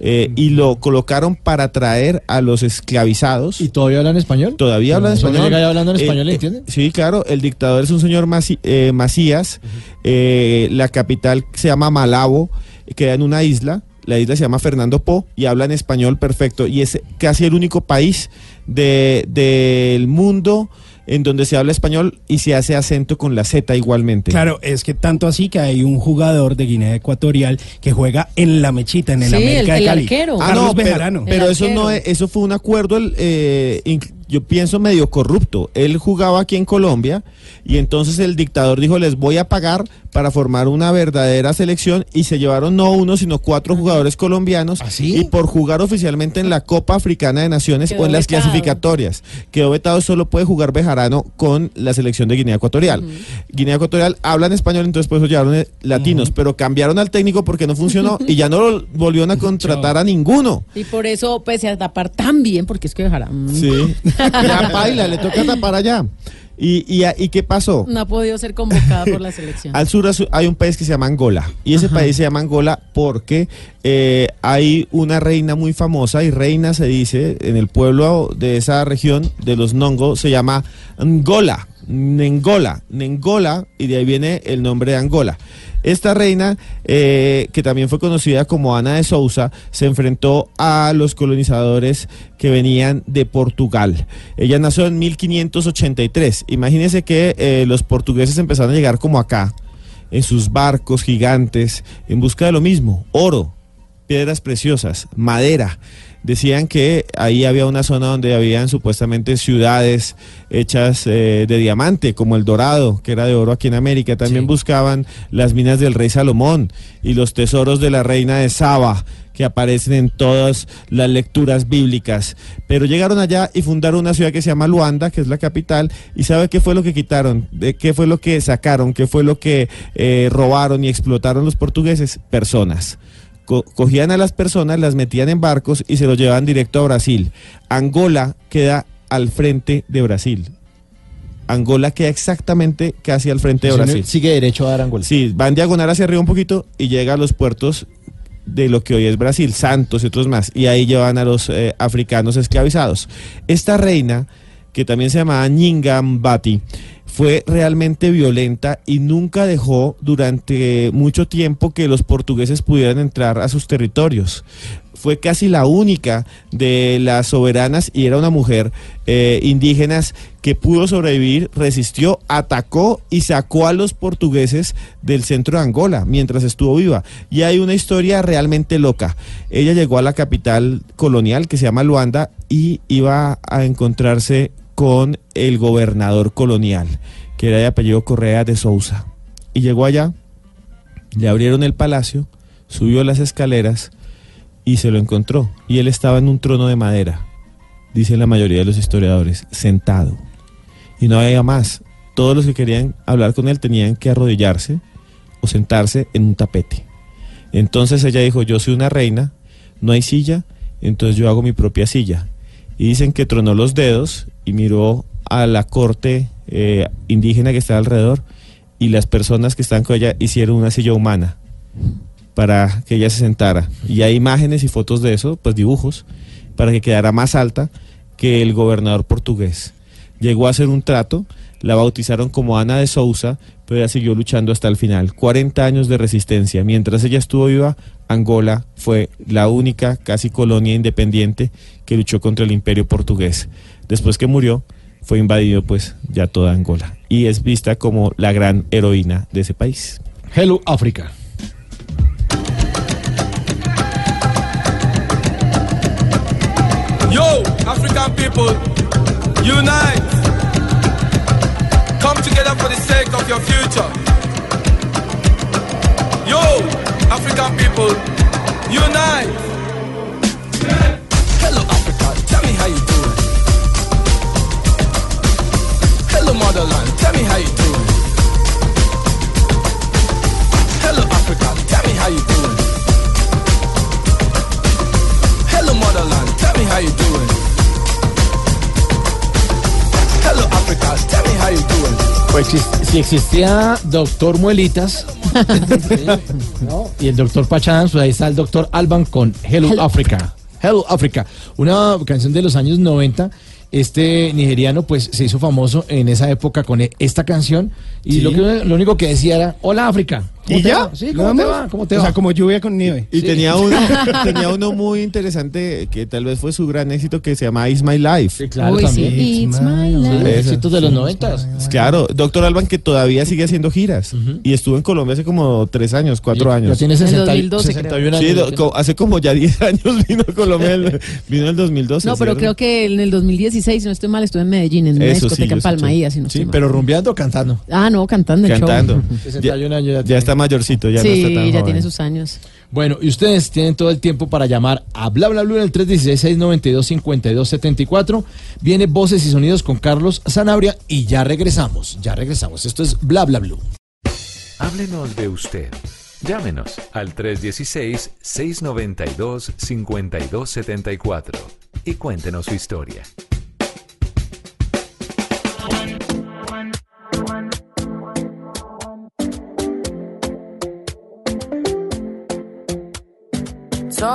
S7: Eh, y lo colocaron para traer a los esclavizados. ¿Y
S5: todavía hablan español?
S7: Todavía hablan español.
S5: llega ya hablando en
S7: Eh,
S5: español, ¿le
S7: eh? Sí, claro, el dictador es un señor Maci- eh, Macías, eh, la capital se llama Malabo, queda en una isla, la isla se llama Fernando Po y hablan español perfecto y es casi el único país de- del mundo en donde se habla español y se hace acento con la Z igualmente.
S4: Claro, es que tanto así que hay un jugador de Guinea Ecuatorial que juega en la mechita, en el
S6: Sí,
S4: América
S6: el-
S4: de
S6: el
S4: Cali.
S6: arquero.
S7: Ah,
S4: Carlos
S7: no, pero,
S4: Bejarano.
S7: pero eso no es- eso fue un acuerdo, el, eh, yo pienso medio corrupto. Él jugaba aquí en Colombia y entonces el dictador dijo les voy a pagar para formar una verdadera selección y se llevaron no uno sino cuatro jugadores colombianos y por jugar oficialmente en la Copa Africana de Naciones
S13: Quedó
S7: o en las
S13: vetado.
S7: clasificatorias. Quedó vetado, solo puede jugar Bejarano con la selección de Guinea Ecuatorial. Guinea Ecuatorial hablan español, entonces por eso llevaron eh, latinos, pero cambiaron al técnico porque no funcionó y ya no lo volvieron a *laughs* contratar a ninguno.
S6: Y por eso, pese a tapar tan bien, porque es que dejará. mm,
S7: Sí. *laughs* Ya baila, le toca tapar allá. ¿Y, y, y qué pasó?
S6: No ha podido ser convocada por la selección.
S7: Al sur hay un país que se llama Angola. Y ese país se llama Angola porque eh, hay una reina muy famosa. Y reina se dice en el pueblo de esa región, de los Nongo, se llama Angola. Nengola. Nengola. Y de ahí viene el nombre de Angola. Esta reina, eh, que también fue conocida como Ana de Sousa, se enfrentó a los colonizadores que venían de Portugal. Ella nació en 1583. Imagínense que eh, los portugueses empezaron a llegar como acá, en sus barcos gigantes, en busca de lo mismo, oro, piedras preciosas, madera. Decían que ahí había una zona donde habían supuestamente ciudades hechas eh, de diamante, como el Dorado, que era de oro aquí en América. También buscaban las minas del rey Salomón y los tesoros de la reina de Saba, que aparecen en todas las lecturas bíblicas. Pero llegaron allá y fundaron una ciudad que se llama Luanda, que es la capital. ¿Y sabe qué fue lo que quitaron? ¿De ¿Qué fue lo que sacaron? ¿Qué fue lo que eh, robaron y explotaron los portugueses? Personas. Co- cogían a las personas, las metían en barcos y se los llevaban directo a Brasil. Angola queda al frente de Brasil. Angola queda exactamente casi al frente de Brasil.
S5: Sigue derecho a dar Angola.
S7: Sí, van diagonal hacia arriba un poquito y llega a los puertos de lo que hoy es Brasil, Santos y otros más. Y ahí llevan a los eh, africanos esclavizados. Esta reina, que también se llamaba Nyingambati, fue realmente violenta y nunca dejó durante mucho tiempo que los portugueses pudieran entrar a sus territorios. Fue casi la única de las soberanas y era una mujer eh, indígenas que pudo sobrevivir, resistió, atacó y sacó a los portugueses del centro de Angola mientras estuvo viva. Y hay una historia realmente loca. Ella llegó a la capital colonial que se llama Luanda y iba a encontrarse con el gobernador colonial, que era de apellido Correa de Sousa. Y llegó allá, le abrieron el palacio, subió las escaleras y se lo encontró. Y él estaba en un trono de madera, dicen la mayoría de los historiadores, sentado. Y no había más. Todos los que querían hablar con él tenían que arrodillarse o sentarse en un tapete. Entonces ella dijo, yo soy una reina, no hay silla, entonces yo hago mi propia silla. Y dicen que tronó los dedos y miró a la corte eh, indígena que estaba alrededor y las personas que estaban con ella hicieron una silla humana para que ella se sentara. Y hay imágenes y fotos de eso, pues dibujos, para que quedara más alta que el gobernador portugués. Llegó a hacer un trato, la bautizaron como Ana de Sousa, pero ella siguió luchando hasta el final. 40 años de resistencia. Mientras ella estuvo viva, Angola fue la única casi colonia independiente que luchó contra el imperio portugués. Después que murió, fue invadido pues ya toda Angola. Y es vista como la gran heroína de ese país.
S5: Hello, África.
S13: Yo, African people, unite. Come together for the sake of your future. Yo, African people, unite. Hello, Africa, tell me how you doing. Hello, motherland, tell me how you doing. Hello, Africa, tell me how you doing. Hello, motherland, tell me how you doing.
S5: Pues si, existía Doctor Muelitas, *laughs* ¿no? Y el doctor Pachán, pues ahí está el doctor Alban con Hello,
S6: Hello
S5: Africa. Hello Africa. Una canción de los años 90. Este nigeriano pues se hizo famoso en esa época con e- esta canción y
S4: Sí.
S5: lo, que, lo único que decía era Hola África. ¿Cómo
S4: ¿Y
S5: te
S4: ya?
S5: va? Sí,
S4: ¿Nada
S5: ¿cómo te va? ¿Cómo te
S4: O
S5: va?
S4: sea, como lluvia con nieve.
S7: Y
S5: Sí.
S7: tenía, uno, *laughs* tenía uno muy interesante que tal vez fue su gran éxito que se llama It's My Life.
S5: claro,
S6: Uy, sí.
S5: también.
S6: It's my life.
S5: Éxitos de los noventas.
S7: Claro, Doctor Alban que todavía sigue haciendo giras y estuvo en Colombia hace como tres años, cuatro años.
S5: Ya tiene
S6: En el
S5: 60 y-
S6: 2012 creo.
S5: 61
S7: Sí,
S5: años.
S7: do- co- hace como ya 10 *laughs* años vino a Colombia, el- vino en el 2012.
S6: No, pero
S7: ¿cierto?
S6: creo que en el 2016, si no estoy mal, estuve en Medellín, en una
S7: Eso sí,
S6: discoteca en Palma
S7: escuché.
S6: Ahí, así no
S5: Sí, pero rumbeando o cantando.
S6: Ah, no, cantando el
S7: Cantando.
S6: show.
S5: 61 años ya
S7: Ya está mayorcito, ya
S6: sí,
S7: no está tan
S6: ya
S7: joven.
S6: tiene sus años.
S5: Bueno, y ustedes tienen todo el tiempo para llamar a Bla Bla Blue en el 316-692-5274. Viene Voces y Sonidos con Carlos Sanabria y ya regresamos, ya regresamos. Esto es Bla Bla Blue.
S3: Háblenos de usted. Llámenos al 316-692-5274 y cuéntenos su historia.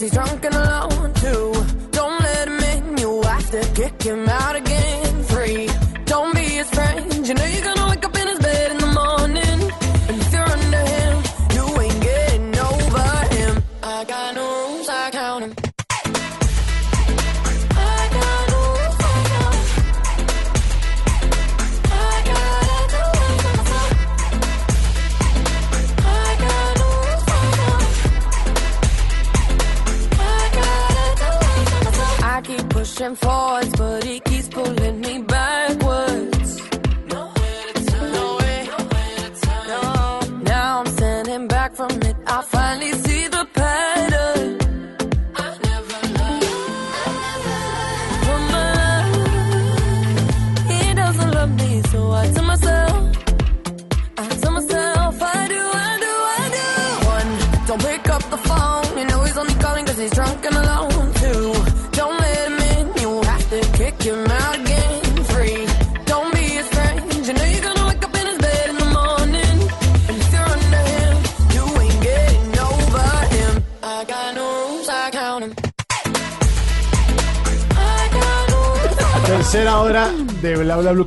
S13: He's drunk and alone.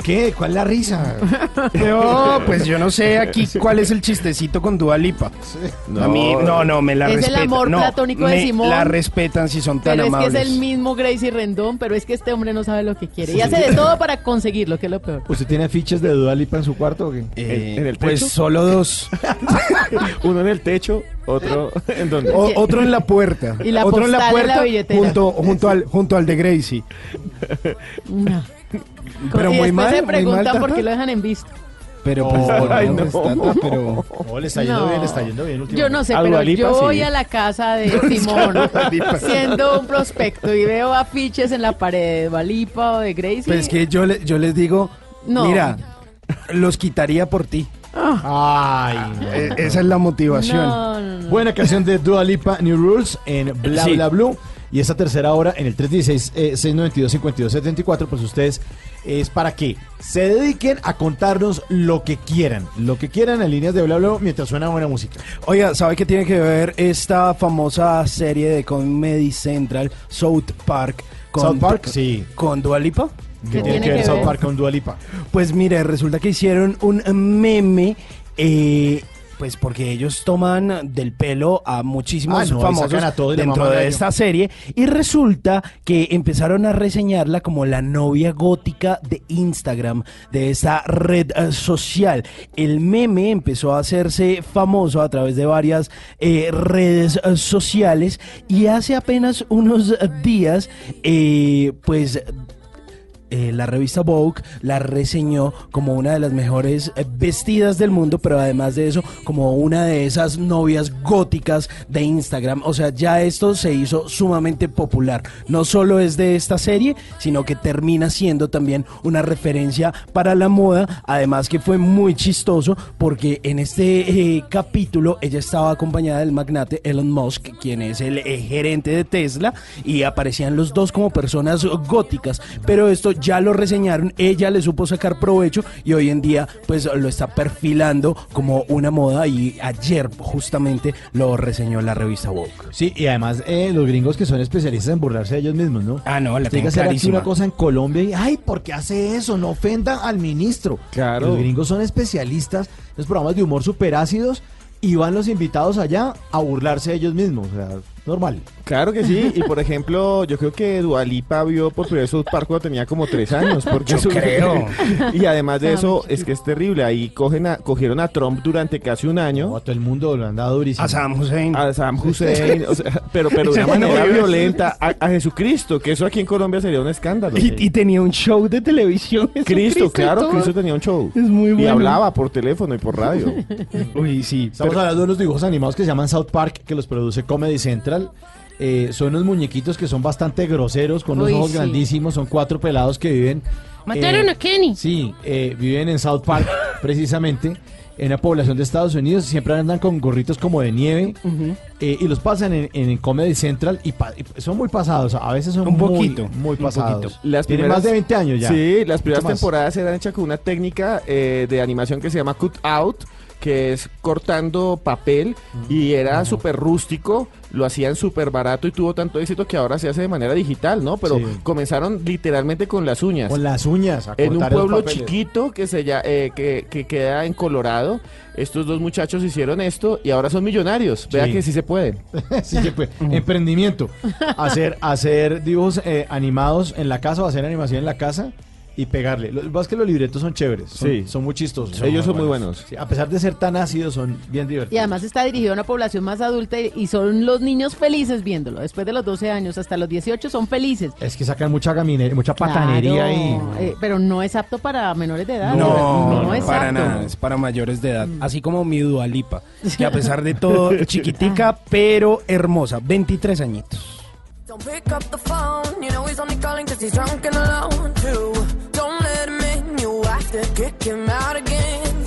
S5: ¿Qué? ¿Cuál es la risa? *laughs*
S4: No, pues yo no sé aquí cuál es el chistecito con Dua Lipa. A mí, no, no, me la
S6: Es el
S4: respetan.
S6: amor
S4: no,
S6: platónico de
S4: me
S6: Simón.
S4: La respetan si son tan
S6: Pero es que
S4: amables.
S6: es el mismo Gracie Rendón, pero es que este hombre no sabe lo que quiere. Y hace de todo para conseguirlo, que es lo peor.
S5: ¿Usted tiene fiches de Dua Lipa en su cuarto o qué?
S4: Eh,
S7: ¿En el
S4: pues
S7: techo?
S4: solo dos. *laughs*
S7: Uno en el techo, otro en donde.
S4: O- otro en la puerta.
S6: Y la
S4: otro en la
S6: postal en la
S4: puerta
S6: billetera.
S4: junto, junto, al, junto al de Gracie.
S6: No.
S4: Pero
S6: y
S4: muy
S6: después
S4: mal,
S6: se
S4: muy
S6: preguntan
S4: mal,
S6: por qué lo dejan en visto.
S4: Pero pues,
S7: Ay,
S4: no, Tata, pero
S5: No, le está yendo
S6: No.
S5: bien, le está yendo bien.
S6: Yo no sé, pero yo voy a la casa de *laughs* Simón siendo un prospecto y veo afiches en la pared de Balipa o de Gracie.
S4: pues es que yo, le- yo les digo,
S6: No.
S4: mira, los quitaría por ti.
S5: Ay, no.
S4: E- esa es la motivación.
S6: no, no, no.
S5: Buena canción de Dua Lipa, New Rules, en Bla
S4: Sí.
S5: Bla Blue. Y esta tercera hora en el 316-692-5274, pues ustedes es para que se dediquen a contarnos lo que quieran. Lo que quieran en líneas de Bla Bla mientras suena buena música.
S4: Oiga, ¿sabe qué tiene que ver esta famosa serie de Comedy Central, South Park?
S5: South Park, sí.
S4: ¿Con Dua Lipa?
S6: ¿Qué
S5: tiene que ver South Park con Dua Lipa?
S4: Pues mire, resulta que hicieron un meme, eh, pues porque ellos toman del pelo a muchísimos
S5: Ah, no,
S4: famosos
S5: a
S4: dentro de esta serie y resulta que empezaron a reseñarla como la novia gótica de Instagram, de esta red eh, social. El meme empezó a hacerse famoso a través de varias eh, redes eh, sociales y hace apenas unos días, eh, pues eh, la revista Vogue la reseñó como una de las mejores eh, vestidas del mundo, pero además de eso, como una de esas novias góticas de Instagram. O sea, ya esto se hizo sumamente popular. No solo es de esta serie, sino que termina siendo también una referencia para la moda. Además que fue muy chistoso porque en este eh, capítulo ella estaba acompañada del magnate Elon Musk, quien es el eh, gerente de Tesla, y aparecían los dos como personas góticas. Pero esto ya lo reseñaron, ella le supo sacar provecho y hoy en día pues lo está perfilando como una moda y ayer justamente lo reseñó la revista Vogue.
S5: Sí, y además eh, los gringos que son especialistas en burlarse de ellos mismos, ¿no?
S4: Ah, no, la tengo
S5: hacer aquí
S4: clarísima.
S5: una cosa en Colombia y, ay, ¿por qué hace eso? No ofenda al ministro.
S7: Claro.
S5: Los gringos son especialistas en los programas de humor súper ácidos y van los invitados allá a burlarse de ellos mismos. O sea, normal.
S7: Claro que sí, y por ejemplo, yo creo que Dualipa vio por primera vez South Park cuando tenía como tres años. Porque
S4: Yo creo. *laughs*
S7: y además de eso, es que es terrible. Ahí cogen a, cogieron a Trump durante casi un año.
S5: A todo el mundo lo han dado durísimo.
S4: A Saddam Hussein.
S7: A Saddam Hussein, o sea, pero, pero de una *laughs* manera violenta. A, a Jesucristo, que eso aquí en Colombia sería un escándalo.
S4: Y, y tenía un show de televisión.
S7: Cristo,
S4: y
S7: claro. Cristo tenía un show.
S4: Es muy
S7: Y
S4: bueno.
S7: hablaba por teléfono y por radio. *laughs*
S4: Uy, sí.
S5: Estamos hablando de unos dibujos animados que se llaman South Park, que los produce Comedy Central. Eh, son unos muñequitos que son bastante groseros, con unos
S6: Uy,
S5: ojos
S6: sí.
S5: grandísimos. Son cuatro pelados que viven.
S17: Mataron
S5: eh,
S17: a Kenny.
S5: Sí, eh, viven en South Park, *laughs* precisamente, en la población de Estados Unidos. Siempre andan con gorritos como de nieve eh, y los pasan en, en Comedy Central y, pa- y son muy pasados. A veces son
S4: Un
S5: muy,
S4: poquito,
S5: muy
S4: un
S5: pasados.
S4: poquito.
S7: Las
S5: Tienen
S7: primeras-
S5: más de 20 años ya.
S7: Sí, las primeras temporadas eran hechas con una técnica eh, de animación que se llama cut out, que es cortando papel y era súper rústico, lo hacían súper barato y tuvo tanto éxito que ahora se hace de manera digital, ¿no? Pero
S5: Sí.
S7: comenzaron literalmente con las uñas.
S5: Con las uñas. a
S7: en un pueblo chiquito que se ya, eh, que, que queda en Colorado, estos dos muchachos hicieron esto y ahora son millonarios. Vea
S5: Sí.
S7: que sí se puede. *laughs*
S5: Sí se puede. Emprendimiento. Hacer, hacer dibujos eh, animados en la casa o hacer animación en la casa y pegarle. Lo que pasa es que los libretos son chéveres. Son,
S7: Sí.
S5: son muy chistosos.
S7: Ellos son muy buenos.
S5: Sí, a pesar de ser tan ácidos, son bien
S6: Y
S5: divertidos.
S6: además está dirigido a una población más adulta y, y son los niños felices viéndolo. Después de los 12 años hasta los 18 son felices.
S5: Es que sacan mucha gaminería, mucha patanería
S6: Claro,
S5: y.
S6: eh, pero no es apto para menores de edad.
S4: No, no,
S6: es
S4: para
S6: apto.
S4: nada, es para mayores de edad. Así como mi Dualipa, *laughs* que a pesar de todo, chiquitica, pero hermosa, 23 añitos.
S16: Don't pick up the phone, you know he's only calling cause he's drunk and alone. Two, to kick him out again.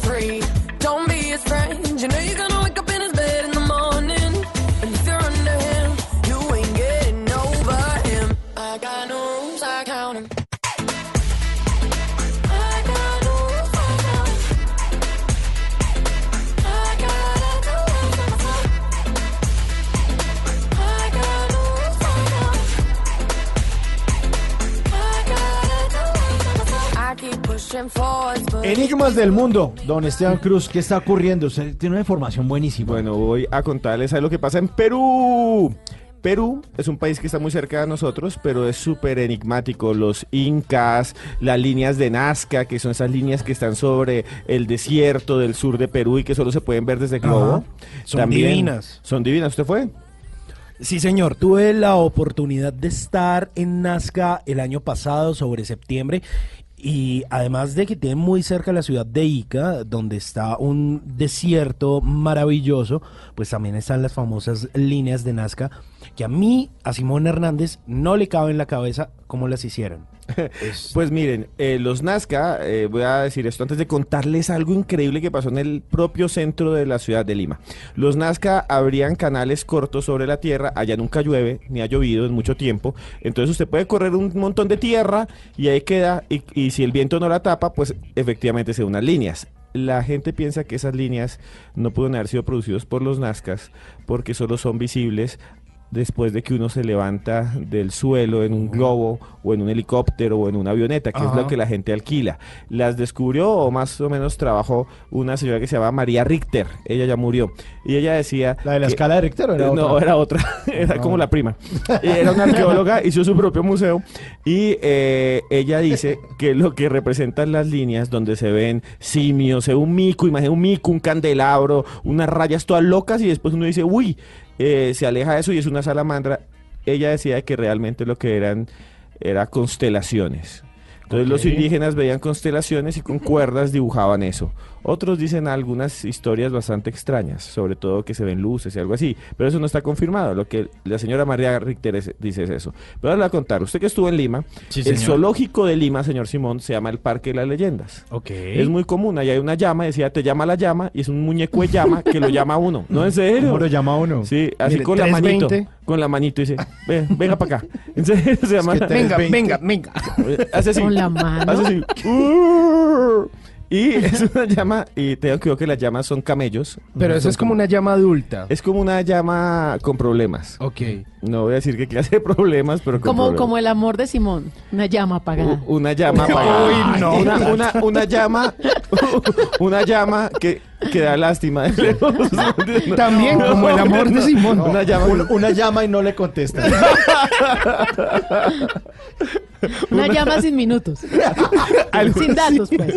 S5: Enigmas del mundo. Don Esteban Cruz, ¿qué está ocurriendo? Usted tiene una información buenísima.
S7: Bueno, voy a contarles a lo que pasa en Perú. Perú es un país que está muy cerca de nosotros, pero es súper enigmático. Los incas, las líneas de Nazca, que son esas líneas que están sobre el desierto del sur de Perú y que solo se pueden ver desde globo.
S4: Ajá. Son divinas.
S7: Son divinas. ¿Usted fue?
S4: Sí, señor, tuve la oportunidad de estar en Nazca el año pasado, sobre septiembre, y además de que tiene muy cerca la ciudad de Ica, donde está un desierto maravilloso, pues también están las famosas líneas de Nazca, que a mí, a Simón Hernández, no le cabe en la cabeza cómo las hicieron.
S7: Pues miren, eh, los Nazca, eh, voy a decir esto antes de contarles algo increíble que pasó en el propio centro de la ciudad de Lima. Los Nazca abrían canales cortos sobre la tierra, allá nunca llueve, ni ha llovido en mucho tiempo, entonces usted puede correr un montón de tierra y ahí queda, y, y si el viento no la tapa, pues efectivamente se unas líneas. La gente piensa que esas líneas no pueden haber sido producidas por los Nazcas porque solo son visibles después de que uno se levanta del suelo en un globo o en un helicóptero o en una avioneta, que es lo que la gente alquila. Las descubrió o más o menos trabajó una señora que se llama María Richter. Ella ya murió. Y ella decía...
S5: ¿La de la
S7: que-
S5: escala de Richter o era
S7: Eh, No, era otra. *laughs* Era como la prima. Y Era una arqueóloga, *laughs* hizo su propio museo y eh, ella dice que lo que representan las líneas donde se ven simios, un mico, imagina un mico, un candelabro, unas rayas todas locas y después uno dice, uy, eh, se aleja de eso y es una salamandra. Ella decía que realmente lo que eran era constelaciones. Entonces los indígenas veían constelaciones y con cuerdas dibujaban eso. Otros dicen algunas historias bastante extrañas, sobre todo que se ven luces y algo así, pero eso no está confirmado. Lo que la señora María Richter es- dice es eso. Pero ahora le voy a contar, usted que estuvo en Lima,
S4: Sí,
S7: el zoológico de Lima, señor Simón, se llama el Parque de las Leyendas.
S4: Ok.
S7: Es muy común, ahí hay una llama, decía, te llama la llama, y es un muñeco de llama que lo llama a uno. No, en serio. *laughs*
S5: ¿Cómo lo llama uno?
S7: Sí, así
S4: Mire,
S7: con la manito.
S4: 320.
S7: Con la manito dice, "Ve, venga para acá. *laughs* En serio, se llama.
S5: que
S4: Venga,
S5: 320.
S4: venga, venga.
S7: Hace así.
S6: Con la mano.
S7: Hace así. *laughs* "Uh". Y *laughs* es una llama, y tengo que ver que las llamas son camellos.
S4: Pero eso es como una llama adulta.
S7: Es como una llama con problemas.
S4: Ok.
S7: No voy a decir qué clase de problemas, pero con
S6: Como,
S7: problemas.
S6: como el amor de Simón, una llama apagada.
S7: U- Una llama apagada.
S4: Uy, no.
S7: Una, una, una llama, *laughs* una llama que, que da lástima. *laughs*
S4: También como el amor de Simón.
S7: Una llama,
S5: Un- una llama y no le contesta. *laughs*
S6: Una llama sin minutos. sin datos, pues.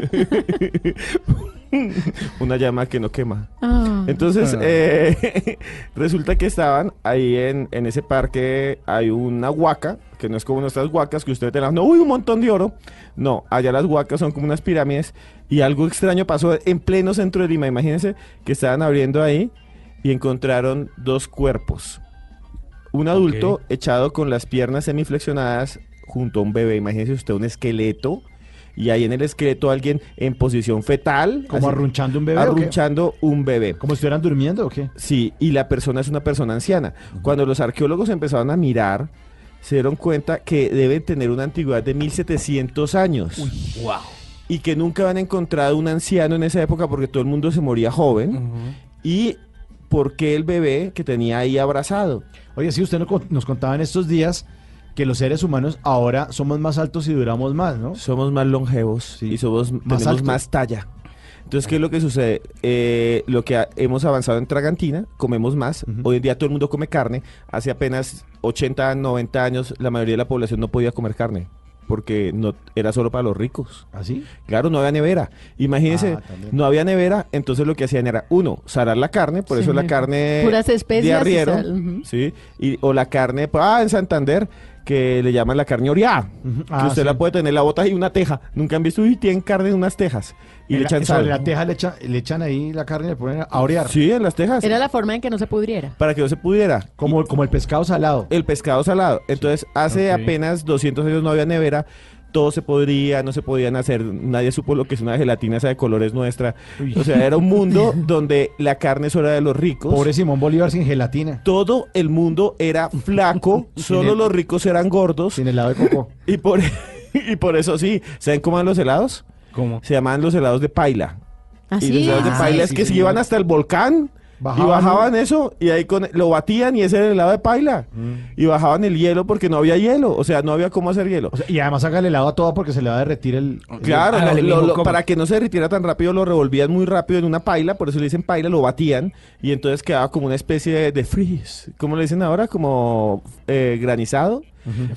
S6: *laughs*
S7: una llama que no quema.
S6: Ah.
S7: Entonces, eh, *laughs* resulta que estaban ahí en, en ese parque, hay una huaca, que no es como nuestras huacas, que ustedes te la no, uy, un montón de oro. No, allá las huacas son como unas pirámides, y algo extraño pasó en pleno centro de Lima. Imagínense que estaban abriendo ahí y encontraron dos cuerpos. Un adulto echado con las piernas semiflexionadas junto a un bebé. Imagínense usted un esqueleto. Y ahí en el esqueleto alguien en posición fetal.
S5: ¿Como
S7: así,
S5: arrunchando un bebé o qué?
S7: Arrunchando un bebé.
S5: ¿Como si estuvieran durmiendo o qué?
S7: Sí, y la persona es una persona anciana. Cuando los arqueólogos empezaron a mirar, se dieron cuenta que deben tener una antigüedad de 1700 años.
S4: Wow.
S7: Y que nunca habían encontrado un anciano en esa época porque todo el mundo se moría joven. Y por qué el bebé que tenía ahí abrazado.
S5: Oye, sí, usted nos contaba en estos días que los seres humanos ahora somos más altos y duramos más, ¿no?
S7: Somos más longevos y somos
S5: Más
S7: tenemos
S5: altos.
S7: más talla. Entonces, ¿qué es lo que sucede? Eh, lo que ha- hemos avanzado en Tragantina, comemos más. Hoy en día todo el mundo come carne. Hace apenas 80, 90 años la mayoría de la población no podía comer carne porque no era solo para los ricos.
S5: ¿Así?
S7: Claro, no había nevera. Imagínense,
S5: Ah,
S7: no había nevera, entonces lo que hacían era, uno, salar la carne, por
S6: Sí.
S7: eso la carne
S6: Puras especias
S7: de
S6: y
S7: arriero. ¿sí? Y, o la carne, ah, en Santander, que le llaman la carne oreada,
S5: Ah,
S7: que usted
S5: sí.
S7: la puede tener la bota y una teja. Nunca han visto, y tienen carne en unas tejas. Y
S5: En
S7: le
S5: la-
S7: echan
S5: sobre
S7: sal.
S5: la teja le, echa- le echan ahí la carne y le ponen a orear.
S7: Sí, en las tejas.
S6: Era la forma en que no se pudriera.
S7: Para que no se pudiera.
S5: Como, como el pescado salado.
S7: El pescado salado. Entonces, hace apenas 200 años no había nevera. Todo se podría, no se podían hacer. Nadie supo lo que es una gelatina esa de colores nuestra. O sea, era un mundo *laughs* donde la carne solo era de los ricos.
S5: Pobre Simón Bolívar sin gelatina.
S7: Todo el mundo era flaco, *laughs* solo
S5: el-
S7: los ricos eran gordos.
S5: Sin helado de coco. *laughs*
S7: Y por, y por eso sí, ¿saben cómo eran los helados?
S4: ¿Cómo?
S7: Se llamaban los helados de paila.
S6: ¿Ah,
S7: Y
S6: sí?
S7: los helados de
S6: Ah,
S7: paila es
S5: sí,
S7: que se iban hasta el volcán.
S5: Bajaban,
S7: y bajaban eso y ahí con, lo batían y ese era el helado de paila.
S5: Mm.
S7: Y bajaban el hielo porque no había hielo. O sea, no había cómo hacer hielo.
S5: O sea, y además haga el helado a todo porque se le va a derretir el...
S7: Claro, para que no se derritiera tan rápido, lo revolvían muy rápido en una paila, por eso le dicen paila, lo batían y entonces quedaba como una especie de, de freeze. ¿Cómo le dicen ahora? Como eh, granizado.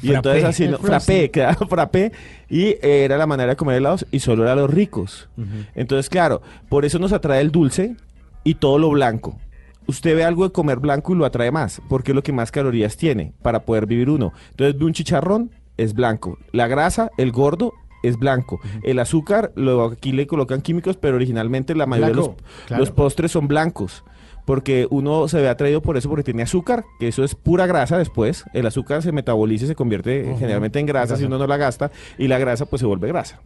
S7: Y
S4: Frappé.
S7: entonces así, no, frappé, quedaba *laughs* frappé y eh, era la manera de comer helados y solo era los ricos. Entonces, claro, por eso nos atrae el dulce y todo lo blanco. Usted ve algo de comer blanco y lo atrae más, porque es lo que más calorías tiene para poder vivir uno. Entonces ve un chicharrón, es blanco. La grasa, el gordo, es blanco. El azúcar, lo, aquí le colocan químicos, pero originalmente la mayoría de
S5: Blanco,
S7: los,
S5: claro.
S7: los postres son blancos. Porque uno se ve atraído por eso, porque tiene azúcar, que eso es pura grasa después. El azúcar se metaboliza y se convierte generalmente en grasa si uno no la gasta, y la grasa pues se vuelve grasa.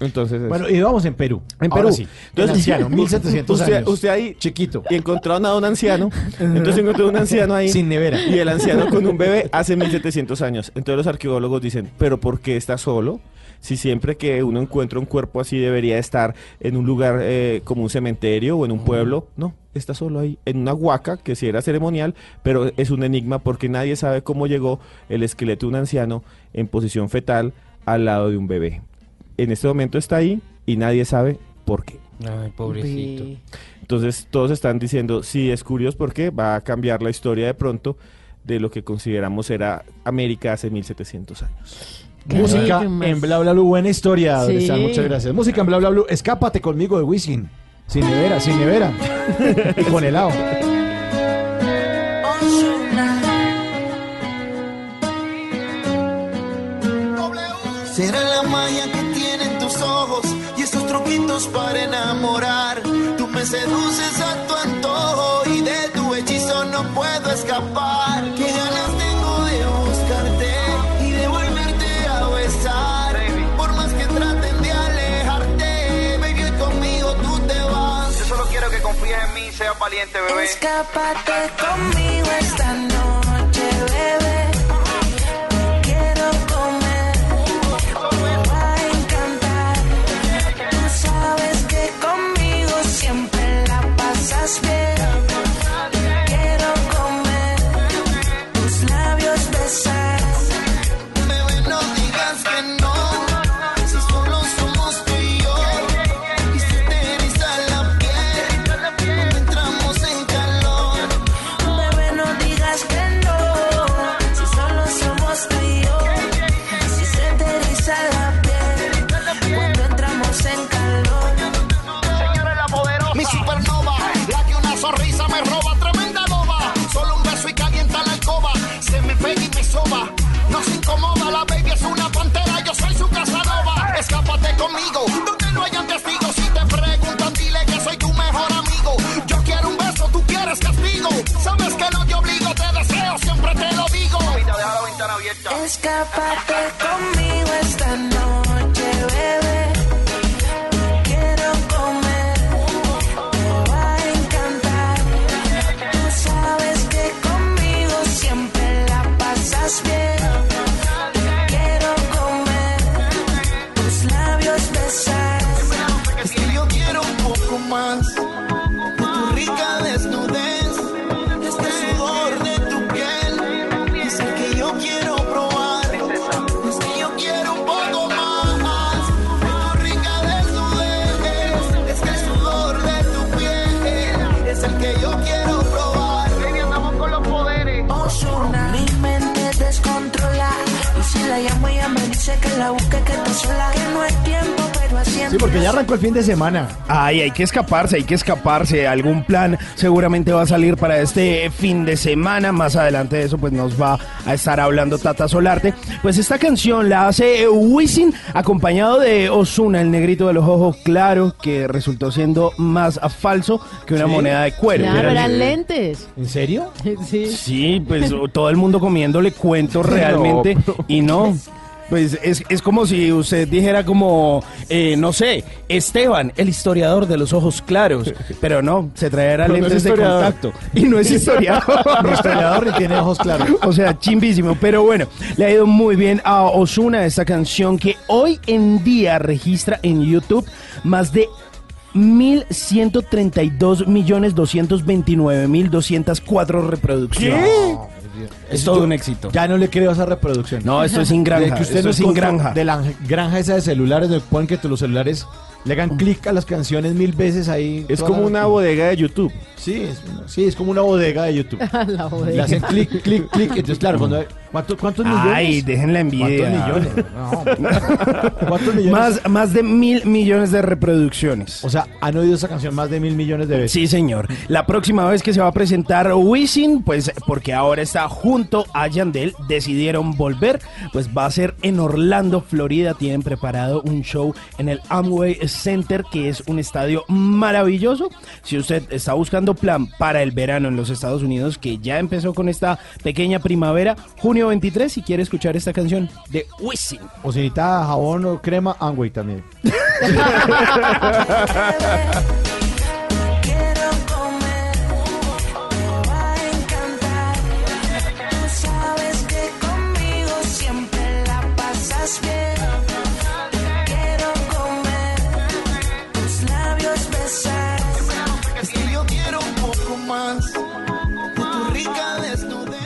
S7: Entonces, es-
S5: Bueno, y vamos en Perú.
S7: en
S5: Ahora
S7: Perú.
S5: sí. Entonces, anciano, 1700
S7: usted,
S5: años.
S7: Usted ahí
S5: Chiquito.
S7: y encontraron a un anciano. Entonces encontró un anciano ahí.
S5: Sin nevera.
S7: Y el anciano con un bebé hace 1700 años. Entonces los arqueólogos dicen, ¿pero por qué está solo? Si siempre que uno encuentra un cuerpo así debería estar en un lugar eh, como un cementerio o en un pueblo. No, está solo ahí, en una huaca que sí era ceremonial, pero es un enigma porque nadie sabe cómo llegó el esqueleto de un anciano en posición fetal al lado de un bebé. En este momento está ahí y nadie sabe por qué.
S4: Ay, pobrecito.
S7: Entonces todos están diciendo, sí, es curioso porque va a cambiar la historia de pronto de lo que consideramos era América hace 1700 años.
S5: Música en Bla Bla Blue. Buena historia,
S6: Sí.
S5: Muchas gracias. Música en Bla Bla Blue. Escápate conmigo de Wisin. Sin nevera, sin nevera. y con helado.
S19: Será la magia que tienen tus ojos y esos truquitos para enamorar. Tú me seduces a tu antojo y de tu hechizo no puedo escapar.
S20: Seas valiente, bebé.
S19: Escápate conmigo esta noche,
S5: fin de semana.
S4: Ay, hay que escaparse, hay que escaparse. Algún plan seguramente va a salir para este fin de semana. Más adelante de eso, pues nos va a estar hablando Tata Solarte. Pues esta canción la hace Wisin, acompañado de Osuna, el negrito de los ojos claros, que resultó siendo más falso que una
S6: Sí.
S4: moneda de cuero.
S6: Claro, eran lentes.
S5: ¿En serio? *laughs*
S6: Sí.
S4: Sí, pues todo el mundo comiéndole cuentos realmente *laughs* y no. Pues es, es como si usted dijera como, eh, no sé, Esteban, el historiador de los ojos claros, *laughs* pero no, se traerá
S5: Pero no es
S4: lentes de
S5: historiador.
S4: contacto. Y no es *laughs* historiador.
S5: Historiador ni tiene ojos claros. *laughs*
S4: O sea, chimbísimo. Pero bueno, le ha ido muy bien a Osuna esta canción que hoy en día registra en YouTube más de 1.132 millones 229 mil 204 reproducciones. Es todo un éxito.
S5: Ya no le creo a esa reproducción.
S4: No, esto es sin granja,
S5: De que usted
S4: esto es sin
S5: contó
S4: granja.
S5: De la granja esa de celulares, donde ponen que los celulares le hagan clic a las canciones mil veces ahí.
S4: Es como una bodega de YouTube.
S5: Sí, es, sí, es como una bodega de YouTube. *laughs*
S6: La bodega.
S5: Le hacen clic, clic, clic. Entonces, claro, cuando hay- ¿cuánto- ¿cuántos millones?
S4: Ay, dejen la envidia.
S5: ¿Cuántos millones? No, *laughs* ¿Cuántos millones?
S4: Más, más de mil millones de reproducciones.
S5: O sea, han oído esa canción más de mil millones de veces.
S4: Sí, señor. La próxima vez que se va a presentar Wisin, pues porque ahora está junto a Yandel, decidieron volver, pues va a ser en Orlando, Florida. Tienen preparado un show en el Amway Center, que es un estadio maravilloso. Si usted está buscando plan para el verano en los Estados Unidos, que ya empezó con esta pequeña primavera, junio 23, si quiere escuchar esta canción de Wisin.
S5: O si necesita jabón o crema, Amway también. *laughs*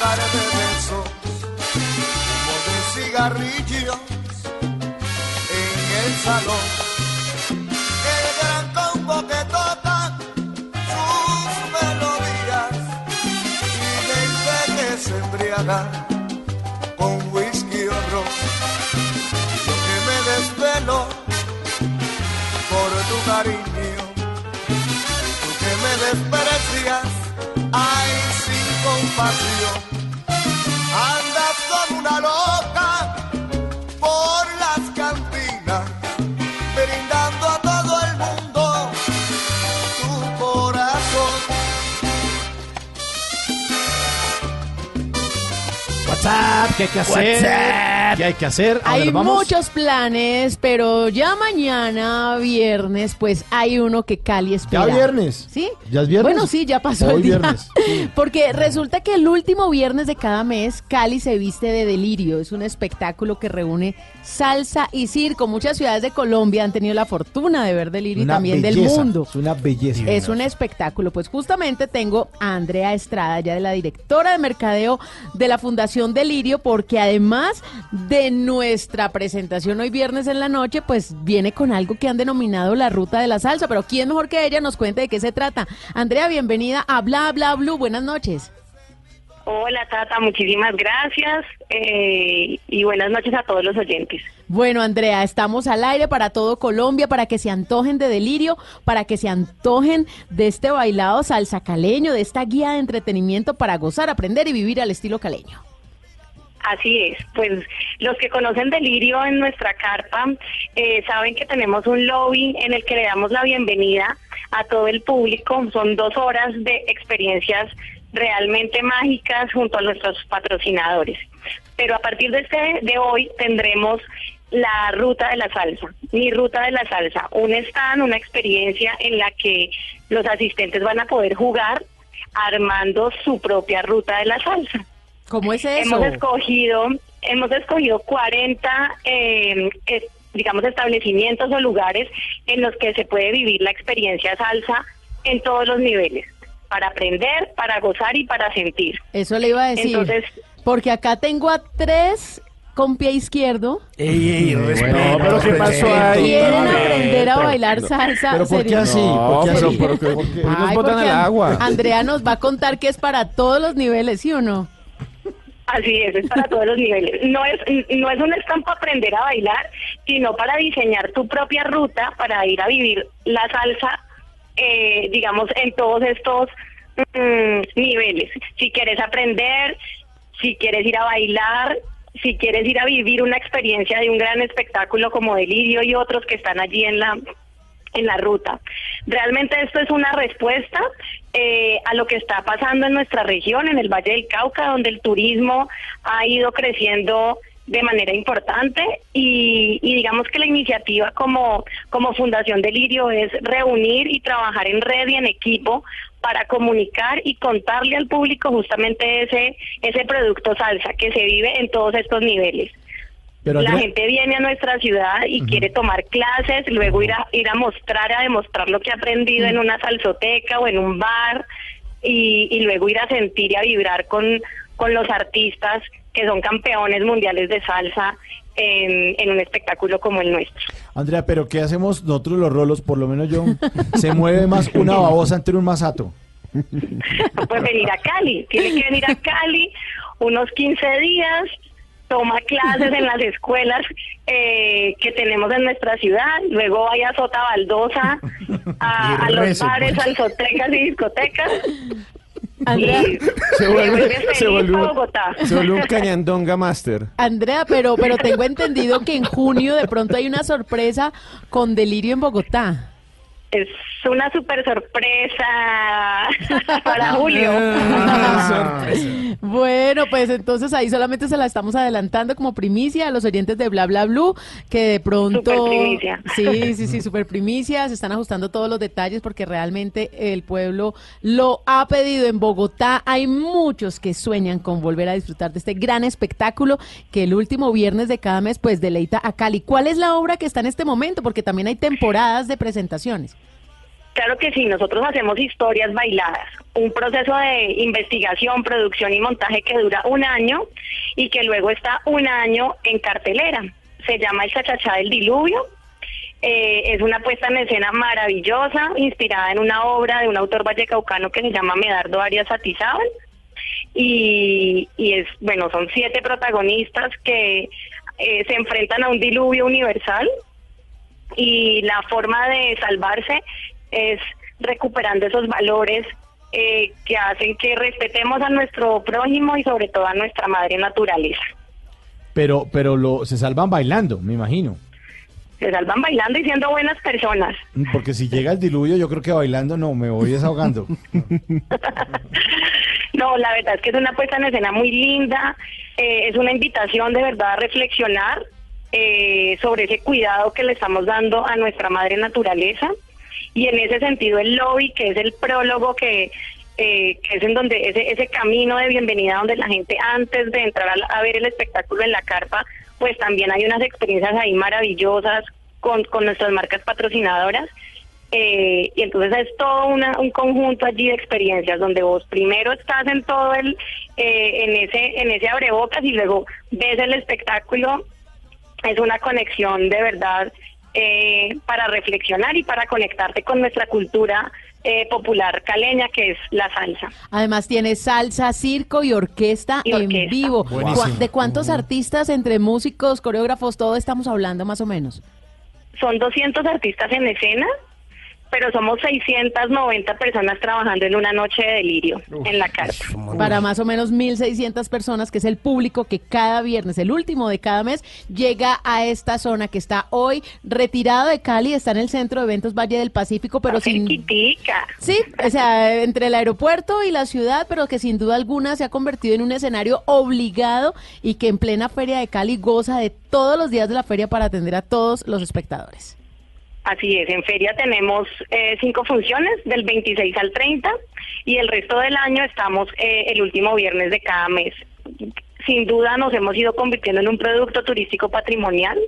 S19: de besos, de cigarrillos
S13: el salón. El gran combo que toca sus melodías y gente que se embriaga con whisky o ron. Yo que me desvelo por tu cariño, tú que me desprecias,
S5: WhatsApp, ¿qué hay que hacer? ¿Qué hay que hacer? A
S6: Hay
S5: ver, vamos.
S6: muchos planes, pero ya mañana, viernes, pues hay uno que Cali espera.
S5: ¿Ya viernes?
S6: ¿Sí?
S5: ¿Ya es viernes?
S6: Bueno, sí, ya pasó
S5: Hoy
S6: el día.
S5: viernes, *laughs*
S6: Porque resulta que el último viernes de cada mes, Cali se viste de delirio. Es un espectáculo que reúne salsa y circo. Muchas ciudades de Colombia han tenido la fortuna de ver delirio y también del
S5: belleza,
S6: mundo.
S5: Es una belleza.
S6: Es un espectáculo. Pues justamente tengo a Andrea Estrada, ya de la directora de mercadeo de la Fundación Delirio, porque además de nuestra presentación hoy viernes en la noche, pues viene con algo que han denominado la ruta de la salsa. Pero ¿quién mejor que ella nos cuente de qué se trata? Andrea, bienvenida a Bla Bla Blue. Buenas noches.
S21: Hola Tata, muchísimas gracias eh, y buenas noches a todos los oyentes.
S6: Bueno, Andrea, estamos al aire para todo Colombia, para que se antojen de delirio, para que se antojen de este bailado salsa caleño, de esta guía de entretenimiento para gozar, aprender y vivir al estilo caleño.
S21: Así es, pues los que conocen Delirio en nuestra carpa eh, saben que tenemos un lobby en el que le damos la bienvenida a todo el público. Son dos horas de experiencias realmente mágicas junto a nuestros patrocinadores. Pero a partir de este de hoy tendremos la ruta de la salsa, mi ruta de la salsa, un stand, una experiencia en la que los asistentes van a poder jugar armando su propia ruta de la salsa.
S6: ¿Cómo es eso?
S21: Hemos escogido, hemos escogido 40, eh, es- digamos, establecimientos o lugares en los que se puede vivir la experiencia salsa en todos los niveles, para aprender, para gozar y para sentir.
S6: Eso le iba a decir.
S21: Entonces,
S6: porque acá tengo a tres con pie izquierdo
S7: Ey, ey, respeto,
S5: Bueno, pero ¿qué pasó ahí?
S6: quieren aprender a bailar salsa.
S5: ¿Pero por qué así? ¿Por qué
S7: pero-
S5: así?
S7: pero que-
S5: ¿Por qué?
S7: ¿por qué nos botan al agua?
S6: Andrea nos va a contar que es para todos los niveles, ¿sí o no?
S21: Así es, es para todos los niveles. No es, no es un para aprender a bailar, sino para diseñar tu propia ruta para ir a vivir la salsa, eh, digamos, en todos estos mm, niveles. Si quieres aprender, si quieres ir a bailar, si quieres ir a vivir una experiencia de un gran espectáculo como Delirio y otros que están allí en la en la ruta. Realmente esto es una respuesta eh, a lo que está pasando en nuestra región, en el Valle del Cauca, donde el turismo ha ido creciendo de manera importante y, y digamos que la iniciativa como, como Fundación Delirio es reunir y trabajar en red y en equipo para comunicar y contarle al público justamente ese, ese producto salsa que se vive en todos estos niveles.
S5: Pero
S21: la
S5: Andrea-
S21: gente viene a nuestra ciudad y quiere tomar clases, luego ir a, ir a mostrar, a demostrar lo que ha aprendido en una salsoteca o en un bar y, y luego ir a sentir y a vibrar con, con los artistas que son campeones mundiales de salsa en, en un espectáculo como el nuestro.
S5: Andrea, pero ¿qué hacemos nosotros los rolos? Por lo menos yo. Se mueve más una babosa entre un masato. *laughs*
S21: Pues venir a Cali, tiene que venir a Cali unos 15 días, toma clases en las escuelas eh, que tenemos en nuestra ciudad, luego vaya a Sota Baldosa, *laughs* a, a los
S7: rece,
S21: bares,
S7: pues.
S21: salsotecas y discotecas.
S6: Andrea,
S7: Se vuelve,
S21: vuelve
S7: se vuelve
S21: a
S7: un,
S21: Bogotá.
S7: se vuelve un cañandonga master.
S6: Andrea, pero, pero tengo entendido que en junio de pronto hay una sorpresa con Delirio en Bogotá.
S21: Es una super sorpresa *laughs* para Julio. *laughs*
S6: Bueno, pues entonces ahí solamente se la estamos adelantando como primicia a los oyentes de Bla Bla Blue, que de pronto...
S21: Super primicia.
S6: Sí, sí, sí, super primicia, se están ajustando todos los detalles porque realmente el pueblo lo ha pedido en Bogotá. Hay muchos que sueñan con volver a disfrutar de este gran espectáculo que el último viernes de cada mes pues deleita a Cali. ¿Cuál es la obra que está en este momento? Porque también hay temporadas de presentaciones.
S21: Claro que sí, nosotros hacemos historias bailadas, un proceso de investigación, producción y montaje que dura un año y que luego está un año en cartelera. Se llama El Chachachá del Diluvio Eh, es una puesta en escena maravillosa, inspirada en una obra de un autor vallecaucano que se llama Medardo Arias Satizábal. Y, y es, bueno, son siete protagonistas que eh, se enfrentan a un diluvio universal y la forma de salvarse es recuperando esos valores eh, que hacen que respetemos a nuestro prójimo y sobre todo a nuestra madre naturaleza.
S5: Pero, pero lo, se salvan bailando, me imagino.
S21: Se salvan bailando y siendo buenas personas.
S5: Porque si llega el diluvio, yo creo que bailando no, me voy desahogando. *laughs*
S21: No, la verdad es que es una puesta en escena muy linda, eh, es una invitación de verdad a reflexionar eh, sobre ese cuidado que le estamos dando a nuestra madre naturaleza y en ese sentido el lobby, que es el prólogo que, eh, que es en donde ese, ese camino de bienvenida donde la gente antes de entrar a, a ver el espectáculo en la carpa, pues también hay unas experiencias ahí maravillosas con, con nuestras marcas patrocinadoras. Eh, y entonces es todo una- un conjunto allí de experiencias donde vos primero estás en todo el eh, en ese en ese abrebocas y luego ves el espectáculo es una conexión de verdad eh, para reflexionar y para conectarte con nuestra cultura eh, popular caleña que es la salsa
S6: Además tiene salsa, circo y orquesta,
S21: Y orquesta.
S6: en vivo.
S21: Buenísimo.
S6: ¿Cuá- ¿De cuántos artistas entre músicos, coreógrafos, todo estamos hablando más o menos?
S21: son 200 artistas en escena pero somos 690 personas trabajando en una noche de delirio en la carpa.
S6: Para más o menos 1.600 personas, que es el público que cada viernes, el último de cada mes, llega a esta zona que está hoy retirado de Cali, está en el centro de eventos Valle del Pacífico, pero sin... Sí, o sea, entre el aeropuerto y la ciudad, pero que sin duda alguna se ha convertido en un escenario obligado y que en plena Feria de Cali goza de todos los días de la feria para atender a todos los espectadores.
S21: Así es, en feria tenemos eh, cinco funciones del 26 al 30 y el resto del año estamos eh, el último viernes de cada mes. Sin duda nos hemos ido convirtiendo en un producto turístico patrimonial.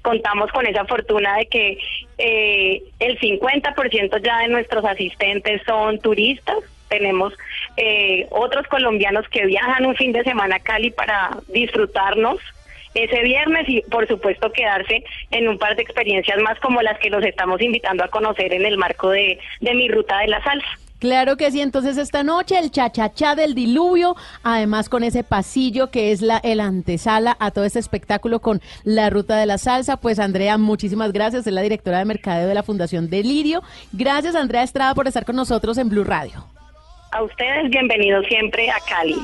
S21: Contamos con esa fortuna de que eh, el 50% ya de nuestros asistentes son turistas. Tenemos eh, otros colombianos que viajan un fin de semana a Cali para disfrutarnos ese viernes y por supuesto quedarse en un par de experiencias más como las que los estamos invitando a conocer en el marco de, de mi ruta de la salsa.
S6: Claro que sí, entonces esta noche el chachachá del diluvio, además con ese pasillo que es la el antesala a todo este espectáculo con la ruta de la salsa. Pues Andrea, muchísimas gracias, es la directora de mercadeo de la Fundación Delirio. Gracias Andrea Estrada por estar con nosotros en Blue Radio.
S21: A ustedes bienvenidos siempre a Cali.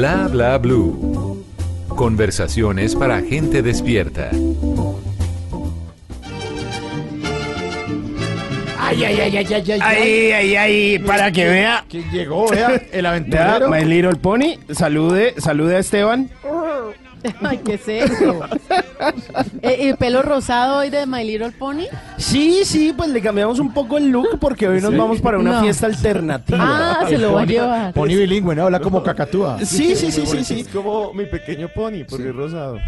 S3: Bla bla blue. Conversaciones para gente despierta.
S4: Ay, ay, ay, ay, ay, ay.
S22: Ay, ay, ay, para que vea.
S5: ¿Quién llegó? Vea, el
S22: Vea,
S5: aventurero.
S22: My Little Pony, salude, salude a Esteban. *laughs*
S6: Ay, ¿qué es eso? Eh, ¿El pelo rosado hoy de My Little Pony?
S22: Sí, sí, pues le cambiamos un poco el look porque hoy nos
S5: Sí.
S22: vamos para una
S6: No.
S22: fiesta alternativa.
S6: Ah, se lo va a llevar.
S5: Pony bilingüe, ¿no? Habla como cacatúa.
S22: Sí, sí, sí, sí, sí.
S7: Es como mi pequeño pony, porque es rosado.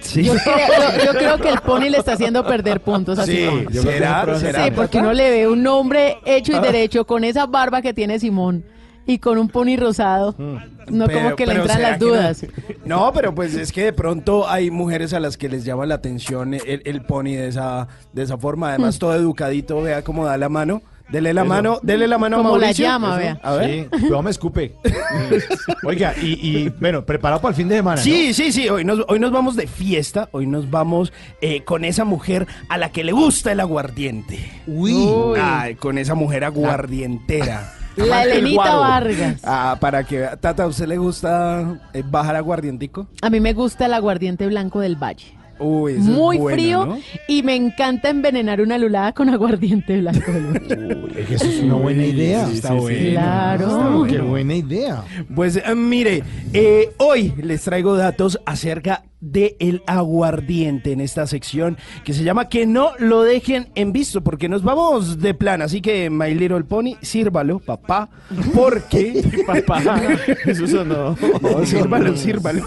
S22: Sí.
S6: Yo creo, *laughs* yo- yo creo que el pony le está haciendo perder puntos así.
S22: Sí,
S6: Simón.
S22: yo creo que ¿será? ¿será?
S6: Sí, porque uno le ve un hombre hecho y derecho con esa barba que tiene Simón y con un pony rosado. No
S22: Pero-
S6: como que le entran
S22: ¿será
S6: las
S22: no?
S6: dudas. *laughs*
S22: No? pero pues es que de pronto hay mujeres a las que les llama la atención el, el pony de esa, de esa forma. Además,
S6: Hmm.
S22: todo educadito, vea cómo da la mano.
S4: Dele la
S5: Eso.
S4: mano, dele la mano
S6: Como
S4: a
S6: la
S4: Mauricio.
S6: llama,
S4: Eso.
S6: vea.
S4: A ver.
S5: Sí, me escupe. *laughs* Oiga, y, y, bueno, preparado para el fin de semana.
S4: Sí, sí, sí, hoy nos, hoy nos vamos de fiesta, hoy nos vamos eh, con esa mujer a la que le gusta el aguardiente.
S5: Uy.
S6: Uy.
S4: Ay, con esa mujer aguardientera.
S6: La Elenita. Vargas.
S4: Ah, para que vea. Tata, ¿a usted le gusta eh, bajar aguardientico?
S6: A mí me gusta el aguardiente blanco del valle.
S4: Uy, ese es
S6: Muy
S4: bueno,
S6: frío
S4: ¿no?
S6: y me encanta envenenar una lulada con aguardiente blanco del valle.
S5: Eso es una buena idea.
S4: Sí, está bueno.
S6: Claro.
S5: Qué buena idea.
S4: Pues eh, mire, eh, hoy les traigo datos acerca de el aguardiente en esta sección que se llama Que no lo dejen en visto, porque nos vamos de plan. Así que, My Little Pony, sírvalo, papá, *laughs* porque... *laughs*
S7: Papá, eso sonó. *laughs*
S4: No, sírvalo, sírvalo.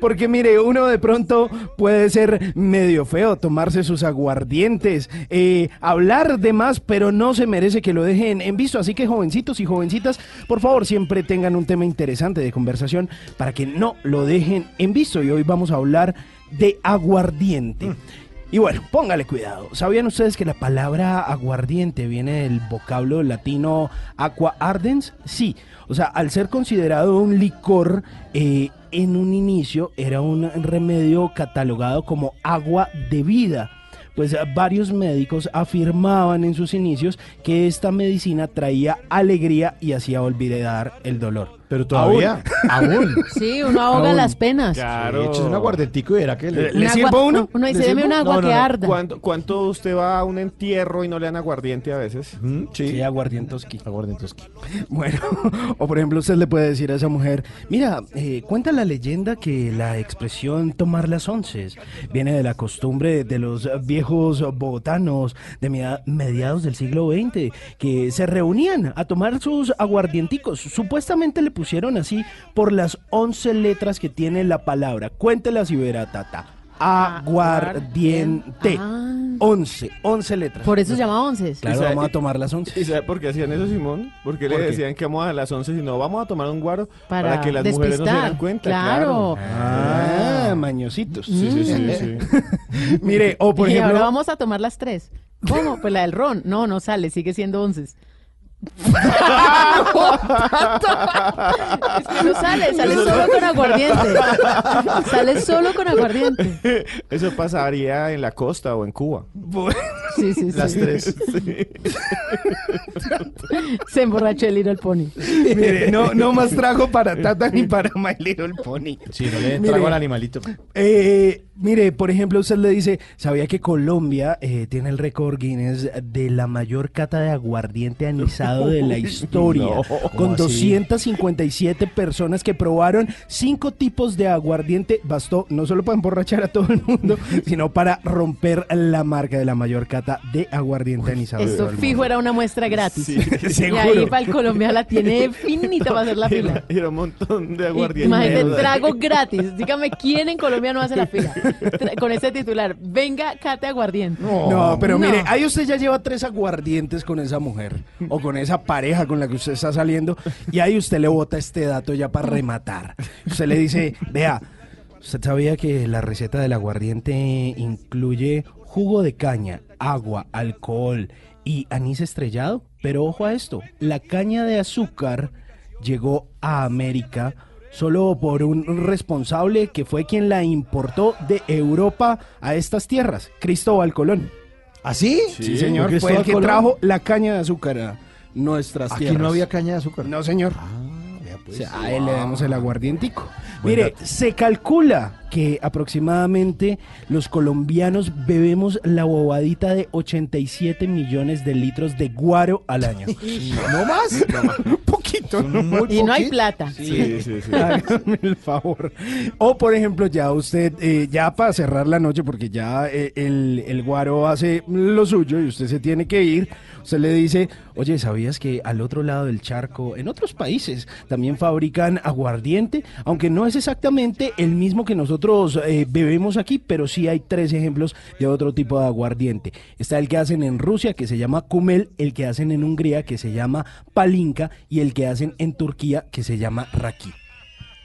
S4: Porque mire, uno de pronto puede ser medio feo tomarse sus aguardientes, eh, hablar de más, pero no se merece que lo dejen en visto. Así que jovencitos y jovencitas, por favor, siempre tengan un tema interesante de conversación para que no lo dejen en visto. Y hoy vamos a hablar de aguardiente. Y bueno, póngale cuidado. ¿Sabían ustedes que la palabra aguardiente viene del vocablo latino aqua ardens? Sí, o sea, al ser considerado un licor, eh, en un inicio era un remedio catalogado como agua de vida. Pues varios médicos afirmaban en sus inicios que esta medicina traía alegría y hacía olvidar el dolor.
S5: Pero todavía, aún. *laughs*
S6: Sí, uno ahoga
S4: Aún.
S6: las penas.
S7: Claro.
S5: Sí, eches un aguardentico y verá que le...
S4: ¿Le sirvo uno?
S6: Uno dice,
S4: ¿Le
S6: deme un agua
S7: No, no,
S6: que arda.
S7: ¿Cuánto, cuánto usted va a un entierro y no le dan aguardiente a veces?
S5: Mm, Sí.
S4: Sí, aguardientoski.
S5: Aguardentoski. *laughs*
S4: Bueno, o por ejemplo, usted le puede decir a esa mujer, mira, eh, cuenta la leyenda que la expresión tomar las once viene de la costumbre de los viejos bogotanos de media- mediados del siglo XX, que se reunían a tomar sus aguardienticos. Supuestamente le pusieron así por las once letras que tiene la palabra. Cuéntelas y verá, tata. Aguardiente.
S6: Ah.
S4: Once, once letras.
S6: Por eso se llama once.
S4: Claro,
S7: ¿Y sabe-
S4: vamos a tomar las once.
S7: ¿Y sabe por qué hacían eso, Simón? Porque le
S4: ¿Por qué?
S7: decían que vamos a las 11 y no, vamos a tomar un guaro para,
S6: Para
S7: que las mujeres no se den cuenta.
S6: Claro.
S4: Ah, mañositos.
S7: Sí, sí, sí, sí. *laughs*
S4: Mire, o por
S6: y
S4: ejemplo,
S6: ahora vamos a tomar las tres. ¿Cómo? Pues la del ron. No, no sale, sigue siendo once. Es que no sale, sale solo con aguardiente. Sale solo con aguardiente.
S7: Eso pasaría en la costa o en Cuba.
S6: Sí, sí, sí.
S5: Las tres.
S6: Se emborrachó el Little Pony.
S4: mire, no, no más trago para Tata ni para My Little Pony.
S5: Sí, no le trago al animalito.
S4: Eh, mire, por ejemplo, usted le dice, ¿sabía que Colombia eh, tiene el récord Guinness de la mayor cata de aguardiente anisado de la *laughs* historia?
S7: No,
S4: con
S5: ¿cómo así?
S4: 257 personas que probaron cinco tipos de aguardiente. Bastó no solo para emborrachar a todo el mundo, *laughs* sino para romper la marca de la mayor cata de aguardiente anisado.
S6: Esto fijo era una muestra gratis.
S7: Sí,
S6: y ahí *laughs* para el Colombia la tiene finita para hacer la fila.
S7: Era, era un montón de aguardiente.
S6: Imagínate, trago gratis. Dígame, ¿quién en Colombia no hace la fila? *laughs* Con ese titular, venga, cate aguardiente.
S4: No, pero
S6: No.
S4: mire, ahí usted ya lleva tres aguardientes con esa mujer o con esa pareja con la que usted está saliendo y ahí usted le bota este dato ya para rematar. Usted le dice, vea, ¿usted sabía que la receta del aguardiente incluye jugo de caña, agua, alcohol y anís estrellado? Pero ojo a esto, la caña de azúcar llegó a América solo por un responsable que fue quien la importó de Europa a estas tierras, Cristóbal Colón.
S5: ¿Ah, sí?
S4: Sí, señor, fue el que
S5: Colón.
S4: trajo la caña de azúcar a nuestras
S5: Aquí
S4: tierras.
S5: no había caña de azúcar.
S4: No, señor.
S5: Vea, pues.
S4: O sea, a él le damos el aguardientico.
S5: Buen
S4: Mire,
S5: dato.
S4: se calcula que aproximadamente los colombianos bebemos la bobadita de 87 millones de litros de guaro al año. *laughs*
S5: ¿No más? *laughs*
S4: Un poquito, ¿no?
S5: Muy
S6: Y no hay plata.
S7: Sí, sí, sí.
S4: El favor. O por ejemplo, ya usted, eh, ya para cerrar la noche, porque ya eh, el, el guaro hace lo suyo y usted se tiene que ir, usted le dice, oye, ¿sabías que al otro lado del charco, en otros países, también fabrican aguardiente? Aunque no es exactamente el mismo que nosotros eh, bebemos aquí, pero sí hay tres ejemplos de otro tipo de aguardiente. Está el que hacen en Rusia, que se llama Kumel, el que hacen en Hungría, que se llama Palinka, y el que hacen en Turquía, que se llama Raki.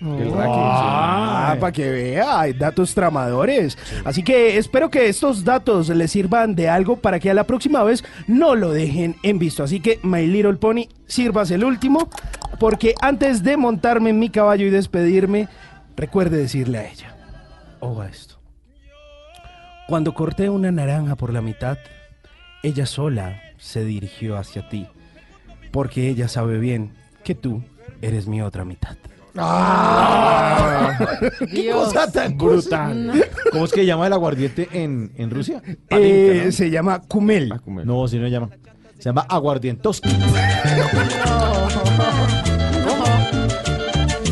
S4: Ah, para que vea, hay datos tramadores. Así que espero que estos datos le sirvan de algo para que a la próxima vez no lo dejen en visto. Así que, My Little Pony, sirvas el último, porque antes de montarme en mi caballo y despedirme, recuerde decirle a ella, oiga esto. Cuando corté una naranja por la mitad, ella sola se dirigió hacia ti, porque ella sabe bien que tú eres mi otra mitad.
S5: Ah.
S4: ¡Qué
S5: Dios.
S4: cosa tan
S5: Brutal.
S4: No.
S5: ¿Cómo es que llama el aguardiente en, en Rusia?
S4: Eh, Se llama Kumel.
S5: No, si no se llama. Se llama aguardientoski.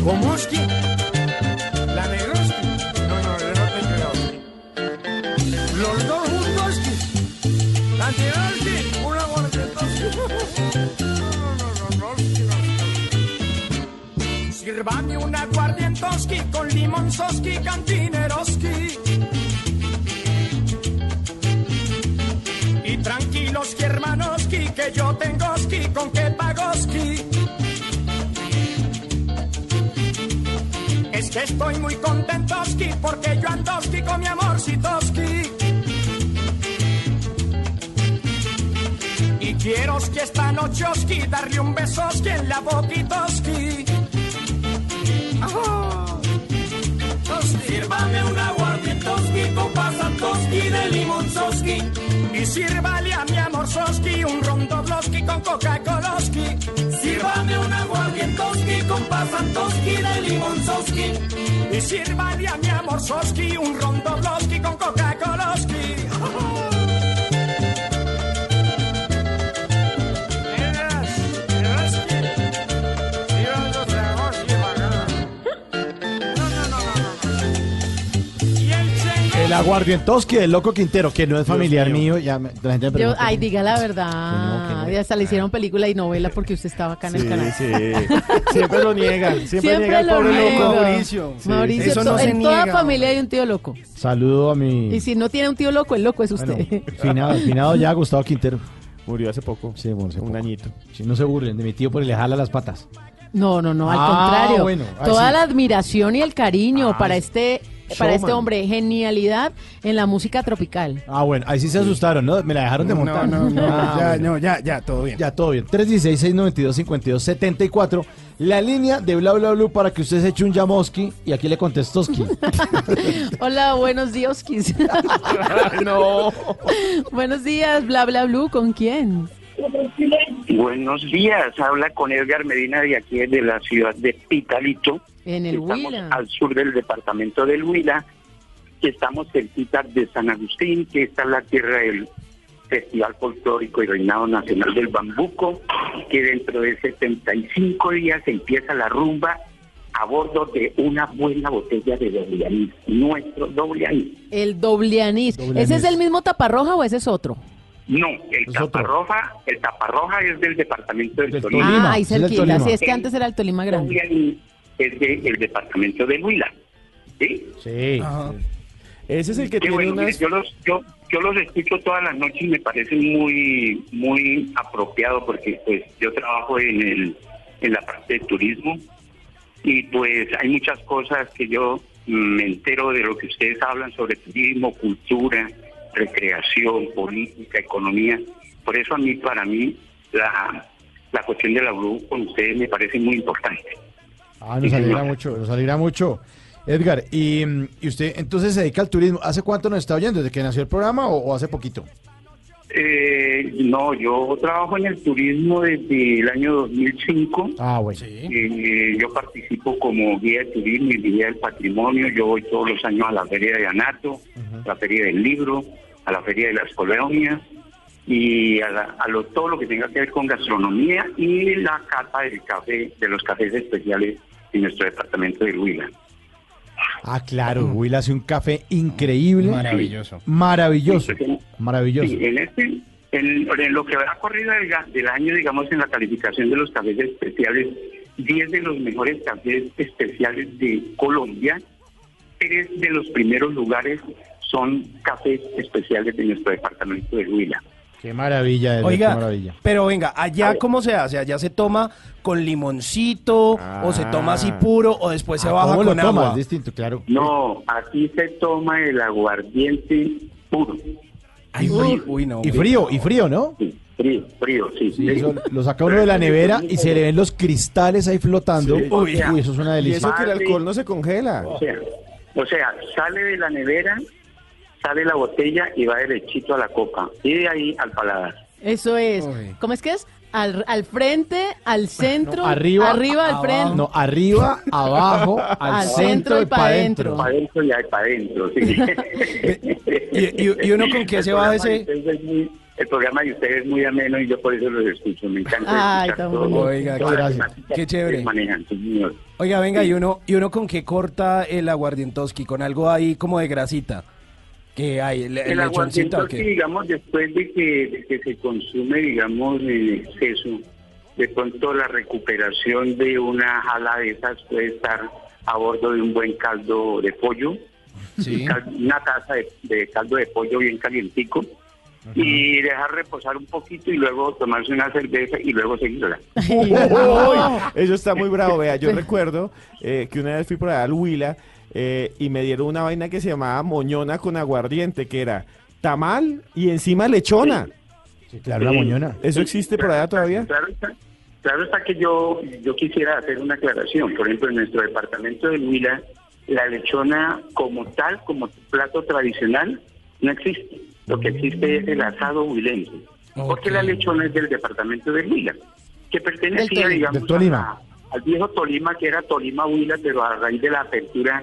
S23: Gomuski. La Sírvame una Guardientoski con limonzoski cantineroski. Y tranquilos, hermanoski, que yo tengo ski con que pagoski. Es que estoy muy contentoski porque yo andoski con mi amorcitoski. Quiero que esta nochoski darle un besoski en la boquitoski. Sírvame un aguardientoski con pasantoski de limonzoski. Y sírvale a mi amor soski un rondobloski con Coca-Coloski. Sírvame un aguardientoski con pasantoski de limonzoski. Y sírvale a mi amor soski un rondobloski con Coca-Coloski.
S5: El aguardientoski del Loco Quintero, que no es familiar mío. Ya me- la gente me
S6: Yo,
S5: pregunta.
S6: ay, diga la verdad. Y hasta le hicieron película y novela porque usted estaba acá en el canal.
S7: sí. *laughs* Siempre lo niega. Siempre, niega el
S6: lo
S7: pobre
S6: niego.
S7: loco.
S4: Mauricio.
S7: Sí.
S6: Mauricio,
S4: Eso no
S6: to-
S4: se
S6: en toda
S4: niega,
S6: familia hay un tío loco.
S5: Saludo a mi
S6: Y si no tiene un tío loco, el loco es usted. *laughs*
S5: finado, finado ya Gustavo Quintero.
S7: Murió hace poco.
S5: Sí, bueno, hace
S7: Un
S5: poco.
S7: añito.
S5: Sí, no se burlen de mi tío porque le jala las patas.
S6: No, no, no, al
S5: Ah,
S6: contrario.
S5: bueno, ah,
S6: Toda
S5: sí.
S6: la admiración y el cariño
S5: Ah,
S6: para este para este hombre, genialidad en la música tropical.
S5: Ah, bueno, ahí sí se asustaron, ¿no? Me la dejaron de
S4: No,
S5: montar.
S4: no, no,
S5: Ah,
S4: ya,
S5: bueno.
S4: no, ya, ya, todo bien.
S5: Ya, todo bien. 316-692-5274. La línea de bla bla bla para que usted se eche un Yamoski y aquí le contestoski. *laughs*
S6: Hola, buenos días, *laughs*
S7: no.
S6: buenos días, bla bla blue, ¿con quién?
S24: Buenos días, habla con Edgar Medina de aquí de la ciudad de Pitalito.
S6: En el
S24: Estamos
S6: Huila.
S24: al sur del departamento del Huila. Estamos cerquita de San Agustín, que está la tierra del Festival Folclórico y Reinado Nacional del Bambuco, que dentro de 75 días empieza la rumba a bordo de una buena botella de doble anís, nuestro doble anís.
S6: El doble anís.
S24: Doble
S6: ¿Ese es el mismo taparroja o ese es otro?
S24: No, el taparroja, el taparroja es del departamento del, Tolima.
S6: ah, ahí cerquita. Sí, es que antes era el Tolima Grande.
S24: Doble anís es del departamento del Huila. ¿Sí?
S5: Sí.
S7: Ese es el que
S24: Qué
S7: tiene
S24: bueno,
S7: unas...
S24: yo los yo yo los escucho todas las noches y me parece muy muy apropiado porque pues yo trabajo en el en la parte de turismo y pues hay muchas cosas que yo me entero de lo que ustedes hablan sobre turismo, cultura, recreación, política, economía. Por eso a mí para mí la la cuestión de la Blue con ustedes me parece muy importante.
S5: Ah, nos alegra *laughs* mucho, nos alegra mucho. Edgar, y, y usted entonces se dedica al turismo. ¿Hace cuánto nos está oyendo? ¿Desde que nació el programa o, o hace poquito?
S24: Eh, no, yo trabajo en el turismo desde el año 2005.
S5: Ah, bueno.
S24: Eh, yo participo como guía de turismo y guía del patrimonio. Yo voy todos los años a la Feria de Anato, a la Feria del Libro, a la Feria de las Colonias y a, la- a lo, todo lo que tenga que ver con gastronomía y la cata del café, de los cafés especiales en nuestro departamento de Huila.
S5: Ah, claro, Will hace un café increíble.
S24: Maravilloso.
S5: Maravilloso. Maravilloso.
S24: Sí, en este, en, en lo que va a corrido del, del año, digamos, en la calificación de los cafés especiales, 10 de los mejores cafés especiales de Colombia, tres de los primeros lugares son cafés especiales de nuestro departamento de Huila.
S5: Qué maravilla, qué
S22: Oiga,
S5: maravilla.
S22: pero venga, allá cómo se hace, allá se toma con limoncito o se toma así puro o después se
S5: Ah,
S22: baja
S5: ¿cómo lo
S22: con
S5: toma?
S22: agua.
S5: Es distinto, claro.
S24: No, aquí se toma el aguardiente puro.
S22: Ay, uy, uy, no.
S5: Y frío, y frío, ¿no?
S24: Frío, frío, sí.
S5: Sí, eso lo saca uno de la nevera y se le ven los cristales ahí flotando.
S24: Sí.
S5: Uy, uy, eso es una
S7: Y
S5: delicia.
S7: eso que el alcohol no se congela.
S24: O sea, o sea, sale de la nevera, sale la botella y va derechito a la copa. Y de ahí al paladar.
S6: Eso es. ¿Cómo es que es? Al, al frente, al centro,
S5: arriba,
S6: arriba, al frente.
S5: No, arriba, abajo, *laughs* al,
S6: Al
S5: centro,
S6: centro
S5: y
S6: y pa'
S5: para
S6: adentro.
S24: Para adentro y ahí para adentro, sí.
S22: ¿Y, y- y uno con qué
S24: El
S22: se va ese?
S24: de ustedes es muy- el programa de ustedes es muy ameno y yo por eso los escucho. Me encanta
S22: Ay,
S24: escuchar todo.
S22: Oiga,
S24: las
S22: gracias. Qué chévere.
S24: manejan, sí.
S22: Oiga, venga, y uno, y uno con qué corta el aguardientoski, con algo ahí como de grasita. Que hay, el, el
S24: El aguardiente,
S22: ¿o
S24: sí,
S22: qué?
S24: digamos, después de que, de que se consume, digamos, en exceso, de pronto la recuperación de una jala de esas puede estar a bordo de un buen caldo de pollo, cal- una taza de, de caldo de pollo bien calientico, y dejar reposar un poquito y luego tomarse una cerveza y luego seguirla. *laughs*
S7: Eso está muy bravo, vea. Yo recuerdo eh, que una vez fui por allá al Huila eh, y me dieron una vaina que se llamaba moñona con aguardiente, que era tamal y encima lechona.
S5: Sí, claro, la moñona.
S7: ¿Eso existe por allá todavía?
S24: Claro está, claro está que yo, yo quisiera hacer una aclaración. Por ejemplo, en nuestro departamento de Huila, la lechona como tal, como plato tradicional, no existe. Lo que existe es el asado huilense. Porque la lechona es del departamento de Huila, que pertenecía, digamos, a- al viejo Tolima, que era Tolima Huila, pero a raíz de la apertura,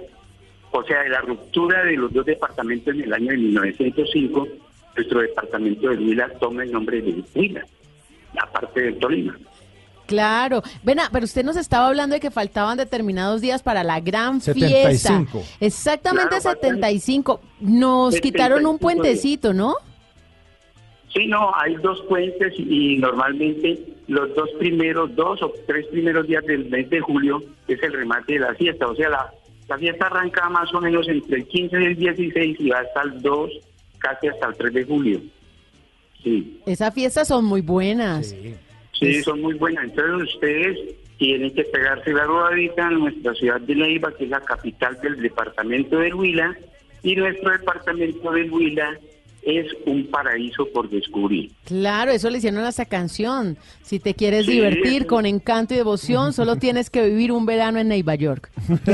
S24: o sea, de la ruptura de los dos departamentos en el año de 1905, nuestro departamento de Huila toma el nombre de Huila, aparte del Tolima.
S6: Claro. Vena, pero usted nos estaba hablando de que faltaban determinados días para la gran fiesta.
S24: 75.
S6: Exactamente
S24: Claro, faltan
S6: 75. Nos quitaron un
S24: 75
S6: puentecito, ¿no?
S24: Sí, no, hay dos puentes y normalmente los dos primeros, dos o tres primeros días del mes de julio es el remate de la fiesta. O sea, la, la fiesta arranca más o menos entre el 15 y el 16 y va hasta el 2, casi hasta el 3 de julio. Sí,
S6: Esas fiestas son muy buenas.
S24: sí, son muy buenas. Entonces ustedes tienen que pegarse la rodadita en nuestra ciudad de Neiva, que es la capital del departamento del Huila, y nuestro departamento del Huila es un paraíso por descubrir.
S6: Claro, eso le hicieron a esa canción. Si te quieres
S24: Sí,
S6: divertir con encanto y devoción, solo tienes que vivir un verano en Nueva York. *laughs*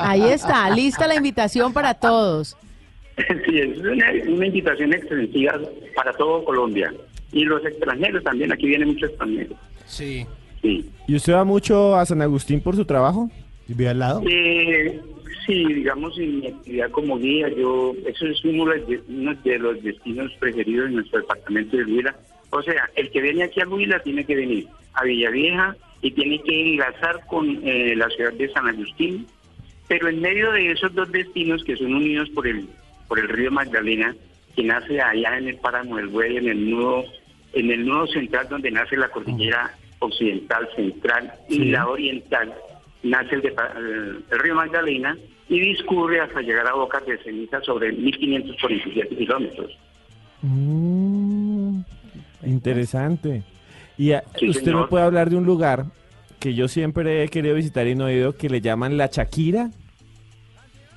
S6: Ahí está, lista la invitación para todos.
S24: Sí, es una, una invitación extensiva para todo Colombia. Y los extranjeros también, aquí vienen muchos extranjeros.
S22: Sí.
S24: Sí.
S7: ¿Y usted va mucho a San Agustín por su trabajo?
S5: ¿Vive al lado?
S24: Eh, sí, digamos, en mi actividad como guía, yo, eso es uno de, los- uno de los destinos preferidos en nuestro departamento de Huila. O sea, el que viene aquí a Huila tiene que venir a Villavieja y tiene que enlazar con eh, la ciudad de San Agustín. Pero en medio de esos dos destinos que son unidos por el, por el río Magdalena, que nace allá en el páramo del Güey, en el nudo, en el nudo central donde nace la cordillera occidental, central y
S5: Sí.
S24: la oriental, nace el, depa- el- el río Magdalena y discurre hasta llegar a Bocas de Ceniza sobre 1547 kilómetros.
S7: Mm, interesante. Y a-
S24: Sí,
S7: usted
S24: señor.
S7: me puede hablar de un lugar que yo siempre he querido visitar y no he ido, que le llaman La Chaquira.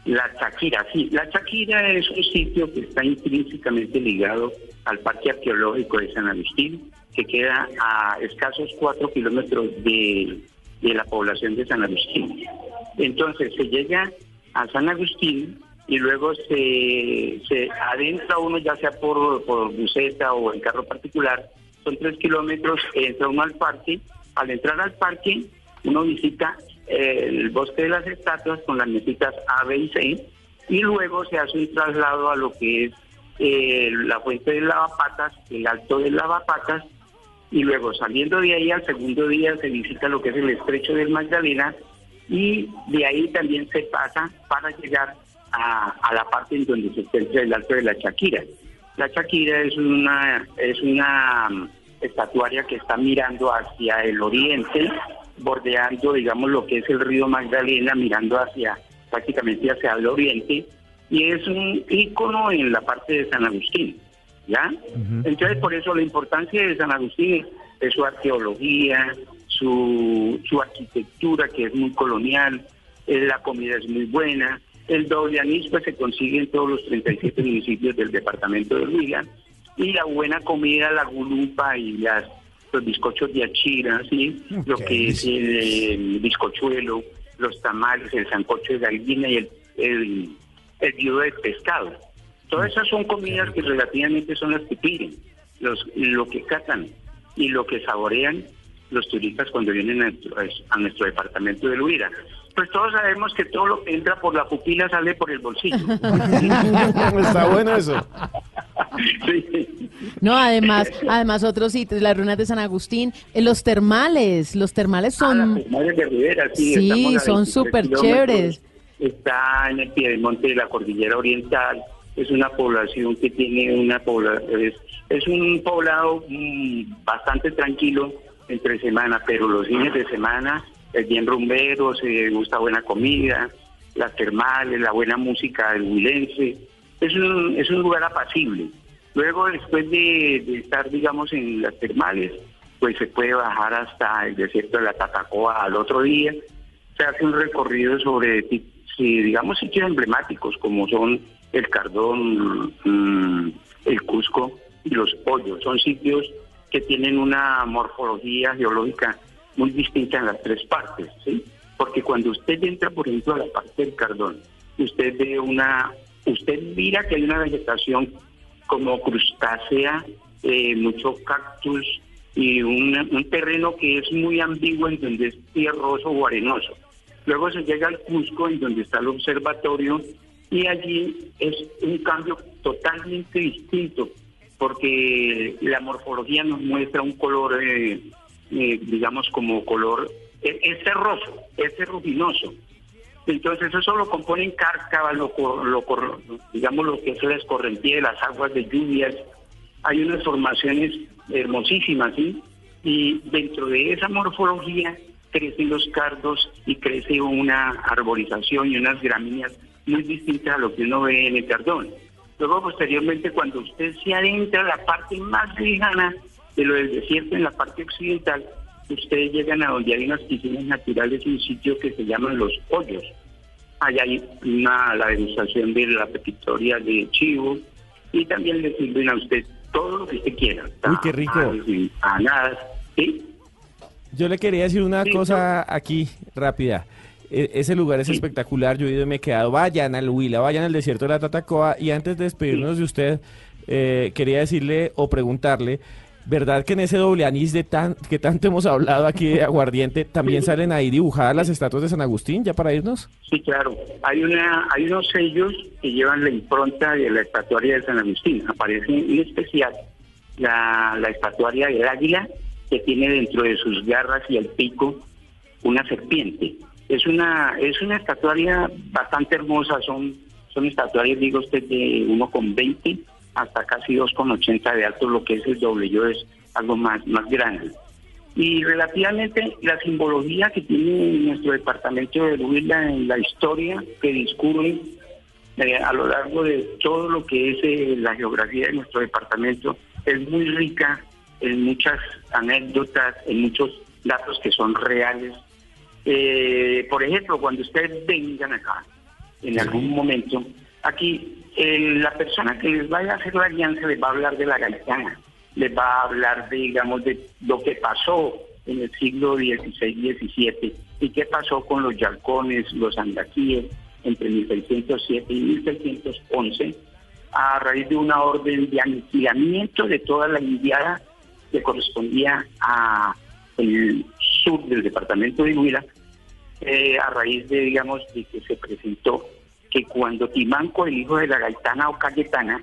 S24: La Chaquira, sí. La Chaquira es un sitio que está intrínsecamente ligado al Parque Arqueológico de San Agustín, que queda a escasos cuatro kilómetros de, de la población de San Agustín. Entonces se llega a San Agustín y luego se, se adentra uno ya sea por, por buseta o en carro particular, son tres kilómetros, entra uno al parque, al entrar al parque uno visita eh, el bosque de las estatuas con las mesitas A, B y C y luego se hace un traslado a lo que es eh, la fuente del lavapatas, el alto del lavapatas y luego saliendo de ahí al segundo día se visita lo que es el estrecho del Magdalena y de ahí también se pasa para llegar a, la parte en donde se encuentra el alto de la Chaquira. La Chaquira es una es una mm, estatuaria que está mirando hacia el oriente, bordeando, digamos, lo que es el río Magdalena, mirando hacia prácticamente hacia el oriente, y es un ícono en la parte de San Agustín. ¿Ya? Entonces, por eso la importancia de San Agustín es, su arqueología, su, su arquitectura, que es muy colonial, eh, la comida es muy buena, el doble anís pues, se consigue en todos los 37 municipios del departamento de Huila, y la buena comida, la gulupa y las los bizcochos de achira, ¿sí? lo que es el, el bizcochuelo, los tamales, el sancocho de gallina y el, el, el viudo de pescado. Todas esas son comidas que relativamente son las que piden, los, lo que catan y lo que saborean los turistas cuando vienen a nuestro, a nuestro departamento de Luira. Pues todos sabemos que todo lo que entra por la pupila sale por el bolsillo. *laughs*
S7: Está bueno eso.
S6: No, además, además otros sitios, las ruinas de San Agustín, eh, los termales, los termales son,
S24: Madres de Rivera, sí,
S6: Sí, son
S24: 23
S6: súper chéveres.
S24: Está en el piedemonte de la cordillera oriental. Es una población que tiene una pobla es, es un poblado mm, bastante tranquilo entre semana, pero los fines de semana es bien rumbero, se gusta buena comida, las termales, la buena música del huilense. Es un, es un lugar apacible. Luego, después de, de estar, digamos, en las termales, pues se puede bajar hasta el desierto de la Tatacoa al otro día. Se hace un recorrido sobre, digamos, sitios emblemáticos como son el Cardón, mm, el Cusco y los Pollos. Son sitios que tienen una morfología geológica muy distinta en las tres partes, ¿sí? Porque cuando usted entra, por ejemplo, a la parte del Cardón, usted ve una, usted mira que hay una vegetación como crustácea, eh, mucho cactus y un, un terreno que es muy ambiguo en donde es tierroso o arenoso. Luego se llega al Cusco, en donde está el observatorio, y allí es un cambio totalmente distinto, porque la morfología nos muestra un color, eh, eh, digamos, como color, es, es terroso, es ruginoso. Entonces eso lo componen cárcava, lo, lo digamos lo que es la escorrentía de las aguas de lluvias. Hay unas formaciones hermosísimas, ¿sí? Y dentro de esa morfología crecen los cardos y crece una arborización y unas gramíneas muy distintas a lo que uno ve en el cardón. Luego, posteriormente, cuando usted se adentra a la parte más lejana de lo del desierto, en la parte occidental, ustedes llegan a donde hay unas piscinas naturales, un sitio que se llaman Los Hoyos. Allá hay una, la degustación de la pepitoria de chivo y también le sirven a usted todo lo que usted quiera.
S7: Uy, qué rico.
S24: Empanadas, ¿sí?
S7: Yo le quería decir una cosa aquí rápida. E- ese lugar es espectacular, yo he ido y me he quedado. Vayan al Huila, vayan al desierto de la Tatacoa. Y antes de despedirnos de usted, eh, quería decirle o preguntarle, ¿verdad que en ese doble anís de tan, que tanto hemos hablado aquí de aguardiente, *laughs* también salen ahí dibujadas las estatuas de San Agustín, ya para irnos?
S24: Sí, claro. Hay una, hay unos sellos que llevan la impronta de la estatuaria de San Agustín. Aparece en especial la, la estatuaria del águila que tiene dentro de sus garras y el pico una serpiente. Es una, es una estatuaria bastante hermosa. Son, son estatuarias, digo usted, de 1,20 hasta casi 2,80 de alto, lo que es el doble yo es algo más, más grande. Y relativamente la simbología que tiene nuestro departamento de Huila en la historia que discurre eh, a lo largo de todo lo que es eh, la geografía de nuestro departamento es muy rica en muchas anécdotas, en muchos datos que son reales. Eh, por ejemplo, cuando ustedes vengan acá, en algún momento, aquí el- la persona que les vaya a hacer la alianza les va a hablar de la gaitana, les va a hablar, de, digamos, de lo que pasó en el siglo XVI, XVII y qué pasó con los yalcones, los andaquíes entre 1607 y 1611 a raíz de una orden de aniquilamiento de toda la indiada que correspondía a el sur del departamento de Huila, eh, a raíz de, digamos, de que se presentó que cuando Timanco, el hijo de la gaitana o Cayetana,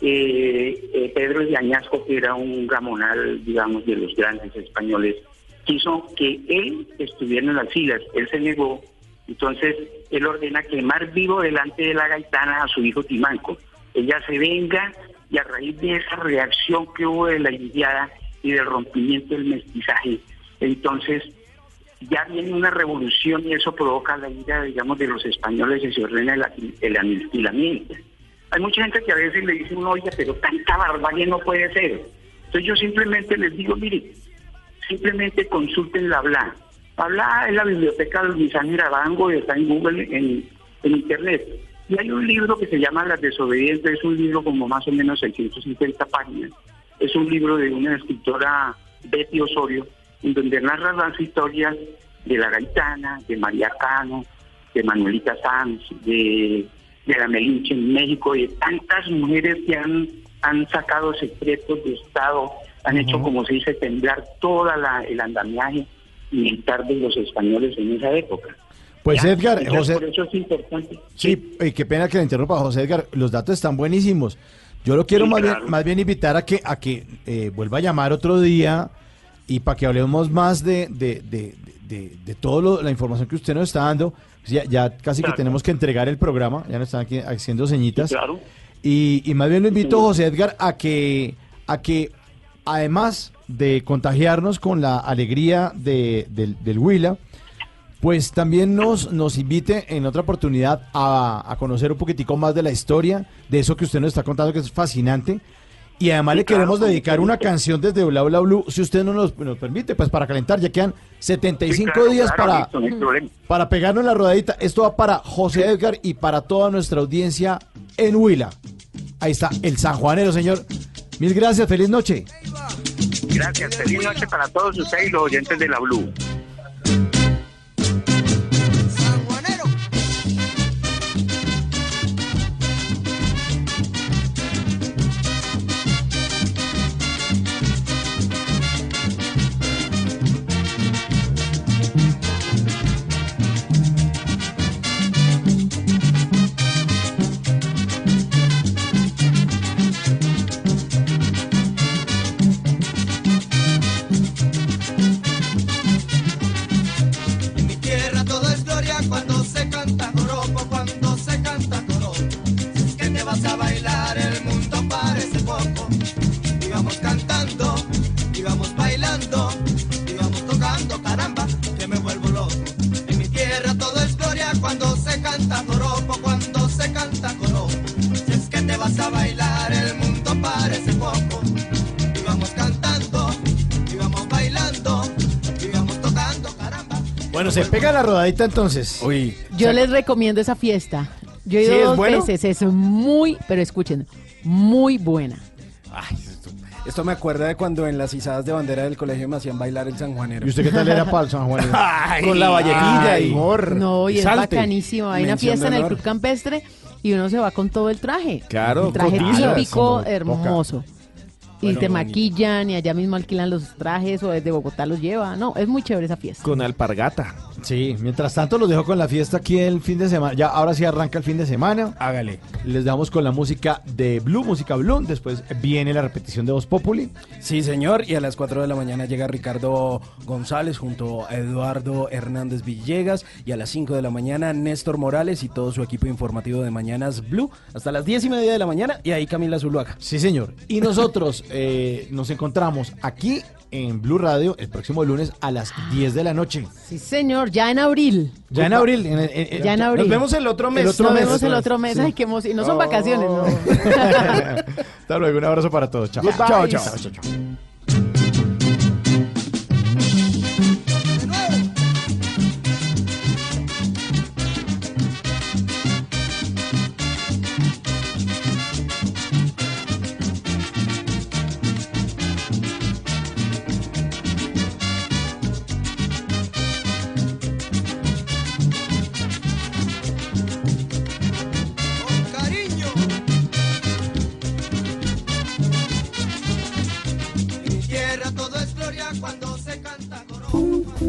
S24: eh, eh, Pedro de Añasco, que era un gamonal, digamos, de los grandes españoles, quiso que él estuviera en las filas. Él se negó, entonces él ordena quemar vivo delante de la gaitana a su hijo Timanco. Ella se venga y a raíz de esa reacción que hubo de la indiada y del rompimiento del mestizaje, entonces ya viene una revolución y eso provoca la ira, digamos, de los españoles y se ordena el, aniquilamiento. Hay mucha gente que a veces le dice uno, oye, pero tanta barbarie no puede ser. Entonces yo simplemente les digo, mire, simplemente consulten la Bla. La Bla es la biblioteca de Luis Ángel Arango, está en Google, en, Internet. Y hay un libro que se llama Las desobedientes, es un libro como más o menos 650 páginas. Es un libro de una escritora, Betty Osorio, donde narra las historias de la Gaitana, de María Cano, de Manuelita Sanz, de, de la Melinche en México, y de tantas mujeres que han, han sacado secretos de Estado, han hecho, como se dice, temblar toda la, el andamiaje militar de los españoles en esa época.
S5: Pues
S24: ¿Ya?
S5: Edgar, José,
S24: por eso es importante.
S5: sí, eh, qué pena que le interrumpa, José Edgar, los datos están buenísimos. Yo lo quiero
S24: Sí,
S5: más,
S24: claro.
S5: bien, más bien invitar a que, a que eh, vuelva a llamar otro día y para que hablemos más de, de, de, de, de toda la información que usted nos está dando. Ya, ya casi
S24: Claro.
S5: que tenemos que entregar el programa, ya nos están aquí haciendo señitas.
S24: Sí, claro.
S5: Y, y más bien lo invito, José Edgar, a que, a que además de contagiarnos con la alegría de, del, del Huila, pues también nos, nos invite en otra oportunidad a, a conocer un poquitico más de la historia, de eso que usted nos está contando, que es fascinante. Y además
S24: Sí,
S5: le queremos
S24: claro,
S5: dedicar una canción desde Bla Bla Blue, si usted no nos, nos permite, pues para calentar, ya quedan 75
S24: claro,
S5: días
S24: claro,
S5: para,
S24: no hay
S5: para pegarnos la rodadita. Esto va para José Edgar y para toda nuestra audiencia en Huila. Ahí está, el sanjuanero, señor. Mil gracias, feliz noche.
S24: Gracias, feliz noche para todos ustedes y los oyentes de la Blue.
S5: La rodadita entonces.
S22: Uy.
S6: Yo les recomiendo esa fiesta. Yo he ido
S22: ¿Sí es
S6: dos
S22: bueno?
S6: veces, es muy, pero escuchen, muy buena.
S22: Ay, esto, esto me acuerda de cuando en las izadas de bandera del colegio me hacían bailar el sanjuanero.
S5: ¿Y usted qué tal era *laughs* para el San Juan?
S22: Ay,
S7: Con la vallequilla
S22: ay.
S7: y mor.
S6: No, y es
S7: salte.
S6: bacanísimo. Hay una fiesta en el. Club Campestre y uno se va con todo el traje.
S7: Claro,
S6: El traje típico, hermoso. Y
S22: Bueno,
S6: te
S22: bonito.
S6: maquillan y allá mismo alquilan los trajes o desde Bogotá los lleva. No, es muy chévere esa fiesta.
S7: Con alpargata.
S5: Sí, mientras tanto los dejo con la fiesta aquí el fin de semana. Ya ahora sí arranca el fin de semana.
S22: Hágale.
S5: Les damos con la música de Blue, música Blue. Después viene la repetición de Voz Populi.
S22: Sí, señor. Y a las 4 de la mañana llega Ricardo González junto a Eduardo Hernández Villegas. Y a las 5 de la mañana Néstor Morales y todo su equipo informativo de Mañanas Blue. Hasta las 10 y media de la mañana. Y ahí Camila Zuluaga.
S5: Sí, señor. Y nosotros *laughs* eh, nos encontramos aquí en Blue Radio el próximo lunes a las 10 de la noche.
S6: Sí, señor, ya en abril.
S5: Ya en abril. en- en- en-
S6: Ya en abril.
S22: Nos vemos el otro mes.
S5: El otro
S6: Nos
S5: mes.
S6: vemos el otro mes.
S5: Sí.
S6: Ay, qué emoción. No son
S22: Oh.
S6: vacaciones, no. *laughs*
S5: Hasta luego. Un abrazo para todos. Chao. Chao, chao, chao, chao.